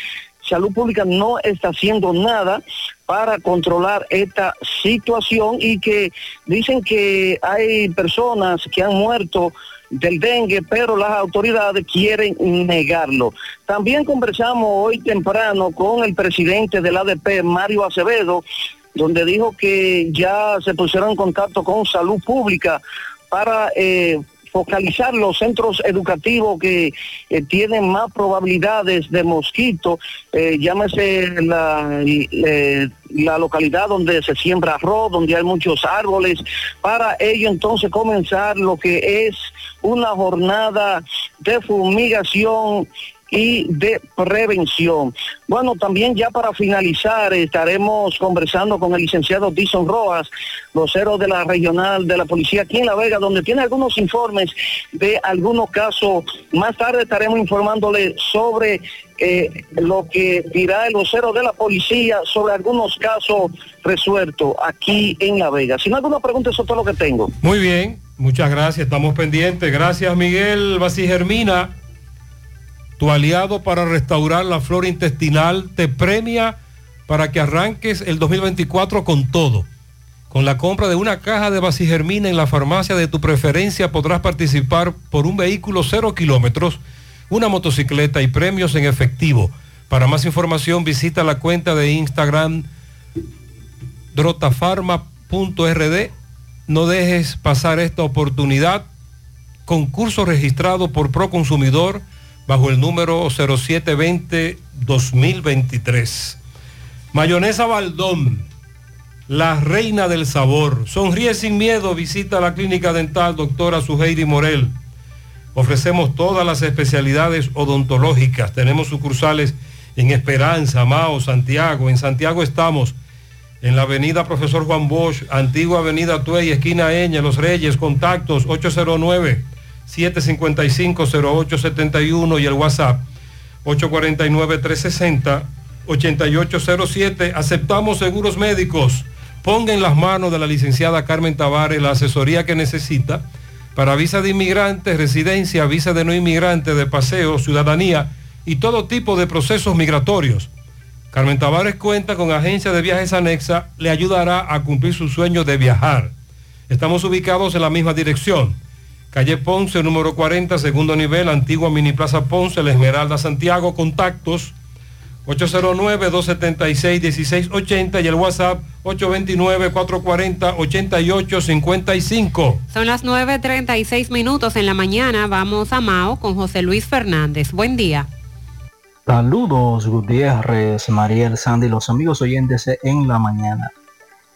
S79: salud pública no está haciendo nada para controlar esta situación y que dicen que hay personas que han muerto del dengue, pero las autoridades quieren negarlo. También conversamos hoy temprano con el presidente del ADP, Mario Acevedo, donde dijo que ya se pusieron en contacto con salud pública para eh, focalizar los centros educativos que eh, tienen más probabilidades de mosquito, eh, llámese la, eh, la localidad donde se siembra arroz, donde hay muchos árboles, para ello entonces comenzar lo que es una jornada de fumigación y de prevención. Bueno, también ya para finalizar estaremos conversando con el licenciado Dison Rojas, vocero de la regional de la policía aquí en La Vega, donde tiene algunos informes de algunos casos. Más tarde estaremos informándole sobre eh, lo que dirá el vocero de la policía sobre algunos casos resueltos aquí en La Vega. Si no alguna pregunta, eso es todo lo que tengo.
S6: Muy bien, muchas gracias, estamos pendientes. Gracias Miguel Germina. Tu aliado para restaurar la flora intestinal te premia para que arranques el 2024 con todo. Con la compra de una caja de Basigermina en la farmacia de tu preferencia podrás participar por un vehículo cero kilómetros, una motocicleta y premios en efectivo. Para más información visita la cuenta de Instagram drotafarma.rd. No dejes pasar esta oportunidad. Concurso registrado por Proconsumidor bajo el número 0720-2023. Mayonesa Baldón, la reina del sabor. Sonríe sin miedo, visita la clínica dental doctora Suheiri Morel. Ofrecemos todas las especialidades odontológicas. Tenemos sucursales en Esperanza, Mao, Santiago. En Santiago estamos en la avenida Profesor Juan Bosch, antigua avenida Tuey, esquina Eña, Los Reyes, contactos 809-755-0871 y el WhatsApp 849-360-8807. Aceptamos seguros médicos. Ponga en las manos de la licenciada Carmen Tavares la asesoría que necesita para visa de inmigrante, residencia, visa de no inmigrante, de paseo, ciudadanía y todo tipo de procesos migratorios. Carmen Tavares cuenta con agencia de viajes anexa, le ayudará a cumplir su sueño de viajar. Estamos ubicados en la misma dirección. Calle Ponce, número 40, segundo nivel, antigua Mini Plaza Ponce, La Esmeralda, Santiago. Contactos 809-276-1680 y el WhatsApp 829-440-8855.
S80: Son las 9.36 minutos en la mañana. Vamos a Mao con José Luis Fernández. Buen día.
S81: Saludos Gutiérrez, Mariel, Sandy, los amigos oyentes en la mañana.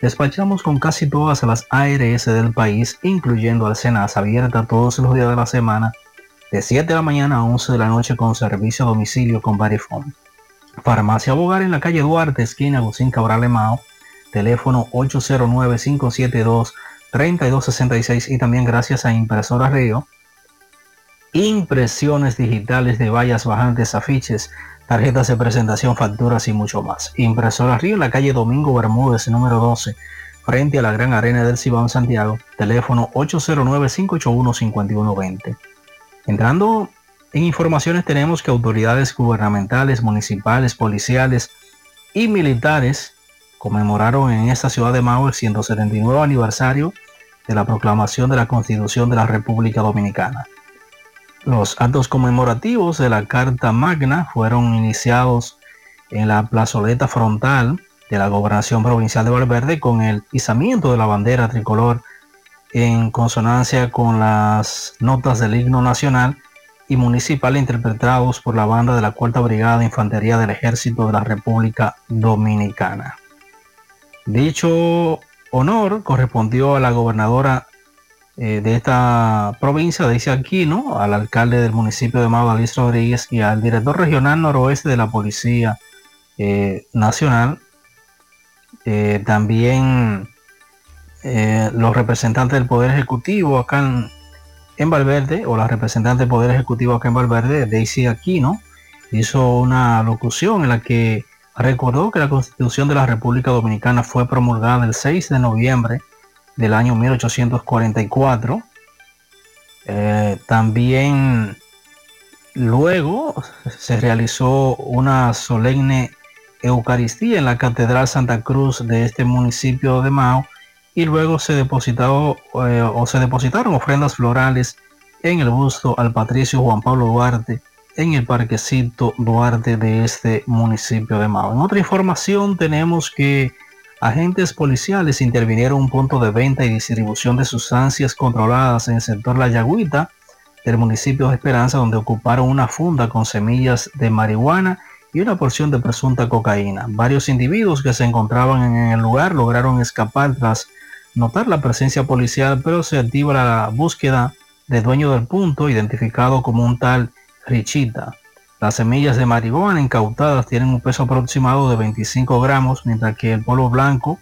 S81: Despachamos con casi todas las ARS del país, incluyendo Alcenas, abierta todos los días de la semana, de 7 de la mañana a 11 de la noche con servicio a domicilio con Verifone. Farmacia Bogar en la calle Duarte, esquina Agustín Cabral Emao, teléfono 809-572-3266 y también gracias a Impresora Río, impresiones digitales de vallas bajantes, afiches, tarjetas de presentación, facturas y mucho más. Impresora Río en la calle Domingo Bermúdez, número 12, frente a la Gran Arena del Cibao en Santiago, teléfono 809-581-5120. Entrando en informaciones tenemos que autoridades gubernamentales, municipales, policiales y militares conmemoraron en esta ciudad de Mao el 179 aniversario de la proclamación de la Constitución de la República Dominicana. Los actos conmemorativos de la Carta Magna fueron iniciados en la plazoleta frontal de la Gobernación Provincial de Valverde con el izamiento de la bandera tricolor en consonancia con las notas del himno nacional y municipal interpretados por la banda de la Cuarta Brigada de Infantería del Ejército de la República Dominicana. Dicho honor correspondió a la gobernadora eh, de esta provincia, dice aquí, ¿no? Al alcalde del municipio de Mao, Alice Rodríguez, y al director regional noroeste de la Policía eh, Nacional. Eh, también los representantes del Poder Ejecutivo acá en, en, Valverde, o la representante del Poder Ejecutivo acá en Valverde, Daisy Aquino, hizo una locución en la que recordó que la Constitución de la República Dominicana fue promulgada el 6 de noviembre del año 1844. Eh, también luego se realizó una solemne Eucaristía en la Catedral Santa Cruz de este municipio de Mao y luego se depositó eh, o se depositaron ofrendas florales en el busto al patricio Juan Pablo Duarte en el parquecito Duarte de este municipio de Mao. En otra información tenemos que Agentes policiales intervinieron un punto de venta y distribución de sustancias controladas en el sector La Yagüita del municipio de Esperanza, donde ocuparon una funda con semillas de marihuana y una porción de presunta cocaína. Varios individuos que se encontraban en el lugar lograron escapar tras notar la presencia policial, pero se activa la búsqueda del dueño del punto, identificado como un tal Richita. Las semillas de marihuana incautadas tienen un peso aproximado de 25 gramos, mientras que el polvo blanco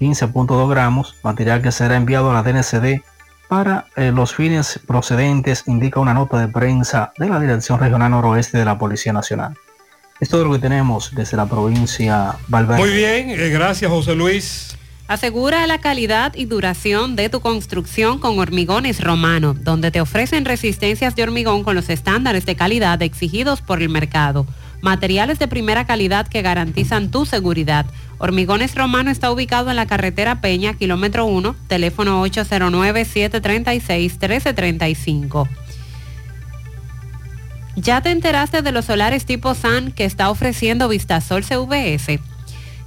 S81: 15.2 gramos, material que será enviado a la DNCD para eh, los fines procedentes, indica una nota de prensa de la Dirección Regional Noroeste de la Policía Nacional. Esto es lo que tenemos desde la provincia Valverde.
S6: Muy bien, eh, gracias José Luis.
S80: Asegura la calidad y duración de tu construcción con Hormigones Romano, donde te ofrecen resistencias de hormigón con los estándares de calidad exigidos por el mercado.
S7: Materiales de primera calidad que garantizan tu seguridad. Hormigones Romano está ubicado en la carretera Peña, kilómetro 1, teléfono 809-736-1335. ¿Ya te enteraste de los solares tipo SAN que está ofreciendo Vistasol CVS?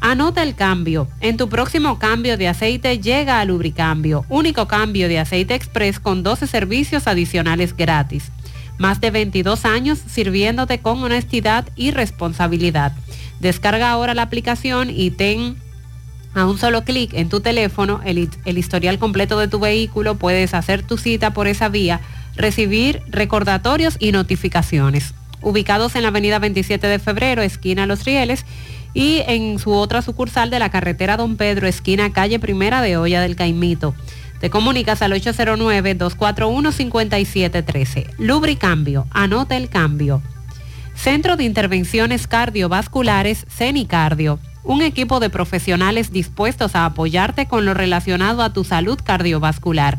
S7: Anota el cambio. En tu próximo cambio de aceite llega a Lubricambio, único cambio de aceite express con 12 servicios adicionales gratis. Más de 22 años sirviéndote con honestidad y responsabilidad. Descarga ahora la aplicación y ten a un solo clic en tu teléfono el, el, historial completo de tu vehículo. Puedes hacer tu cita por esa vía, recibir recordatorios y notificaciones. Ubicados en la avenida 27 de febrero, esquina Los Rieles, y en su otra sucursal de la carretera Don Pedro, esquina calle Primera de Olla del Caimito. Te comunicas al 809-241-5713. Lubricambio, anota el cambio. Centro de Intervenciones Cardiovasculares, CENICardio. Un equipo de profesionales dispuestos a apoyarte con lo relacionado a tu salud cardiovascular.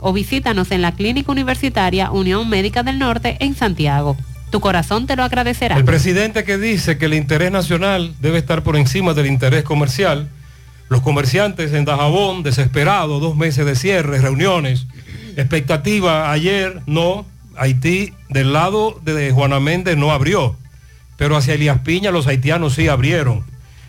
S7: o visítanos en la Clínica Universitaria Unión Médica del Norte en Santiago. Tu corazón te lo agradecerá.
S6: El presidente que dice que el interés nacional debe estar por encima del interés comercial. Los comerciantes en Dajabón, desesperados, dos meses de cierre, reuniones, expectativa ayer, no, Haití del lado de Juana Méndez no abrió, pero hacia Elías Piña los haitianos sí abrieron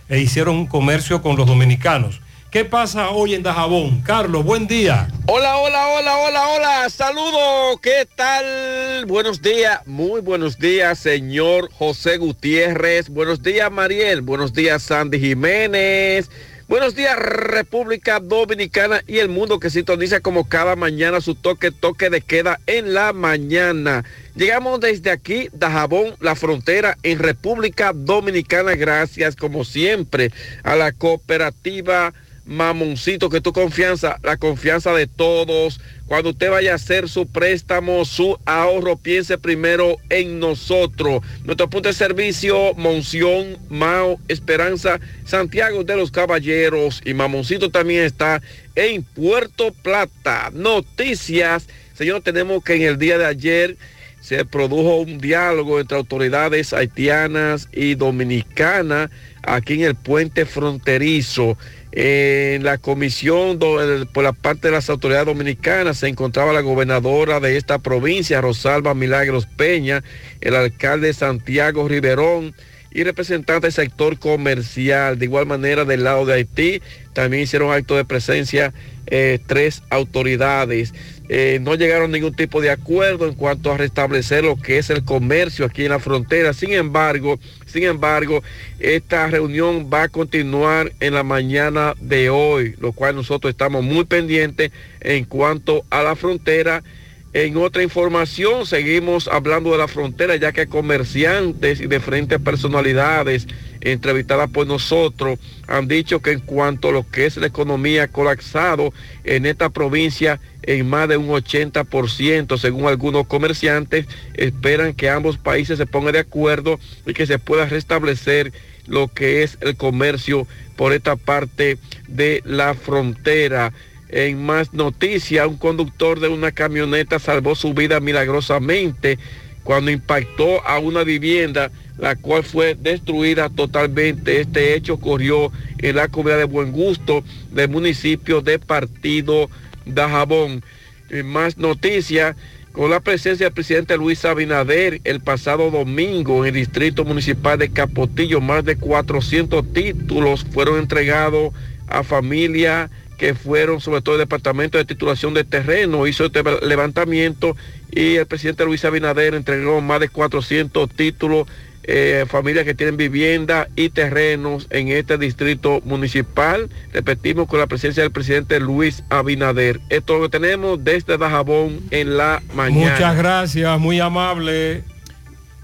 S6: e hicieron un comercio con los dominicanos. ¿Qué pasa hoy en Dajabón? Carlos, buen día.
S82: Hola, hola, hola, hola, hola. Saludos. ¿Qué tal? Buenos días, muy buenos días, señor José Gutiérrez. Buenos días, Mariel. Buenos días, Sandy Jiménez. Buenos días, República Dominicana y el mundo que sintoniza como cada mañana su toque, toque de queda en la mañana. Llegamos desde aquí, Dajabón, la frontera en República Dominicana. Gracias, como siempre, a la cooperativa Mamoncito, que tu confianza, la confianza de todos. Cuando usted vaya a hacer su préstamo, su ahorro, piense primero en nosotros. Nuestro punto de servicio, Monción, Mao, Esperanza, Santiago de los Caballeros y Mamoncito también está en Puerto Plata. Noticias. Señor, tenemos que en el día de ayer se produjo un diálogo entre autoridades haitianas y dominicanas aquí en el puente fronterizo. En la comisión por la parte de las autoridades dominicanas se encontraba la gobernadora de esta provincia, Rosalba Milagros Peña, el alcalde Santiago Riverón y representantes del sector comercial. De igual manera, del lado de Haití, también hicieron acto de presencia eh, tres autoridades. Eh, no llegaron a ningún tipo de acuerdo en cuanto a restablecer lo que es el comercio aquí en la frontera. Sin embargo, sin embargo, esta reunión va a continuar en la mañana de hoy, lo cual nosotros estamos muy pendientes en cuanto a la frontera. En otra información, seguimos hablando de la frontera, ya que comerciantes y diferentes personalidades entrevistadas por nosotros han dicho que en cuanto a lo que es la economía colapsado en esta provincia en más de un 80%, según algunos comerciantes, esperan que ambos países se pongan de acuerdo y que se pueda restablecer lo que es el comercio por esta parte de la frontera. En más noticias, un conductor de una camioneta salvó su vida milagrosamente cuando impactó a una vivienda, la cual fue destruida totalmente. Este hecho ocurrió en la comunidad de Buen Gusto del municipio de Partido Dajabón. En más noticias, con la presencia del presidente Luis Abinader el pasado domingo en el distrito municipal de Capotillo, más de 400 títulos fueron entregados a familia que fueron sobre todo el Departamento de Titulación de Terreno, hizo este levantamiento y el presidente Luis Abinader entregó más de 400 títulos eh, familias que tienen vivienda y terrenos en este distrito municipal. Repetimos con la presencia del presidente Luis Abinader. Esto es lo que tenemos desde Dajabón en la mañana.
S6: Muchas gracias, muy amable.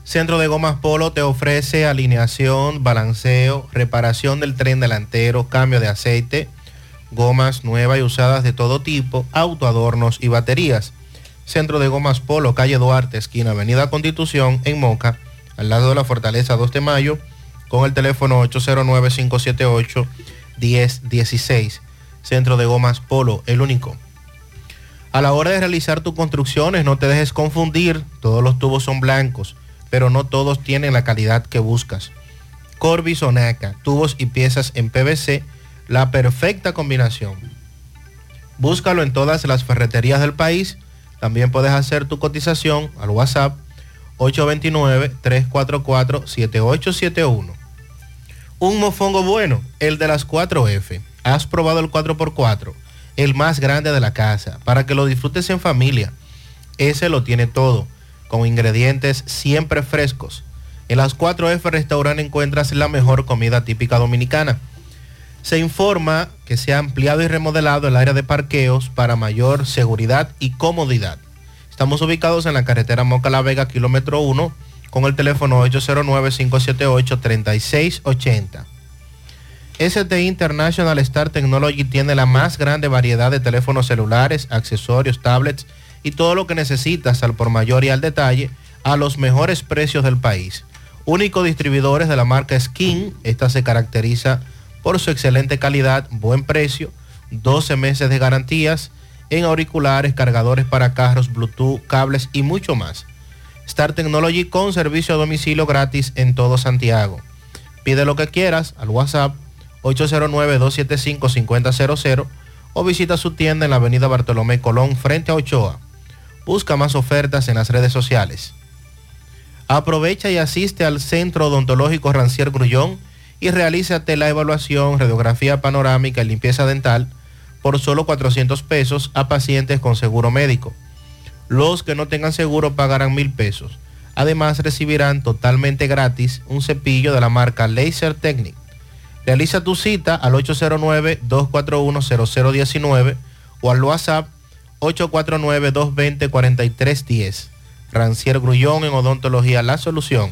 S21: Centro de Gomas Polo te ofrece alineación, balanceo, reparación del tren delantero, cambio de aceite, gomas nuevas y usadas de todo tipo, autoadornos y baterías. Centro de Gomas Polo, calle Duarte, esquina Avenida Constitución, en Moca al lado de la Fortaleza 2 de Mayo, con el teléfono 809-578-1016. Centro de Gomas Polo, el único. A la hora de realizar tus construcciones, no te dejes confundir, todos los tubos son blancos, pero no todos tienen la calidad que buscas. Corby Sonaca, tubos y piezas en PVC, la perfecta combinación. Búscalo en todas las ferreterías del país. También puedes hacer tu cotización al WhatsApp 829-344-7871. Un mofongo bueno, el de las 4F. Has probado el 4x4, el más grande de la casa, para que lo disfrutes en familia. Ese lo tiene todo, con ingredientes siempre frescos. En las 4F Restaurant encuentras la mejor comida típica dominicana. Se informa que se ha ampliado y remodelado el área de parqueos para mayor seguridad y comodidad. Estamos ubicados en la carretera Moca La Vega, kilómetro 1, con el teléfono 809-578-3680. ST International Star Technology tiene la más grande variedad de teléfonos celulares, accesorios, tablets y todo lo que necesitas al por mayor y al detalle a los mejores precios del país. Único distribuidores de la marca Skin, esta se caracteriza por su excelente calidad, buen precio, 12 meses de garantías, en auriculares, cargadores para carros, Bluetooth, cables y mucho más. Star Technology con servicio a domicilio gratis en todo Santiago. Pide lo que quieras al WhatsApp 809-275-5000 o visita su tienda en la avenida Bartolomé Colón frente a Ochoa. Busca más ofertas en las redes sociales. Aprovecha y asiste al Centro Odontológico Rancier Grullón y realízate la evaluación, radiografía panorámica y limpieza dental por solo 400 pesos a pacientes con seguro médico. Los que no tengan seguro pagarán mil pesos. Además recibirán totalmente gratis un cepillo de la marca Laser Technic. Realiza tu cita al 809-241-0019 o al WhatsApp 849-220-4310. Rancier Grullón en Odontología La Solución.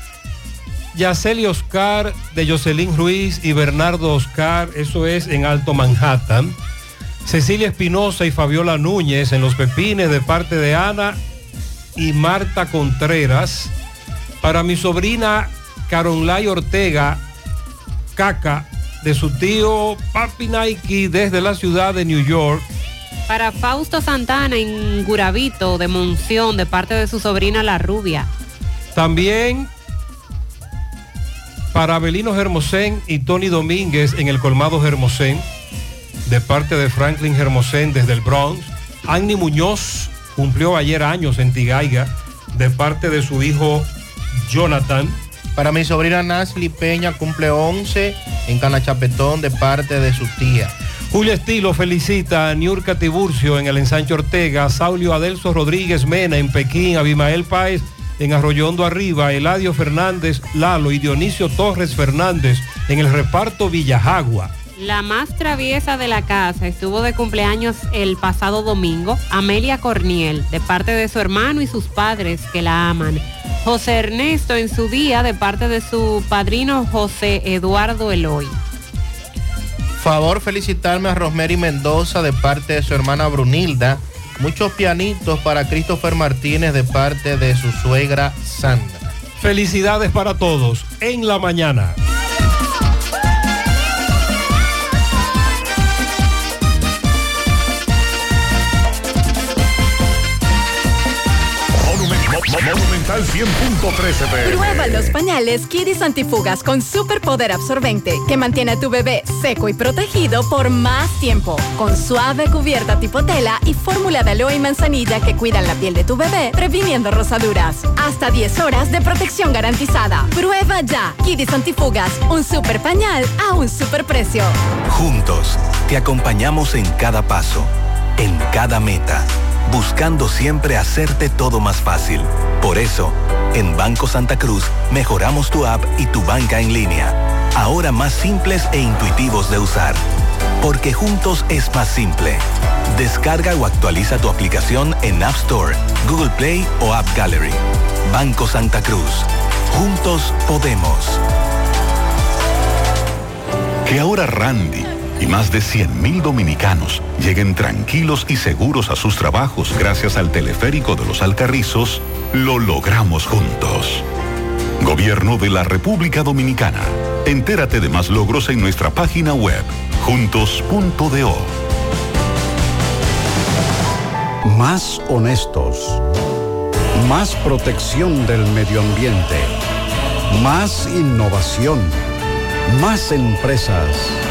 S6: Yaceli Oscar de Jocelyn Ruiz y Bernardo Oscar, eso es en Alto Manhattan. Cecilia Espinosa y Fabiola Núñez en Los Pepines de parte de Ana y Marta Contreras. Para mi sobrina Caronlay Ortega, Caca, de su tío Papi Nike desde la ciudad de New York.
S7: Para Fausto Santana en Guravito de Monción de parte de su sobrina La Rubia.
S6: También para Abelino Germosén y Tony Domínguez en el colmado Germosén, de parte de Franklin Germosén desde el Bronx. Annie Muñoz cumplió ayer años en Tigaiga, de parte de su hijo Jonathan.
S21: Para mi sobrina Nasli Peña cumple 11 en Canachapetón de parte de su tía.
S6: Julio Estilo felicita a Niurka Tiburcio en el ensancho Ortega, Saulio Adelso Rodríguez Mena en Pekín, Abimael Páez en Arroyondo Arriba, Eladio Fernández Lalo y Dionisio Torres Fernández en el reparto Villajagua.
S7: La más traviesa de la casa estuvo de cumpleaños el pasado domingo, Amelia Corniel, de parte de su hermano y sus padres que la aman. José Ernesto en su día de parte de su padrino José Eduardo Eloy.
S21: Favor felicitarme a Rosemary Mendoza de parte de su hermana Brunilda Muchos pianitos para Christopher Martínez de parte de su suegra Sandra.
S6: Felicidades para todos en la mañana.
S30: Al 100.13 pm.
S14: Prueba los pañales Kidis Antifugas con superpoder absorbente que mantiene a tu bebé seco y protegido por más tiempo. Con suave cubierta tipo tela y fórmula de aloe y manzanilla que cuidan la piel de tu bebé, previniendo rosaduras. Hasta 10 horas de protección garantizada. Prueba ya. Kidis Antifugas, un super pañal a un super precio.
S83: Juntos, te acompañamos en cada paso, en cada meta, buscando siempre hacerte todo más fácil. Por eso, en Banco Santa Cruz mejoramos tu app y tu banca en línea, ahora más simples e intuitivos de usar. Porque juntos es más simple. Descarga o actualiza tu aplicación en App Store, Google Play o App Gallery. Banco Santa Cruz. Juntos podemos.
S69: Que ahora Randy y más de 100.000 dominicanos lleguen tranquilos y seguros a sus trabajos gracias al teleférico de los Alcarrizos, lo logramos juntos. Gobierno de la República Dominicana. Entérate de más logros en nuestra página web, juntos.do.
S84: Más honestos. Más protección del medio ambiente. Más innovación. Más empresas.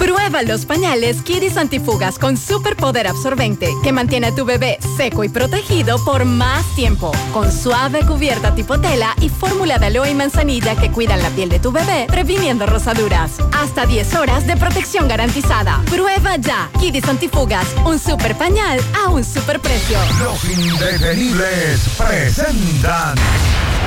S14: Prueba los pañales Kidis Antifugas con superpoder absorbente que mantiene a tu bebé seco y protegido por más tiempo. Con suave cubierta tipo tela y fórmula de aloe y manzanilla que cuidan la piel de tu bebé, previniendo rosaduras. Hasta 10 horas de protección garantizada. Prueba ya. Kidis Antifugas, un super pañal a un super precio.
S30: Los indetenibles presentan.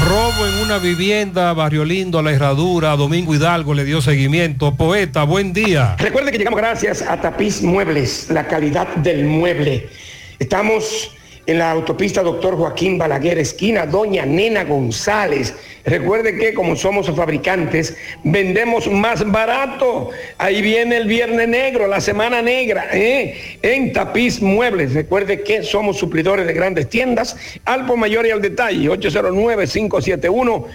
S6: Robo en una vivienda, Barrio Lindo, La Herradura, Domingo Hidalgo le dio seguimiento. Poeta, buen día.
S85: Recuerde que llegamos gracias a Tapiz Muebles, la calidad del mueble. Estamos en la autopista Doctor Joaquín Balaguer, esquina Doña Nena González. Recuerde que como somos fabricantes, vendemos más barato. Ahí viene el Viernes Negro, la Semana Negra, ¿eh? en Tapiz Muebles. Recuerde que somos suplidores de grandes tiendas. Al por mayor y al detalle, 809-571.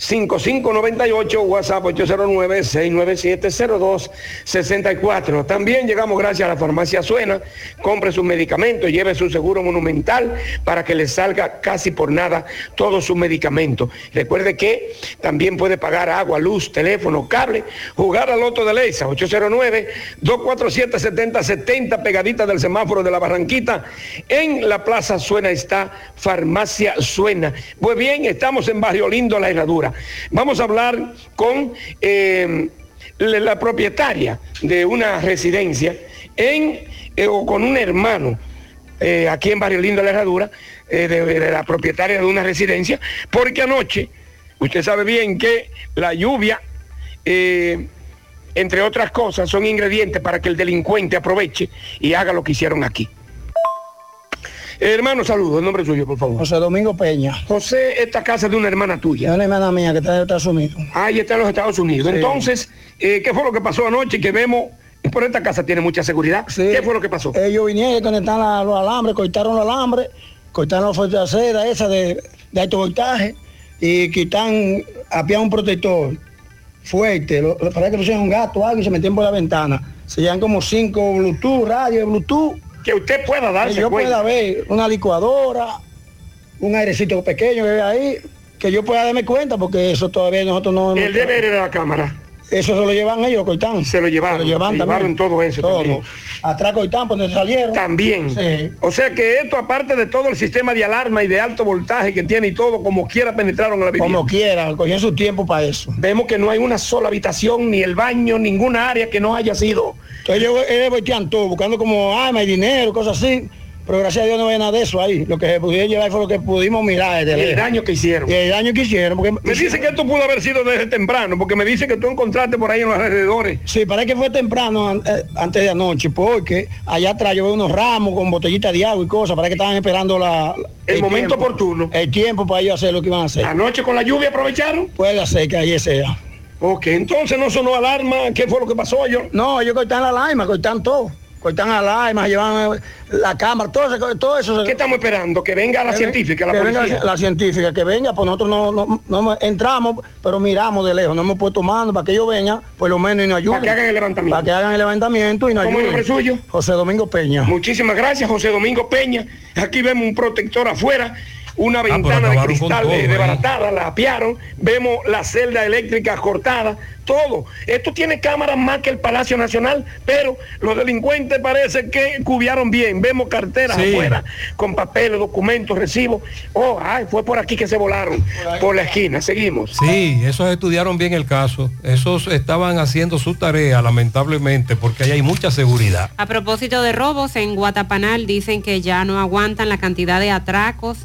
S85: 5598, WhatsApp 809-697-0264. También llegamos gracias a la farmacia Suena. Compre sus medicamentos, lleve su seguro monumental para que le salga casi por nada todos sus medicamentos. Recuerde que también puede pagar agua, luz, teléfono, cable, jugar al loto de Leisa, 809-247-7070, pegadita del semáforo de la Barranquita. En la Plaza Suena está Farmacia Suena. Pues bien, estamos en Barrio Lindo, La Herradura. Vamos a hablar con eh, la, propietaria de una residencia en, eh, o con un hermano eh, aquí en Barrio Lindo La Herradura, eh, de, de la propietaria de una residencia, porque anoche, usted sabe bien que la lluvia, entre otras cosas, son ingredientes para que el delincuente aproveche y haga lo que hicieron aquí. Hermano, saludos. El nombre suyo, por favor.
S86: José Domingo Peña.
S85: José, esta casa es de una hermana tuya.
S86: Es una hermana mía que está en Estados Unidos.
S85: Ah, y está en los Estados Unidos.
S86: Sí.
S85: Entonces, eh, ¿qué fue lo que pasó anoche que vemos? Por esta casa tiene mucha seguridad. ¿Qué fue lo que pasó?
S86: Ellos vinieron, conectaron los alambres, cortaron los alambres, cortaron la fuerza acera esa de, de alto voltaje y quitan, había un protector fuerte, lo, parece que pusieron un gato algo y se metieron por la ventana. Se llevan como cinco Bluetooth, radio de Bluetooth.
S85: Que usted pueda darse
S86: Que yo
S85: cuenta.
S86: pueda ver una licuadora, un airecito pequeño que ahí, que yo pueda darme cuenta porque eso todavía nosotros no...
S85: El deber de la cámara.
S86: Eso se lo llevan ellos, cortan.
S85: Se lo llevaron.
S86: Se lo llevan
S85: se
S86: también.
S85: llevaron todo eso también.
S86: Atrás cortan, por donde salieron.
S85: También.
S86: Sí.
S85: O sea que esto, aparte de todo el sistema de alarma y de alto voltaje que tiene y todo, como quiera penetraron a la vivienda.
S86: Como quiera, cogían su tiempo para eso.
S85: Vemos que no hay una sola habitación, ni el baño, ninguna área que no haya sido
S86: Entonces ellos ellos voltean todo, buscando como armas y dinero, cosas así. Pero gracias a Dios no había nada de eso ahí. Lo que se pudieron llevar fue lo que pudimos mirar. desde
S85: el
S86: lejos.
S85: daño que hicieron.
S86: Y el daño que hicieron. Porque
S85: Me dice que esto pudo haber sido desde temprano, porque me dice que tú encontraste por ahí en los alrededores.
S86: Sí, parece que fue temprano an- eh, antes de anoche, porque allá atrás yo veo unos ramos con botellitas de agua y cosas, parece que estaban esperando la,
S85: El momento
S86: tiempo,
S85: oportuno.
S86: El tiempo para ellos hacer lo que iban a hacer.
S85: Anoche con la lluvia aprovecharon.
S86: Puede ser que ahí sea.
S85: Ok, entonces no sonó alarma. ¿Qué fue lo que pasó yo?
S86: No, ellos cortan la alarma, cortan todo. Cortan alarma, llevan eh, la cámara, todo eso. Todo eso
S85: ¿Qué estamos esperando? Que venga la
S86: Que
S85: científica, la
S86: que venga la científica, que venga, pues nosotros no, no- no entramos, pero miramos de lejos, no hemos puesto mano para que ellos vengan, por lo menos y nos ayuden.
S85: Para que hagan el levantamiento.
S86: Para que hagan el levantamiento y nos
S85: ¿Cómo es el
S86: ayuden.
S85: nombre suyo?
S86: José Domingo Peña.
S85: Muchísimas gracias, José Domingo Peña. Aquí vemos un protector afuera, una
S6: pero
S85: ventana de cristal
S6: todo, ¿eh?
S85: desbaratada, la apiaron, vemos la celda eléctrica cortada, todo. Esto tiene cámaras más que el Palacio Nacional, pero los delincuentes parece que cubiaron bien. Vemos carteras
S6: Sí.
S85: afuera con papeles, documentos, recibos. Oh, ay, fue por aquí que se volaron, por la esquina. Seguimos.
S6: Sí, esos estudiaron bien el caso. Esos estaban haciendo su tarea, lamentablemente, porque ahí hay mucha seguridad.
S7: A propósito de robos, en Guatapanal dicen que ya no aguantan la cantidad de atracos,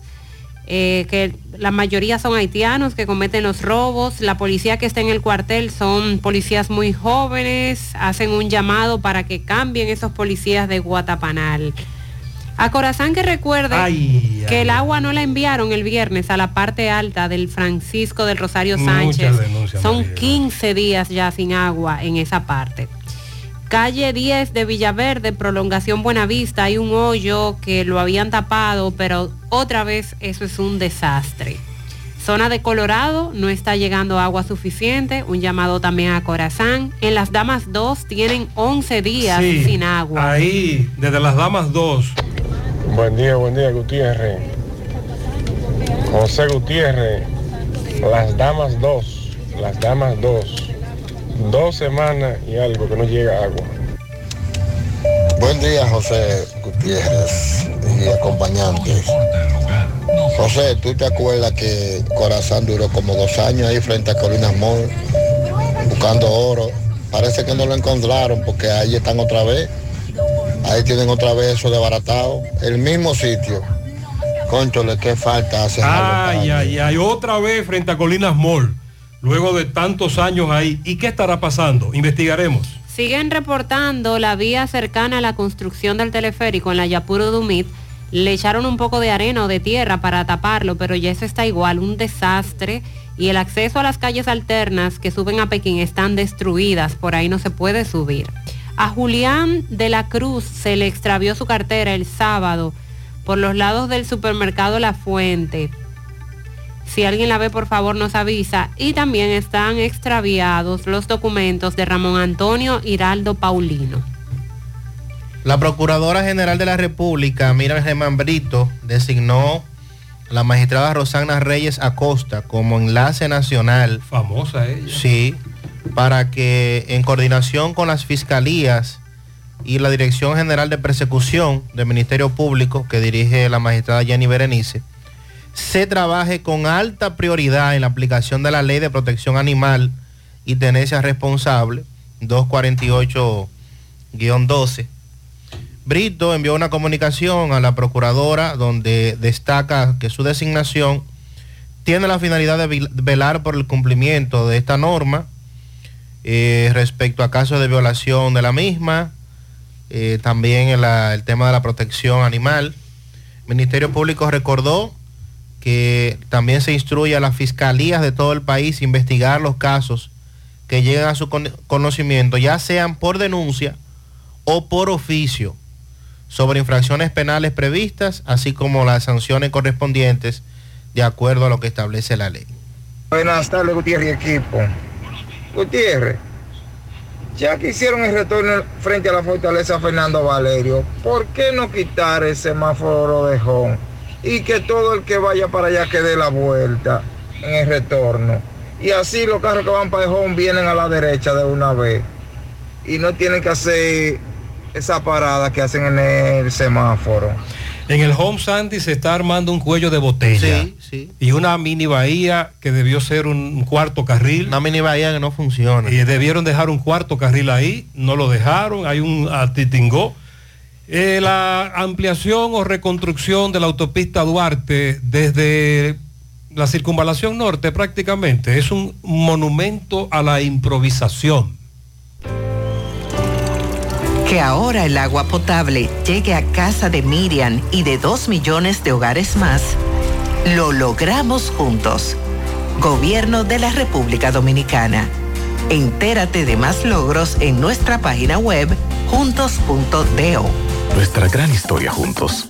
S7: eh, que la mayoría son haitianos que cometen los robos. La policía que está en el cuartel son policías muy jóvenes, hacen un llamado para que cambien esos policías de Guatapanal. A Corazán que recuerde
S6: Ay,
S7: que el agua no la enviaron el viernes a la parte alta del Francisco del Rosario Sánchez. Son
S6: María.
S7: 15 días ya sin agua en esa parte. Calle 10 de Villaverde, prolongación Buenavista, hay un hoyo que lo habían tapado, pero otra vez eso es un desastre. Zona de Colorado no está llegando agua suficiente, un llamado también a Corazán. En las Damas 2 tienen 11 días
S6: Sí,
S7: sin agua.
S6: Ahí, desde las damas 2.
S53: Buen día, buen día, Gutiérrez. José Gutiérrez, las damas 2, las damas 2. Dos semanas y algo que no llega agua.
S87: Buen día, José Gutiérrez y acompañantes. José, ¿tú te acuerdas que Corazán duró como dos años ahí frente a Colinas Mall buscando oro? Parece que no lo encontraron porque ahí están otra vez. Ahí tienen otra vez eso desbaratado. El mismo sitio. Conchole, qué falta hace.
S6: Ay, ay, ay, otra vez frente a Colinas Mall, luego de tantos años ahí. ¿Y qué estará pasando? Investigaremos.
S7: Siguen reportando la vía cercana a la construcción del teleférico en la Yapuro Dumit. Le echaron un poco de arena o de tierra para taparlo, pero ya eso está igual, un desastre. Y el acceso a las calles alternas que suben a Pekín están destruidas, por ahí no se puede subir. A Julián de la Cruz se le extravió su cartera el sábado por los lados del supermercado La Fuente. Si alguien la ve, por favor, nos avisa. Y también están extraviados los documentos de Ramón Antonio Hiraldo Paulino.
S21: La Procuradora General de la República, Miriam Germán Brito, designó a la magistrada Rosana Reyes Acosta como enlace nacional.
S6: Famosa ella.
S21: Sí, para que en coordinación con las fiscalías y la Dirección General de Persecución del Ministerio Público, que dirige la magistrada Jenny Berenice, se trabaje con alta prioridad en la aplicación de la Ley de Protección Animal y Tenencia Responsable 248-12. Brito envió una comunicación a la procuradora donde destaca que su designación tiene la finalidad de velar por el cumplimiento de esta norma eh, respecto a casos de violación de la misma, eh, también en la- el tema de la protección animal. El Ministerio Público recordó que también se instruye a las fiscalías de todo el país investigar los casos que lleguen a su con- conocimiento, ya sean por denuncia o por oficio, sobre infracciones penales previstas, así como las sanciones correspondientes de acuerdo a lo que establece la ley.
S88: Buenas tardes, Gutiérrez equipo. Gutiérrez, ya que hicieron el retorno frente a la fortaleza Fernando Valerio, ¿por qué no quitar el semáforo de Jón? Y que todo el que vaya para allá que dé la vuelta en el retorno. Y así los carros que van para Jón vienen a la derecha de una vez. Y no tienen que hacer esa parada que hacen en el semáforo.
S6: En el Home Sandy se está armando un cuello de botella.
S21: Sí, sí.
S6: Y una mini bahía que debió ser un cuarto carril.
S21: Una mini bahía que no funciona.
S6: Y debieron dejar un cuarto carril ahí, no lo dejaron, hay un atitingó. Eh, la ampliación o reconstrucción de la autopista Duarte desde la circunvalación norte prácticamente es un monumento a la improvisación.
S89: Que ahora el agua potable llegue a casa de Miriam y de dos millones de hogares más, lo logramos juntos. Gobierno de la República Dominicana. Entérate de más logros en nuestra página web juntos.do.
S44: Nuestra gran historia juntos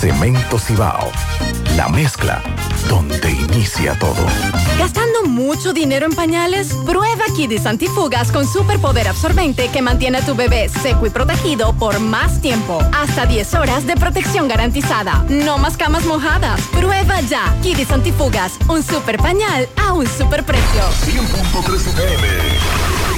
S44: Cemento Cibao. La mezcla donde inicia todo.
S14: ¿Gastando mucho dinero en pañales? Prueba Kidis Antifugas con superpoder absorbente que mantiene a tu bebé seco y protegido por más tiempo. Hasta 10 horas de protección garantizada. No más camas mojadas. Prueba ya. Kidis Antifugas, un super pañal a un super precio.
S47: 100.3 FM.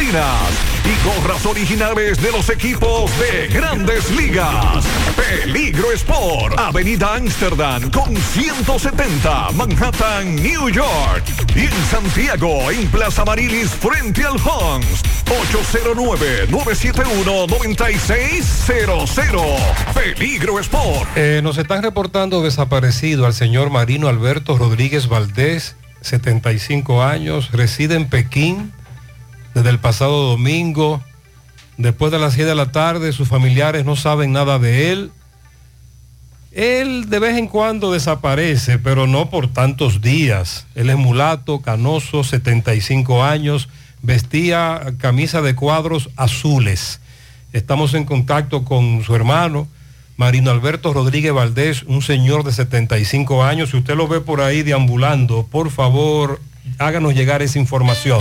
S47: y gorras originales de los equipos de grandes ligas. Peligro Sport, Avenida Amsterdam con 170, Manhattan, New York. Y en Santiago, en Plaza Marilis, frente al Hans, 809-971-9600. Peligro Sport.
S6: Eh, nos están reportando desaparecido al señor Marino Alberto Rodríguez Valdés, 75 años, reside en Pekín desde el pasado domingo. Después de las 7 de la tarde, sus familiares no saben nada de él. Él de vez en cuando desaparece, pero no por tantos días. Él es mulato, canoso, 75 años, vestía camisa de cuadros azules. Estamos en contacto con su hermano, Marino Alberto Rodríguez Valdés, un señor de 75 años. Si usted lo ve por ahí deambulando, por favor, háganos llegar esa información.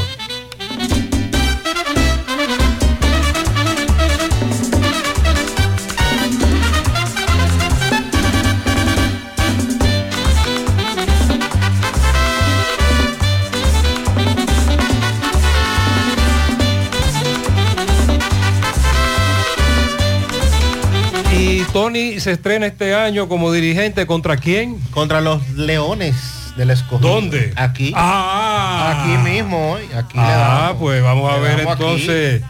S6: Tony se estrena este año como dirigente contra quién?
S21: Contra los Leones del Escogido.
S6: ¿Dónde?
S21: Aquí.
S6: Ah.
S21: Aquí mismo hoy. Aquí le
S6: Ah,
S21: damos.
S6: pues vamos a ver
S21: aquí.
S6: entonces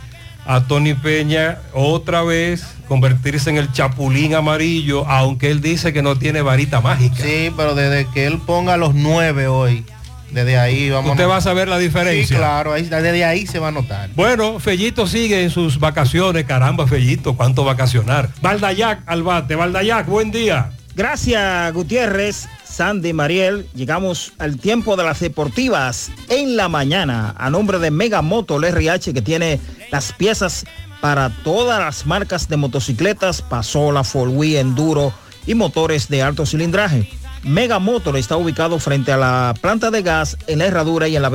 S6: a Tony Peña otra vez convertirse en el chapulín amarillo, aunque él dice que no tiene varita mágica.
S21: Sí, pero desde que él ponga los nueve hoy, desde ahí vamos
S6: Usted
S21: a
S6: va a saber la diferencia.
S21: Sí, claro, ahí- desde ahí se va a notar.
S6: Bueno, Fellito sigue en sus vacaciones. Caramba, Fellito, cuánto vacacionar. Valdayac al bate. Valdayac, buen día.
S1: Gracias, Gutiérrez, Sandy, Mariel. Llegamos al tiempo de las deportivas en la mañana a nombre de Mega Moto el RH que tiene las piezas para todas las marcas de motocicletas, Pasola, Wheel, Enduro y motores de alto cilindraje. Mega Motor está ubicado frente a la planta de gas en la herradura y en la